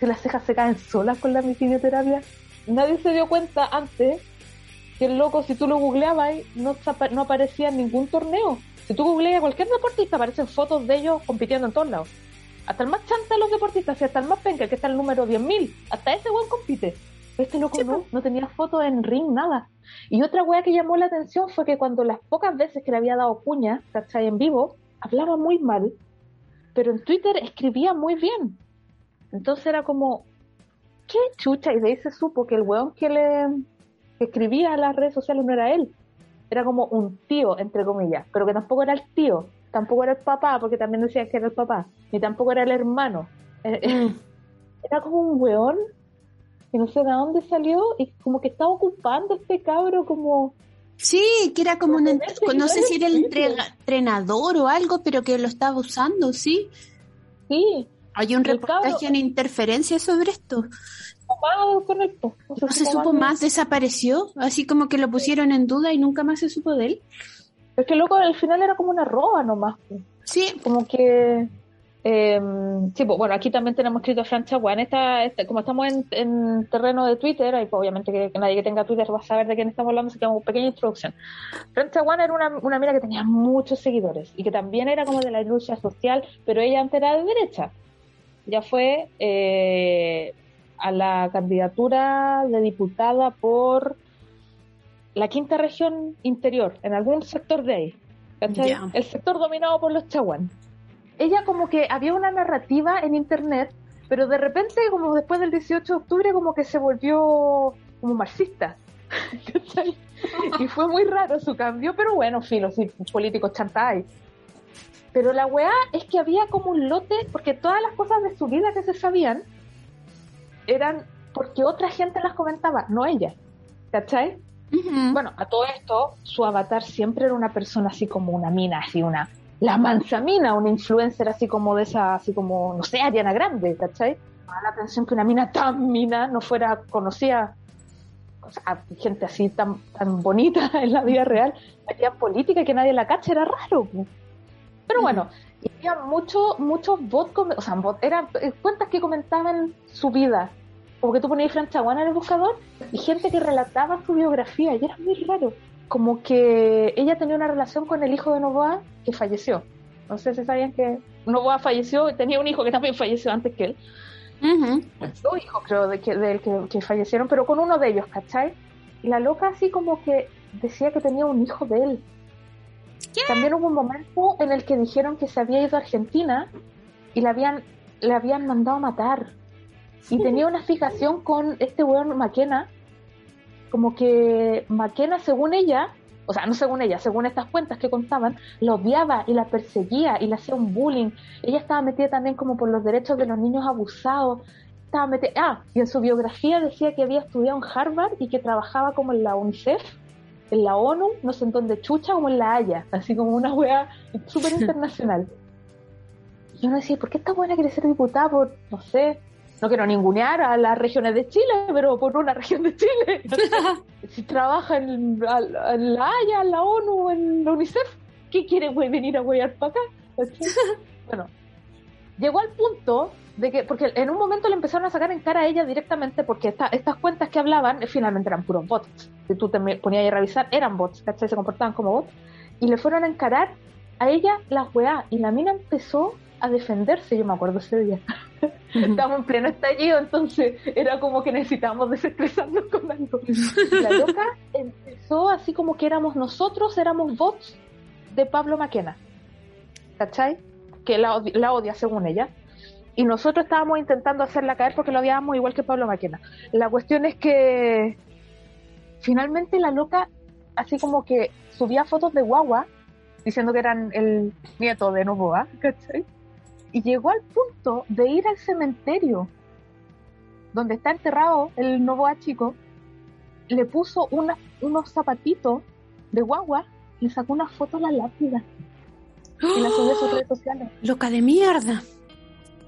Si las cejas se caen solas con la quimioterapia. Nadie se dio cuenta antes que el loco, si tú lo googleabas, no, no aparecía en ningún torneo. Si tú googleas a cualquier deportista, aparecen fotos de ellos compitiendo en todos lados. Hasta el más chanta de los deportistas, y hasta el más penca, que está el número 10.000, hasta ese weón compite. Este loco no, no tenía fotos en ring, nada. Y otra weá que llamó la atención fue que cuando las pocas veces que le había dado cuña, ¿cachai? En vivo, hablaba muy mal, pero en Twitter escribía muy bien. Entonces era como, ¿qué chucha? Y de ahí se supo que el weón que le que escribía a las redes sociales no era él. Era como un tío, entre comillas, pero que tampoco era el tío, tampoco era el papá, porque también decían que era el papá, ni tampoco era el hermano. Eh, eh, Era como un weón que no sé de dónde salió y como que estaba ocupando este cabro como Sí, que era como un, ent- no sé si era el entrega- entrenador o algo, pero que lo estaba usando, sí. sí, Hay un reportaje cabro- en interferencia sobre esto. Con esto. No se supo más, desapareció, así como que lo pusieron en duda y nunca más se supo de él. Es que loco al final era como una roba nomás. pues. Sí, como que Eh, sí, pues, bueno, aquí también tenemos escrito Fran Chaguán. Esta, esta- como estamos en, en terreno de Twitter, y pues, obviamente que, que nadie que tenga Twitter va a saber de quién estamos hablando, así que una pequeña introducción. Fran Chaguán era una, una mina que tenía muchos seguidores y que también era como de la lucha social, pero ella antes era de derecha. Ya fue eh, a la candidatura de diputada por la quinta región interior, en algún sector de ahí. El sector dominado por los chaguán ella como que había una narrativa en internet, pero de repente, como después del 18 de octubre, como que se volvió como marxista. ¿cachai? y fue muy raro su cambio, pero bueno, filo, sí, políticos chantáis. Pero la weá es que había como un lote, porque todas las cosas de su vida que se sabían eran porque otra gente las comentaba, no ella. ¿Cachai? Ujú. Bueno, a todo esto, su avatar siempre era una persona así como una mina, así una. La manzamina, una influencer así como de esa, así como, no sé, Ariana Grande, ¿cachai? Llama la atención que una mina tan mina no fuera conocida, sea, gente así tan, tan bonita en la vida real, en política que nadie la cacha, era raro. Pero bueno, había muchos muchos bots, o sea, bot, eran eh, cuentas que comentaban su vida. Como que tú ponías Fran Chaguán en el buscador y gente que relataba su biografía y era muy raro. Como que ella tenía una relación con el hijo de Novoa que falleció. No sé si sabían que Novoa falleció, tenía un hijo que también falleció antes que él. Ujú. Dos hijos creo de que, de él que, que fallecieron, pero con uno de ellos, ¿cachai? Y la loca así como que decía que tenía un hijo de él. También hubo un momento en el que dijeron que se había ido a Argentina y la habían, le habían mandado a matar. Y tenía una fijación con este weón Maquena, como que Maquena, según ella, o sea, no según ella, según estas cuentas que contaban, la odiaba y la perseguía y le hacía un bullying. Ella estaba metida también como por los derechos de los niños abusados. Estaba metida, ah, y en su biografía decía que había estudiado en Harvard y que trabajaba como en la UNICEF, en la ONU, no sé en dónde chucha, como en la Haya, así como una wea súper internacional. Y me decía, ¿por qué esta buena quiere ser diputada por, no sé, no quiero ningunear a las regiones de Chile, pero por una región de Chile? si trabaja en, la Haya, en la ONU, en la UNICEF, ¿qué quiere venir a huear para acá? Bueno, llegó al punto de que, porque en un momento le empezaron a sacar en cara a ella directamente, porque esta- estas cuentas que hablaban eh, finalmente eran puros bots. Si tú te ponías a revisar, eran bots, ¿cachai? Se comportaban como bots. Y le fueron a encarar a ella las weá. Y la mina empezó a defenderse, yo me acuerdo ese día. Estábamos en pleno estallido, entonces era como que necesitábamos desestresarnos con algo. La loca empezó así como que éramos nosotros, éramos bots de Pablo Maquena. ¿Cachai? Que la, la odia según ella. Y nosotros estábamos intentando hacerla caer porque la odiábamos igual que Pablo Maquena. La cuestión es que finalmente la loca, así como que subía fotos de guagua, diciendo que eran el nieto de Novoa, ¿cachai? Y llegó al punto de ir al cementerio donde está enterrado el Novoa chico, le puso una- unos zapatitos de guagua y le sacó una foto a la lápida y la subió a sus redes sociales. Loca de mierda.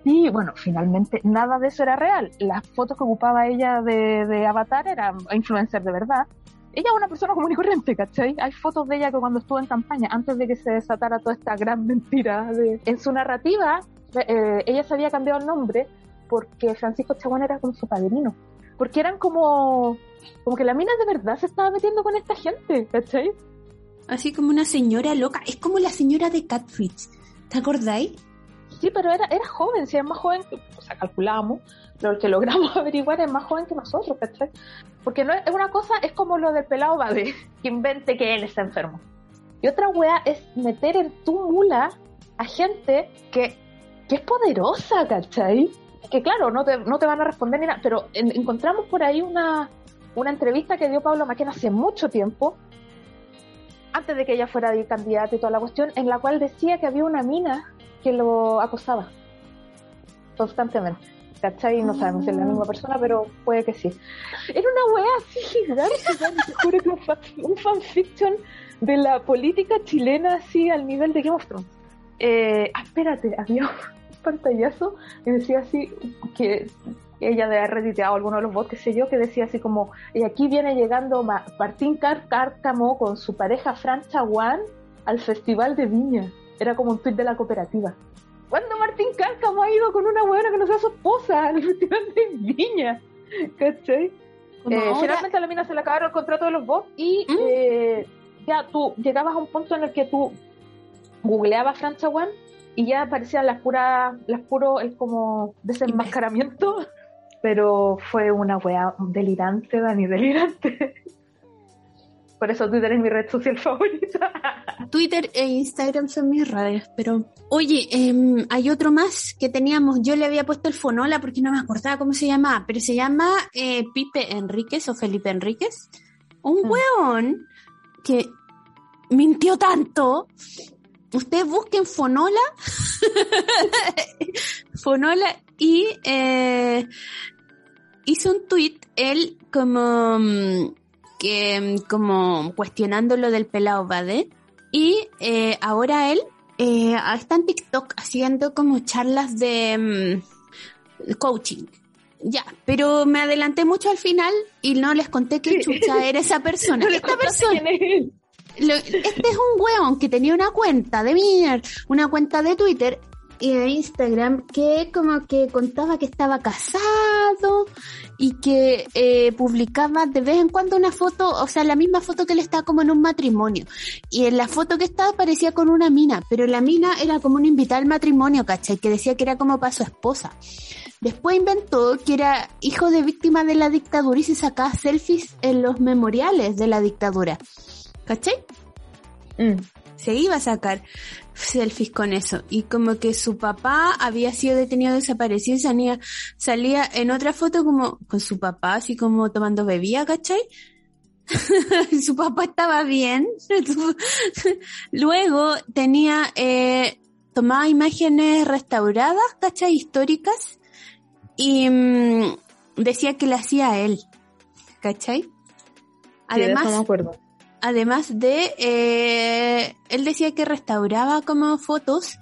Sí, bueno, finalmente nada de eso era real. Las fotos que ocupaba ella de, de avatar eran influencer de verdad. Ella es una persona común y corriente, ¿cachai? Hay fotos de ella que cuando estuvo en campaña, antes de que se desatara toda esta gran mentira. De... En su narrativa, eh, ella se había cambiado el nombre porque Francisco Chaguán era como su padrino. Porque eran como... Como que la mina de verdad se estaba metiendo con esta gente, ¿cachai? Así como una señora loca. Es como la señora de Catfish. ¿Te acordáis? Sí, pero era, era joven, si es más joven, que- o sea, calculábamos, pero el que logramos averiguar es más joven que nosotros, ¿cachai? Porque no es, una cosa, es como lo del pelado Bade, que invente que él está enfermo. Y otra wea es meter en tu mula a gente que, que es poderosa, ¿cachai? Que claro, no te, no te van a responder ni nada, pero en- encontramos por ahí una, una entrevista que dio Pablo Maquena hace mucho tiempo, antes de que ella fuera candidata y toda la cuestión, en la cual decía que había una mina que lo acosaba constantemente. ¿Cachai? No sabemos si es la misma persona, pero puede que sí. Era una weá así gigante, te juro que un, fan, un fanfiction de la política chilena así al nivel de Game of Thrones. Eh, ah, espérate, había un pantallazo que decía así que ella de haber alguno de los bots, qué sé yo, que decía así como, y aquí viene llegando Ma- Martín Cárcamo con su pareja Fran Chaguán al Festival de Viña. Era como un tweet de la cooperativa. ¿Cuándo Martín Cárcamo ha ido con una buena que no sea su esposa al festival de Viña. ¿Cachai? Como Eh, ahora- finalmente a la mina se le acabaron el contrato de los bots y ¿Mm? eh, ya tú llegabas a un punto en el que tú googleabas Francia One y ya aparecían las puras, las puro, el como desenmascaramiento, pero fue una wea delirante, Dani, delirante. Por eso Twitter es mi red social favorita. Twitter e Instagram son mis redes, pero oye, em, hay otro más que teníamos. Yo le había puesto el Fonola porque no me acordaba cómo se llamaba, pero se llama eh, Pipe Enríquez o Felipe Enríquez. Un Mm. weón que mintió tanto. Ustedes busquen Fonola, Fonola y eh, hizo un tweet él como mm, que como cuestionando lo del pelado Bade y eh, ahora él eh, está en TikTok haciendo como charlas de mm, coaching. Ya, pero me adelanté mucho al final y no les conté que chucha era esa persona. No Esta persona, es lo- este es un weón que tenía una cuenta de Miner, una cuenta de Twitter y de Instagram que como que contaba que estaba casado y que eh, publicaba de vez en cuando una foto, o sea, la misma foto que él estaba como en un matrimonio. Y en la foto que estaba parecía con una mina, pero la mina era como una invitada al matrimonio, ¿cachai? Que decía que era como para su esposa. Después inventó que era hijo de víctima de la dictadura y se sacaba selfies en los memoriales de la dictadura. ¿Cachai? Mm. se iba a sacar selfies con eso. Y como que su papá había sido detenido desaparecido y salía, salía en otra foto como con su papá, así como tomando bebida, ¿cachai? su papá estaba bien. Luego tenía, eh, tomaba imágenes restauradas, ¿cachai? Históricas. Y mm, decía que le hacía a él, ¿cachai? Sí, de eso Además, me acuerdo. Además de, eh, él decía que restauraba como fotos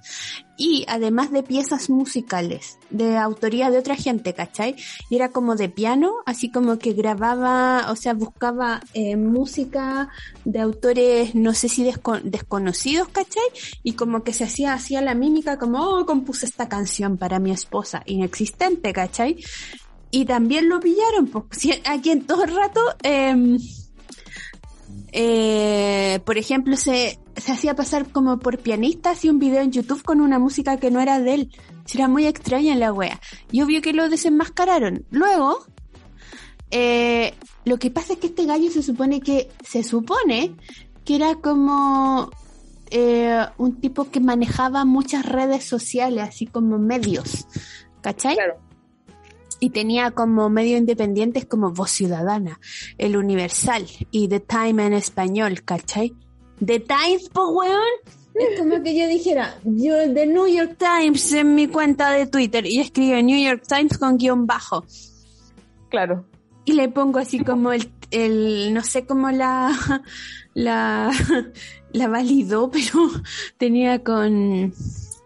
y además de piezas musicales de autoría de otra gente, ¿cachai? Y era como de piano, así como que grababa, o sea, buscaba eh, música de autores, no sé si desco- desconocidos, ¿cachai? Y como que se hacía, hacía la mímica como, oh, compuse esta canción para mi esposa, inexistente, ¿cachai? Y también lo pillaron, pues, aquí en todo el rato, em, eh, por ejemplo, se, se hacía pasar como por pianista, hacía un video en YouTube con una música que no era de él. Era muy extraña la wea. Y obvio que lo desenmascararon. Luego, eh, lo que pasa es que este gallo se supone que, se supone que era como eh, un tipo que manejaba muchas redes sociales, así como medios. ¿Cachai? Y tenía como medios independientes como Voz Ciudadana, El Universal y The Time en español, ¿cachai? The Times, po weón. Es como que yo dijera, yo The New York Times en mi cuenta de Twitter y escribo New York Times con guion bajo. Claro. Y le pongo así como el, el no sé cómo la, la, la validó, pero tenía con,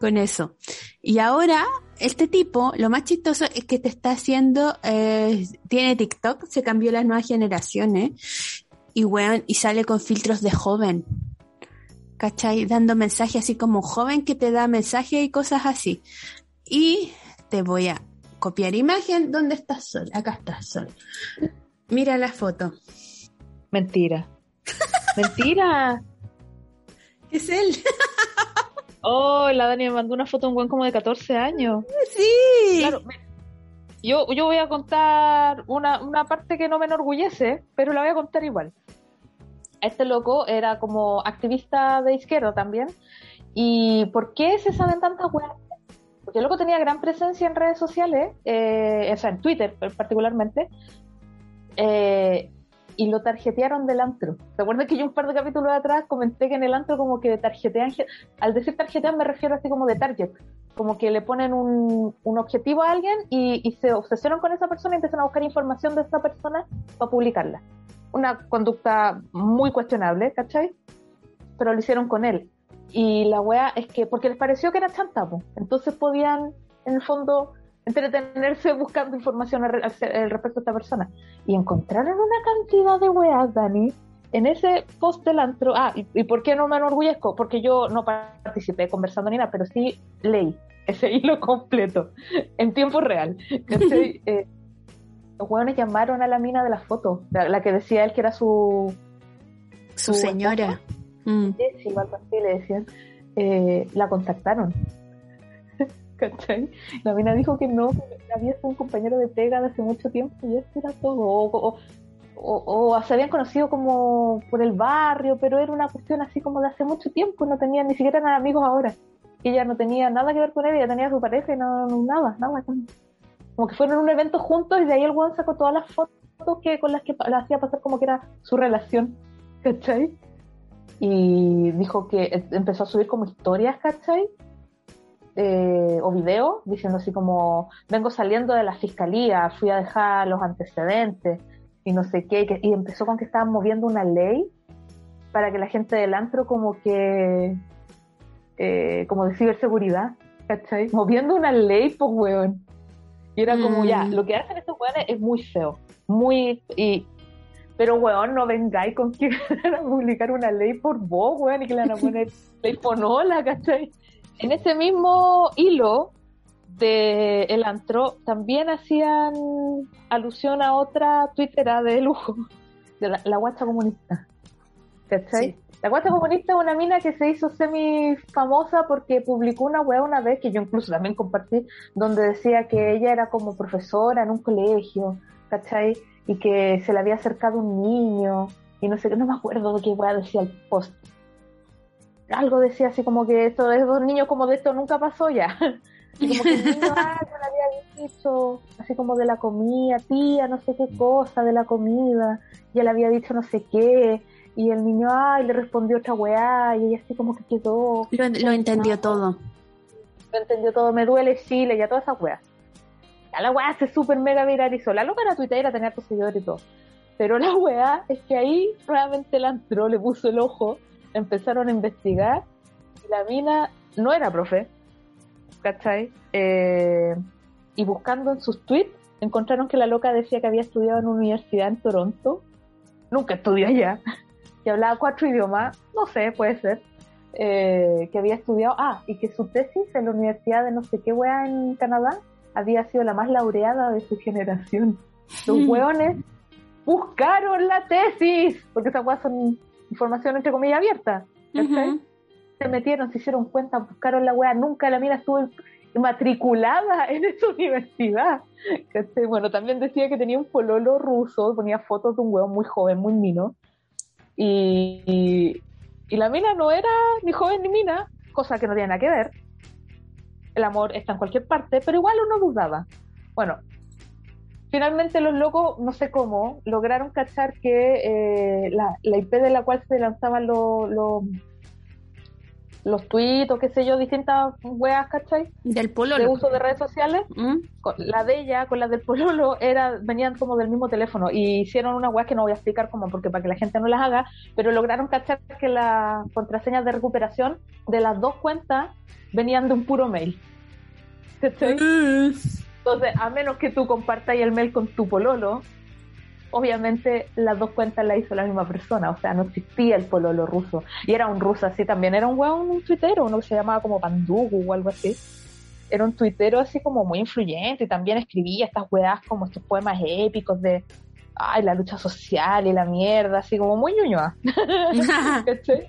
con eso. Y ahora, este tipo, lo más chistoso es que te está haciendo, eh, tiene TikTok, se cambió las nuevas generaciones, y weón, y sale con filtros de joven. ¿Cachai? Dando mensajes así como joven que te da mensajes y cosas así. Y te voy a copiar imagen. ¿Dónde estás Sol? Acá estás Sol. Mira la foto. Mentira. Mentira. Es él. Oh, la Dani me mandó una foto de un buen como de 14 años. Sí. Claro, me- yo, yo voy a contar una, una parte que no me enorgullece, pero la voy a contar igual. Este loco era como activista de izquierda también. ¿Y por qué se saben tantas weas? Porque el loco tenía gran presencia en redes sociales, eh, o sea, en Twitter particularmente, eh, y lo tarjetearon del antro. ¿Se acuerdan que yo un par de capítulos atrás comenté que en el antro como que tarjetean, al decir tarjetean me refiero así como de target, como que le ponen un, un objetivo a alguien y, y se obsesionan con esa persona y empiezan a buscar información de esa persona para publicarla. Una conducta muy cuestionable, ¿cachai? Pero lo hicieron con él. Y la wea es que, porque les pareció que era chanta, po. entonces podían, en el fondo, entretenerse buscando información al, re- al- al respecto a esta persona. Y encontraron una cantidad de weas, Dani, en ese post del antro. Ah, ¿y, y por qué no me enorgullezco? Porque yo no participé conversando ni nada, pero sí leí. ese hilo completo, en tiempo real. Eh, los hueones llamaron a la mina de la foto, la, la que decía él que era su... Su Su señora. Mm. Jessie, o algo así, le decían. Eh, la contactaron. ¿Cachai? La mina dijo que no, que había sido un compañero de pega de hace mucho tiempo y eso era todo. O, o- se habían conocido como por el barrio, pero era una cuestión así como de hace mucho tiempo, no tenían, ni siquiera eran amigos ahora. Ella no tenía nada que ver con él, ella tenía su pareja y no, no- nada, nada. Como que fueron a un evento juntos y de ahí el weón sacó todas las fotos que con las que la hacía pasar como que era su relación. ¿Cachai? y dijo que em- empezó a subir como historias, ¿cachai? Eh, o videos, diciendo así como, vengo saliendo de la fiscalía, fui a dejar los antecedentes y no sé qué, y, que- y empezó con que estaban moviendo una ley para que la gente del antro como que, eh, como de ciberseguridad, ¿cachai? Moviendo una ley, pues, weón. Y era como, Mm. ya, lo que hacen estos weones es muy feo, muy, y, pero, weón, no vengáis con que van a publicar una ley por vos, weón, y que le van a poner ley ponola, ¿cachai? En ese mismo hilo de el antro también hacían alusión a otra twittera de lujo, de la, la guacha comunista, ¿cachai? Sí. La guacha comunista es una mina que se hizo semi famosa porque publicó una weá una vez que yo incluso también compartí, donde decía que ella era como profesora en un colegio, ¿cachai? Y que se le había acercado un niño, y no sé qué, no me acuerdo de qué weá decía el post. Algo decía así como que esto de dos niños como de esto nunca pasó ya. Y como que el niño, ah, yo le había dicho, así como de la comida, tía, no sé qué cosa de la comida, y él había dicho no sé qué, y el niño, ay, le respondió otra weá, y ella así como que quedó, Lo, lo entendió todo. lo entendió todo, me duele Chile, ya toda esa weá. Ya la weá se super mega viralizó, la loca era tuitera, tenía tus seguidores y todo. Pero la weá es que ahí nuevamente la entró, le puso el ojo, empezaron a investigar, y la mina no era profe, ¿cachai? Eh, y buscando en sus tweets, encontraron que la loca decía que había estudiado en una universidad en Toronto, nunca estudió allá, que hablaba cuatro idiomas, no sé, puede ser, eh, que había estudiado, ah, y que su tesis en la universidad de no sé qué wea en Canadá había sido la más laureada de su generación. Los hueones buscaron la tesis, porque esas weas son información entre comillas abierta. se metieron, se hicieron cuenta, buscaron la weá, nunca la mina estuvo matriculada en esa universidad. ¿cachai? Bueno, también decía que tenía un pololo ruso, ponía fotos de un hueón muy joven, muy mino. Y, y, y la mina no era ni joven ni mina, cosa que no tiene nada que ver. El amor está en cualquier parte, pero igual uno dudaba. Bueno, finalmente los locos, no sé cómo, lograron cachar que eh, la, la IP de la cual se lanzaban los, los, los tweets o qué sé yo, distintas weas, ¿cachai? Del De pololo. uso de redes sociales, ¿Mm? con- la de ella con la del pololo era, venían como del mismo teléfono y hicieron una weas que no voy a explicar como porque para que la gente no las haga, pero lograron cachar que las contraseñas de recuperación de las dos cuentas venían de un puro mail. ¿Cachai? Entonces, a menos que tú compartas el mail con tu pololo, obviamente las dos cuentas la hizo la misma persona, o sea, no existía el pololo ruso. Y era un ruso así también, era un weón, un tuitero, uno que se llamaba como Pandugu o algo así. Era un tuitero así como muy influyente y también escribía estas weas como estos poemas épicos de ay, la lucha social y la mierda, así como muy ñuñoa. ¿cachai?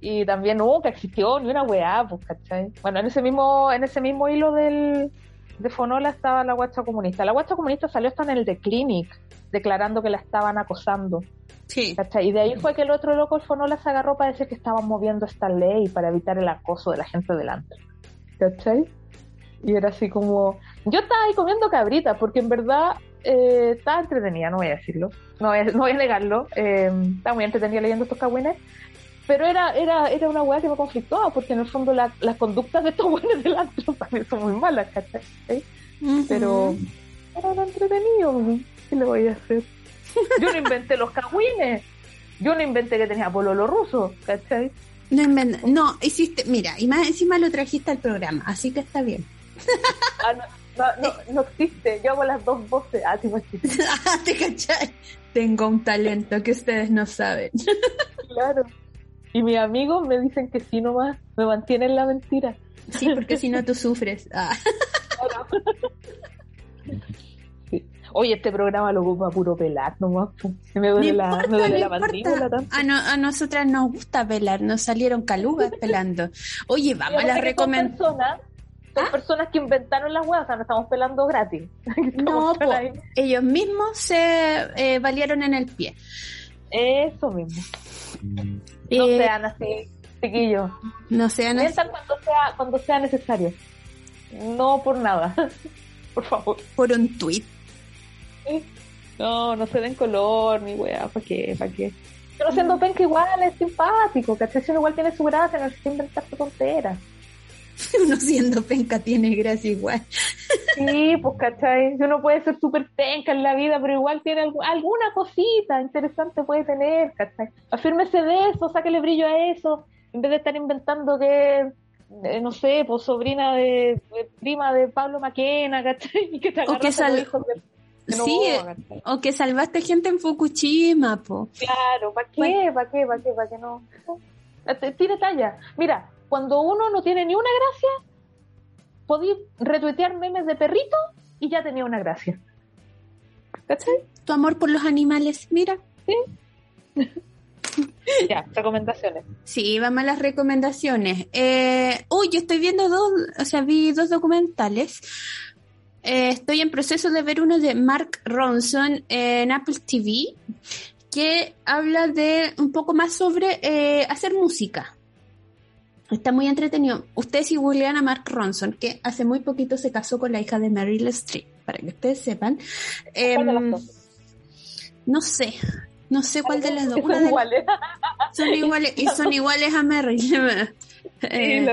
Y también nunca existió ni una weá, pues, ¿cachai? Bueno, en ese mismo, en ese mismo hilo del, de Fonola estaba la guacha comunista. La guacha comunista salió hasta en el The Clinic, declarando que la estaban acosando, Sí. ¿cachai? Y de ahí fue que el otro loco, el Fonola, se agarró para decir que estaban moviendo esta ley para evitar el acoso de la gente delante, ¿cachai? Y era así como... Yo estaba ahí comiendo cabritas, porque en verdad eh, estaba entretenida, no voy a decirlo, no voy a, no voy a negarlo, eh, estaba muy entretenida leyendo estos cagüines, pero era, era, era una weá que me conflictaba, porque en el fondo la- las conductas de estos weones del antro también son muy malas, ¿cachai? Pero era lo entretenido. ¿qué le voy a hacer? Yo no inventé los cagüines, yo no inventé que tenía pololo ruso, ¿cachai? No, no, hiciste, mira, y más encima lo trajiste al programa, así que está bien. Ah, no, no, no, no existe, yo hago las dos voces, ah, sí, no existe. Tengo un talento que ustedes no saben. claro. Y mis amigos me dicen que sí nomás, me mantienen la mentira. Sí, porque si no tú sufres. Ah. Sí. Oye, este programa lo ocupa puro pelar nomás. Me duele No la, importa, me duele no la importa. mandíbula tanto. A, no- a nosotras nos gusta pelar, nos salieron calugas pelando. Oye, vamos a las Son recomendaciones. personas, son ¿Ah? personas que inventaron las huevas, o sea, no estamos pelando gratis. No, Estamos po, ahí. ellos mismos se eh, valieron en el pie. Eso mismo. No Eh, sean así, chiquillos. no sean así. Cuando sea, cuando sea necesario. No por nada. por favor. por un tweet. No, no se den color ni weá, ¿para qué? ¿Para qué? Pero siendo penca igual es simpático, ¿cachai? Igual tiene su gracia, no necesita inventarse tonteras. Uno siendo penca tiene gracia igual. Sí, pues, ¿cachai? Uno puede ser súper penca en la vida, pero igual tiene algu- alguna cosita interesante puede tener, ¿cachai? Afírmese de eso, sáquele brillo a eso, en vez de estar inventando que, eh, no sé, pues sobrina de, de prima de Pablo Maquena, ¿cachai? Y que te O que sal- hijos de- de Sí, ¿cachai? O que salvaste gente en Fukushima, po. Claro, ¿para qué? ¿Para qué? ¿Para qué? ¿Para qué no? Este, Tire talla. Mira, cuando uno no tiene ni una gracia, podí retuitear memes de perrito y ya tenía una gracia. ¿Cachai? Tu amor por los animales, mira. Ya, recomendaciones. Sí, vamos a las recomendaciones. Eh, uy, yo estoy viendo dos, o sea, vi dos documentales. Eh, estoy en proceso de ver uno de Mark Ronson en Apple TV, que habla de un poco más sobre eh, hacer música. Está muy entretenido. Ustedes si googlean a Mark Ronson, que hace muy poquito se casó con la hija de Meryl Streep, para que ustedes sepan. ¿Cuál de las dos? no sé, no sé cuál de las dos. Son iguales. son iguales y son iguales a Meryl. Eh,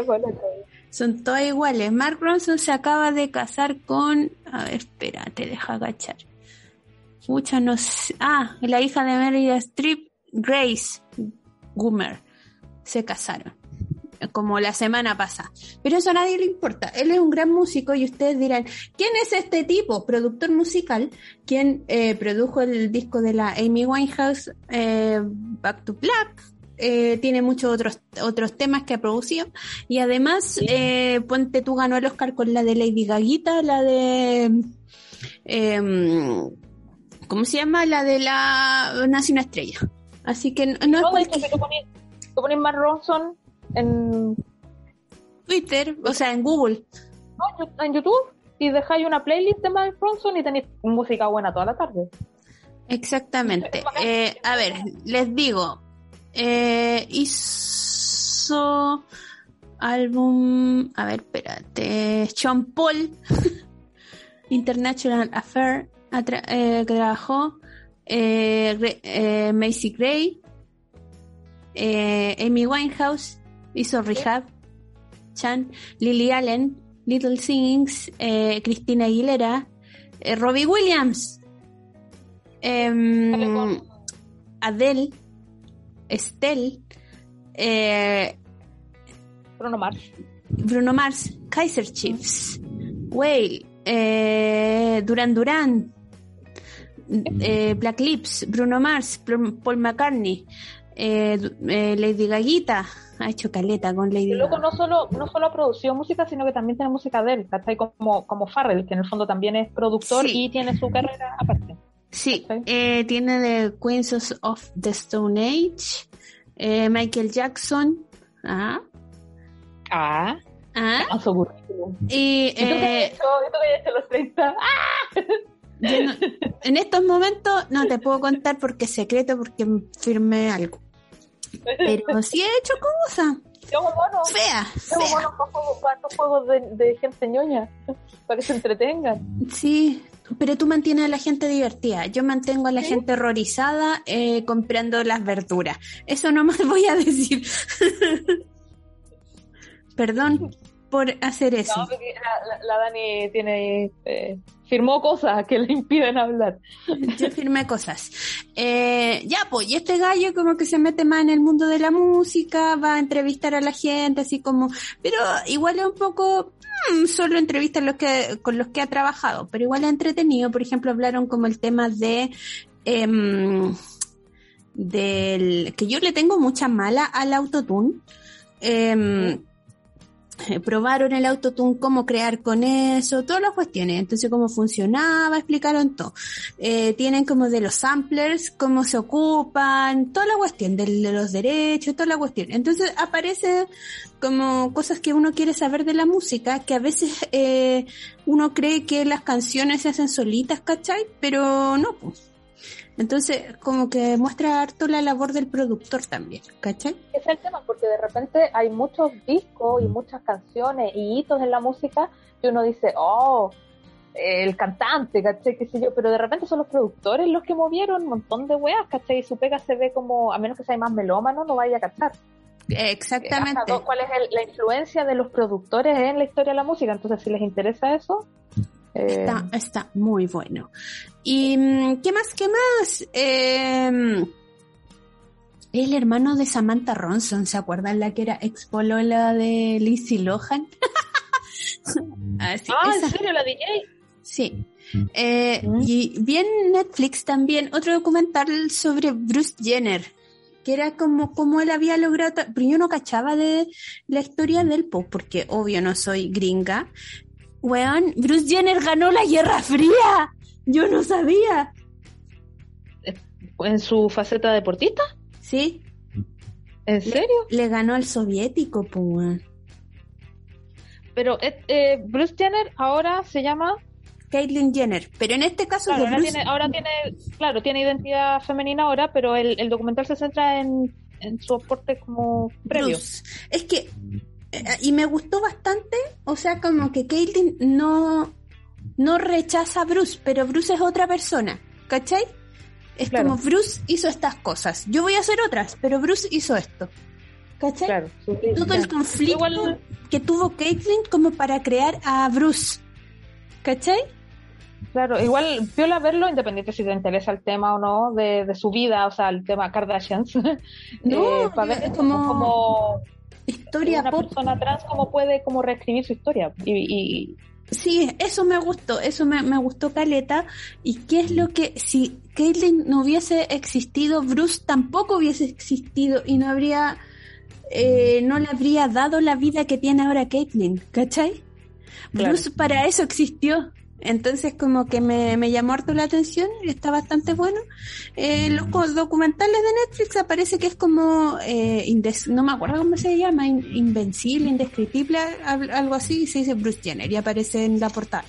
son todas iguales. Mark Ronson se acaba de casar con. A ver, espérate, deja agachar. Mucha no sé. Ah, la hija de Meryl Streep, Grace Goomer. Se casaron. Como la semana pasada. Pero eso a nadie le importa. Él es un gran músico y ustedes dirán, ¿quién es este tipo? Productor musical, quien eh, produjo el disco de la Amy Winehouse, eh, Back to Black. eh, tiene muchos otros, otros temas que ha producido. Y además, eh, Ponte tú ganó el Oscar con la de Lady Gaguita, la de. em, ¿Cómo se llama? La de la Nace una estrella. Así que no, no es Mark Ronson en, Twitter, o sea, en Google. no, en YouTube y dejáis una playlist de Mark Ronson y tenéis música buena toda la tarde. Exactamente. Eh, a ver, les digo, eh, hizo álbum, a ver, espérate, Sean Paul, International Affair, atra- eh, que trabajó, Macy Gray, Amy Winehouse, hizo Rehab, Chan, Lily Allen, Little Things, eh, Cristina Aguilera, eh, Robbie Williams, em, Adele, Estelle, eh, Bruno Mars. Bruno Mars, Kaiser Chiefs, Whale, eh, Duran Duran, Black Lips, Bruno Mars, Paul McCartney, Lady Gaguita, ha hecho caleta con Lady loco Gaga. no solo, no solo ha producido música, sino que también tiene música de él, ¿cachai? Como, como Farrell, que en el fondo también es productor Sí. y tiene su carrera aparte. Sí, eh, tiene de Queens of the Stone Age, eh, Michael Jackson, ah, Ah, ah, a su currículum. y ¿Y tú eh, hecho? ¿Y tú qué has hecho a los 30? ¡Ah! No- en estos momentos no te puedo contar porque es secreto, porque firmé algo. Pero sí he hecho cosas hago monos. feas, monos juegos, para estos juegos de, de gente ñoña, para que se entretengan. Sí, pero tú mantienes a la gente divertida. Yo mantengo a la ¿Sí? gente horrorizada eh, comprando las verduras. Eso no más voy a decir. Perdón por hacer eso. No, porque la, la- la Dani tiene, eh, firmó cosas que le impiden hablar. Yo firmé cosas. Eh, ya, pues, y este gallo como que se mete más en el mundo de la música, va a entrevistar a la gente, así como, pero igual es un poco, mm, solo entrevistas los que, con los que ha trabajado, pero igual es entretenido. Por ejemplo, hablaron como el tema de, em, del, que yo le tengo mucha mala al autotune. Em, probaron el autotune, cómo crear con eso, todas las cuestiones. Entonces, cómo funcionaba, explicaron todo. Eh, tienen como de los samplers, cómo se ocupan, toda la cuestión de, de los derechos, toda la cuestión. Entonces, aparece como cosas que uno quiere saber de la música, que a veces eh, uno cree que las canciones se hacen solitas, ¿cachai? Pero no, pues. Entonces, como que muestra harto la labor del productor también, ¿cachai? Es el tema, porque de repente hay muchos discos y muchas canciones y hitos en la música que uno dice, oh, el cantante, ¿cachai? ¿Qué sé yo? Pero de repente son los productores los que movieron un montón de weas, ¿cachai? Y su pega se ve como, a menos que sea más melómano, no vaya a cachar. Exactamente. Hasta ¿Cuál es el- la influencia de los productores en la historia de la música? Entonces, si les interesa eso, eh, Está, está muy bueno. ¿Y mm, qué más? ¿Qué más? Eh, el hermano de Samantha Ronson, ¿se acuerdan la que era ex polola de Lizzie Lohan? Ah, sí, ah, esa- ¿en serio la DJ? Sí. Eh, Mm. Y vi en Netflix también otro documental sobre Bruce Jenner, que era como, como él había logrado, pero yo no cachaba de la historia del pop, porque obvio no soy gringa. Weón, Bruce Jenner ganó la Guerra Fría. Yo no sabía. ¿En su faceta deportista? Sí, ¿En serio? le ganó al soviético, pues. Pero eh, eh, Bruce Jenner ahora se llama Caitlyn Jenner, pero en este caso Claro, ahora Bruce tiene, ahora tiene, claro, tiene identidad femenina ahora, pero el, el documental se centra en, en su aporte como previo. Bruce. Es que, eh, y me gustó bastante, o sea, como que Caitlyn no, no rechaza a Bruce, pero Bruce es otra persona, ¿cachai? Es Claro. como Bruce hizo estas cosas, yo voy a hacer otras, pero Bruce hizo esto, ¿cachai? Claro, Todo el conflicto Igual- que tuvo Caitlyn como para crear a Bruce, ¿cachai? Claro, igual viola verlo, independiente si te interesa el tema o no, de, de su vida, o sea, el tema Kardashians. No, para ver como como Historia una pop. persona trans, cómo puede como reescribir su historia. Y, y- Sí, eso me gustó, eso me, me gustó Caleta. ¿Y qué es lo que, si Caitlyn no hubiese existido, Bruce tampoco hubiese existido y no habría, eh, no le habría dado la vida que tiene ahora Caitlyn, ¿cachai? Claro. Bruce para eso existió. Entonces como que me, me llamó harto la atención y está bastante bueno. Eh, los co- documentales de Netflix aparece que es como, eh, indes- no me acuerdo cómo se llama, in- invencible, indescriptible, al- algo así, y se dice Bruce Jenner y aparece en la portada.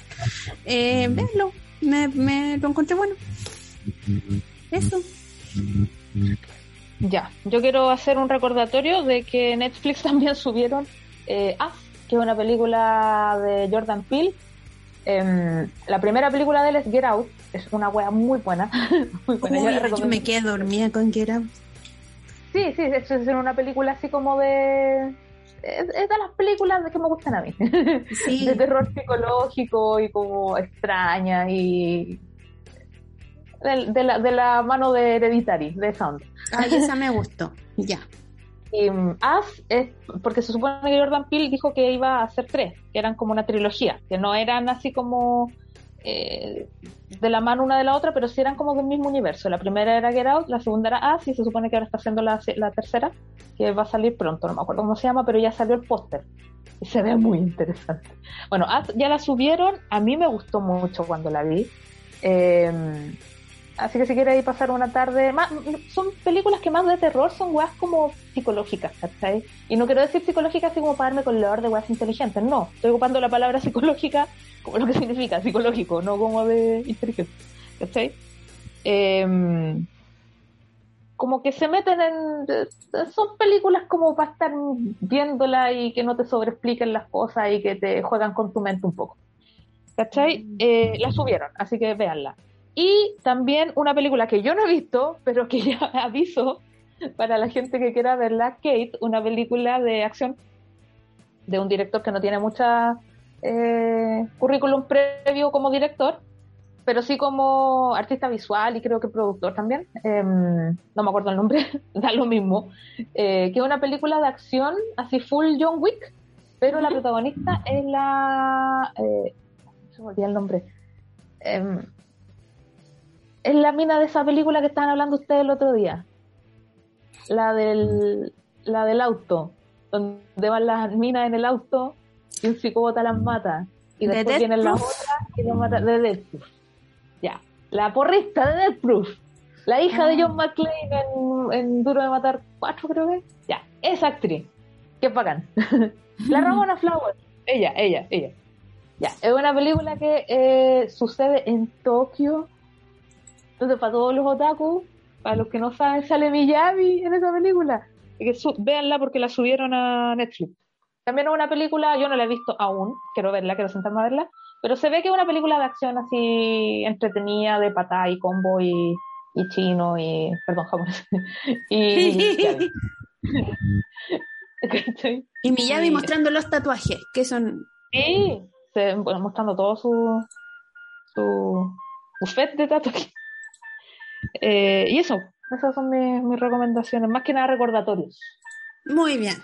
Eh, véanlo, me, me lo encontré bueno. Eso. ya, yo quiero hacer un recordatorio de que Netflix también subieron eh, Us, que es una película de Jordan Peele. Em, la primera película de él es Get Out, es una wea muy buena. muy buena. yo Uy, me quedé dormida con Get Out. Sí, sí, es, es una película así como de... Es, es de las películas que me gustan a mí. Sí. de terror psicológico y como extraña y... De, de la, de la mano de Hereditary, de Sound. Ay, esa me gustó. Ya. Y um, Us es porque se supone que Jordan Peele dijo que iba a hacer tres, que eran como una trilogía, que no eran así como eh, de la mano una de la otra, pero sí eran como del mismo universo. La primera era Get Out, la segunda era Us y se supone que ahora está haciendo la, tercera, que va a salir pronto, no me acuerdo cómo se llama, pero ya salió el póster. Y se ve muy interesante. Bueno, Us ya la subieron, a mí me gustó mucho cuando la vi. Eh, Así que si quieres pasar una tarde, más, son películas que más de terror son weas como psicológicas, ¿cachai? Y no quiero decir psicológicas así como para darme color de weas inteligentes, no. Estoy ocupando la palabra psicológica como lo que significa, psicológico, no como de inteligente, ¿cachai? Eh, como que se meten en... Son películas como para estar viéndola y que no te sobreexpliquen las cosas y que te juegan con tu mente un poco. ¿Cachai? Eh, la subieron, así que véanla. Y también una película que yo no he visto, pero que ya aviso para la gente que quiera verla, Kate, una película de acción de un director que no tiene mucha eh, currículum previo como director, pero sí como artista visual y creo que productor también. Eh, no me acuerdo el nombre, da lo mismo. Eh, que es una película de acción así full John Wick, pero la protagonista es la... Eh, se me olvidó el nombre. Es la mina de esa película que estaban hablando ustedes el otro día. La del, la del auto. donde van las minas en el auto y un psicópata las mata. Y ¿De después Death vienen las otras y las mata de Death Proof. Ya. La porrista de Death Proof. La hija de John McClane en, en Duro de Matar 4, creo que. Ya. Esa actriz. Qué bacán. la Ramona Flowers. Ella, ella, ella. Ya. Es una película que eh, sucede en Tokio. Entonces, para todos los otaku, para los que no saben, sale Miyavi en esa película. Y que véanla porque la subieron a Netflix. También es una película, yo no la he visto aún, quiero verla, quiero sentarme a verla, pero se ve que es una película de acción así entretenida, de patá y combo y, y chino y, perdón, japonés. y. Y Miyavi Sí. mostrando los tatuajes, que son... Sí, se- bueno, mostrando todo su, su buffet de tatuajes. Eh, y eso, esas son mis, mis recomendaciones, más que nada recordatorios. Muy bien.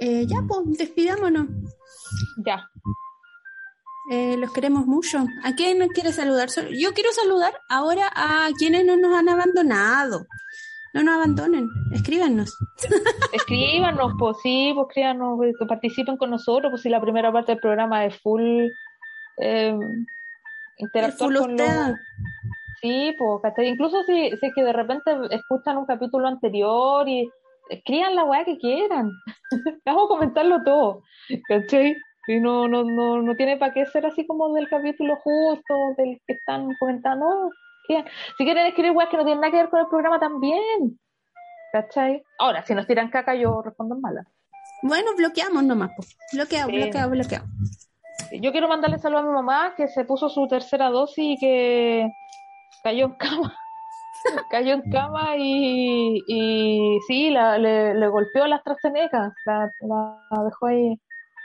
Eh, ya, pues, despidámonos. Ya. Eh, los queremos mucho. ¿A quién nos quiere saludar? Yo quiero saludar ahora a quienes no nos han abandonado. No nos abandonen, escríbanos. Escríbanos, pues sí, pues escríbanos, pues, que participen con nosotros, pues si la primera parte del programa es full eh, interactuar Full con los- usted. Sí, pues, ¿cachai? Incluso si, si es que de repente escuchan un capítulo anterior y escriban la weá que quieran. Vamos a comentarlo todo, ¿cachai? Y no, no, no, no tiene para qué ser así como del capítulo justo, del que están comentando. Escriban. Si quieren escribir weas que no tienen nada que ver con el programa también, ¿cachai? Ahora, si nos tiran caca, yo respondo en mala. Bueno, bloqueamos nomás. pues. Bloqueado, Sí. bloqueado, bloqueado. Yo quiero mandarle saludo a mi mamá que se puso su tercera dosis y que cayó en cama. cayó en cama y, y sí, la, le, le golpeó la AstraZeneca, la, la dejó ahí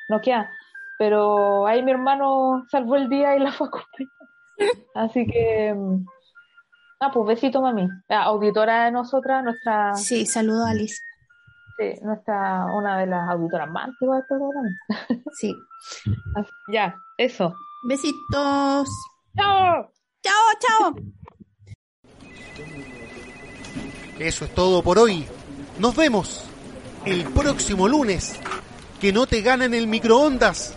noqueada. Pero ahí mi hermano salvó el día y la fue a acompañar. Así que, mm, ah, pues besito mami. La auditora de nosotras, nuestra, Sí, saludo a Alice. sí, nuestra, una de las auditoras más antiguas de programa. Sí. Así- Ya, eso. Besitos. ¡Chao! Chao, chao. Eso es todo por hoy. Nos vemos el próximo lunes. Que no te ganen el microondas.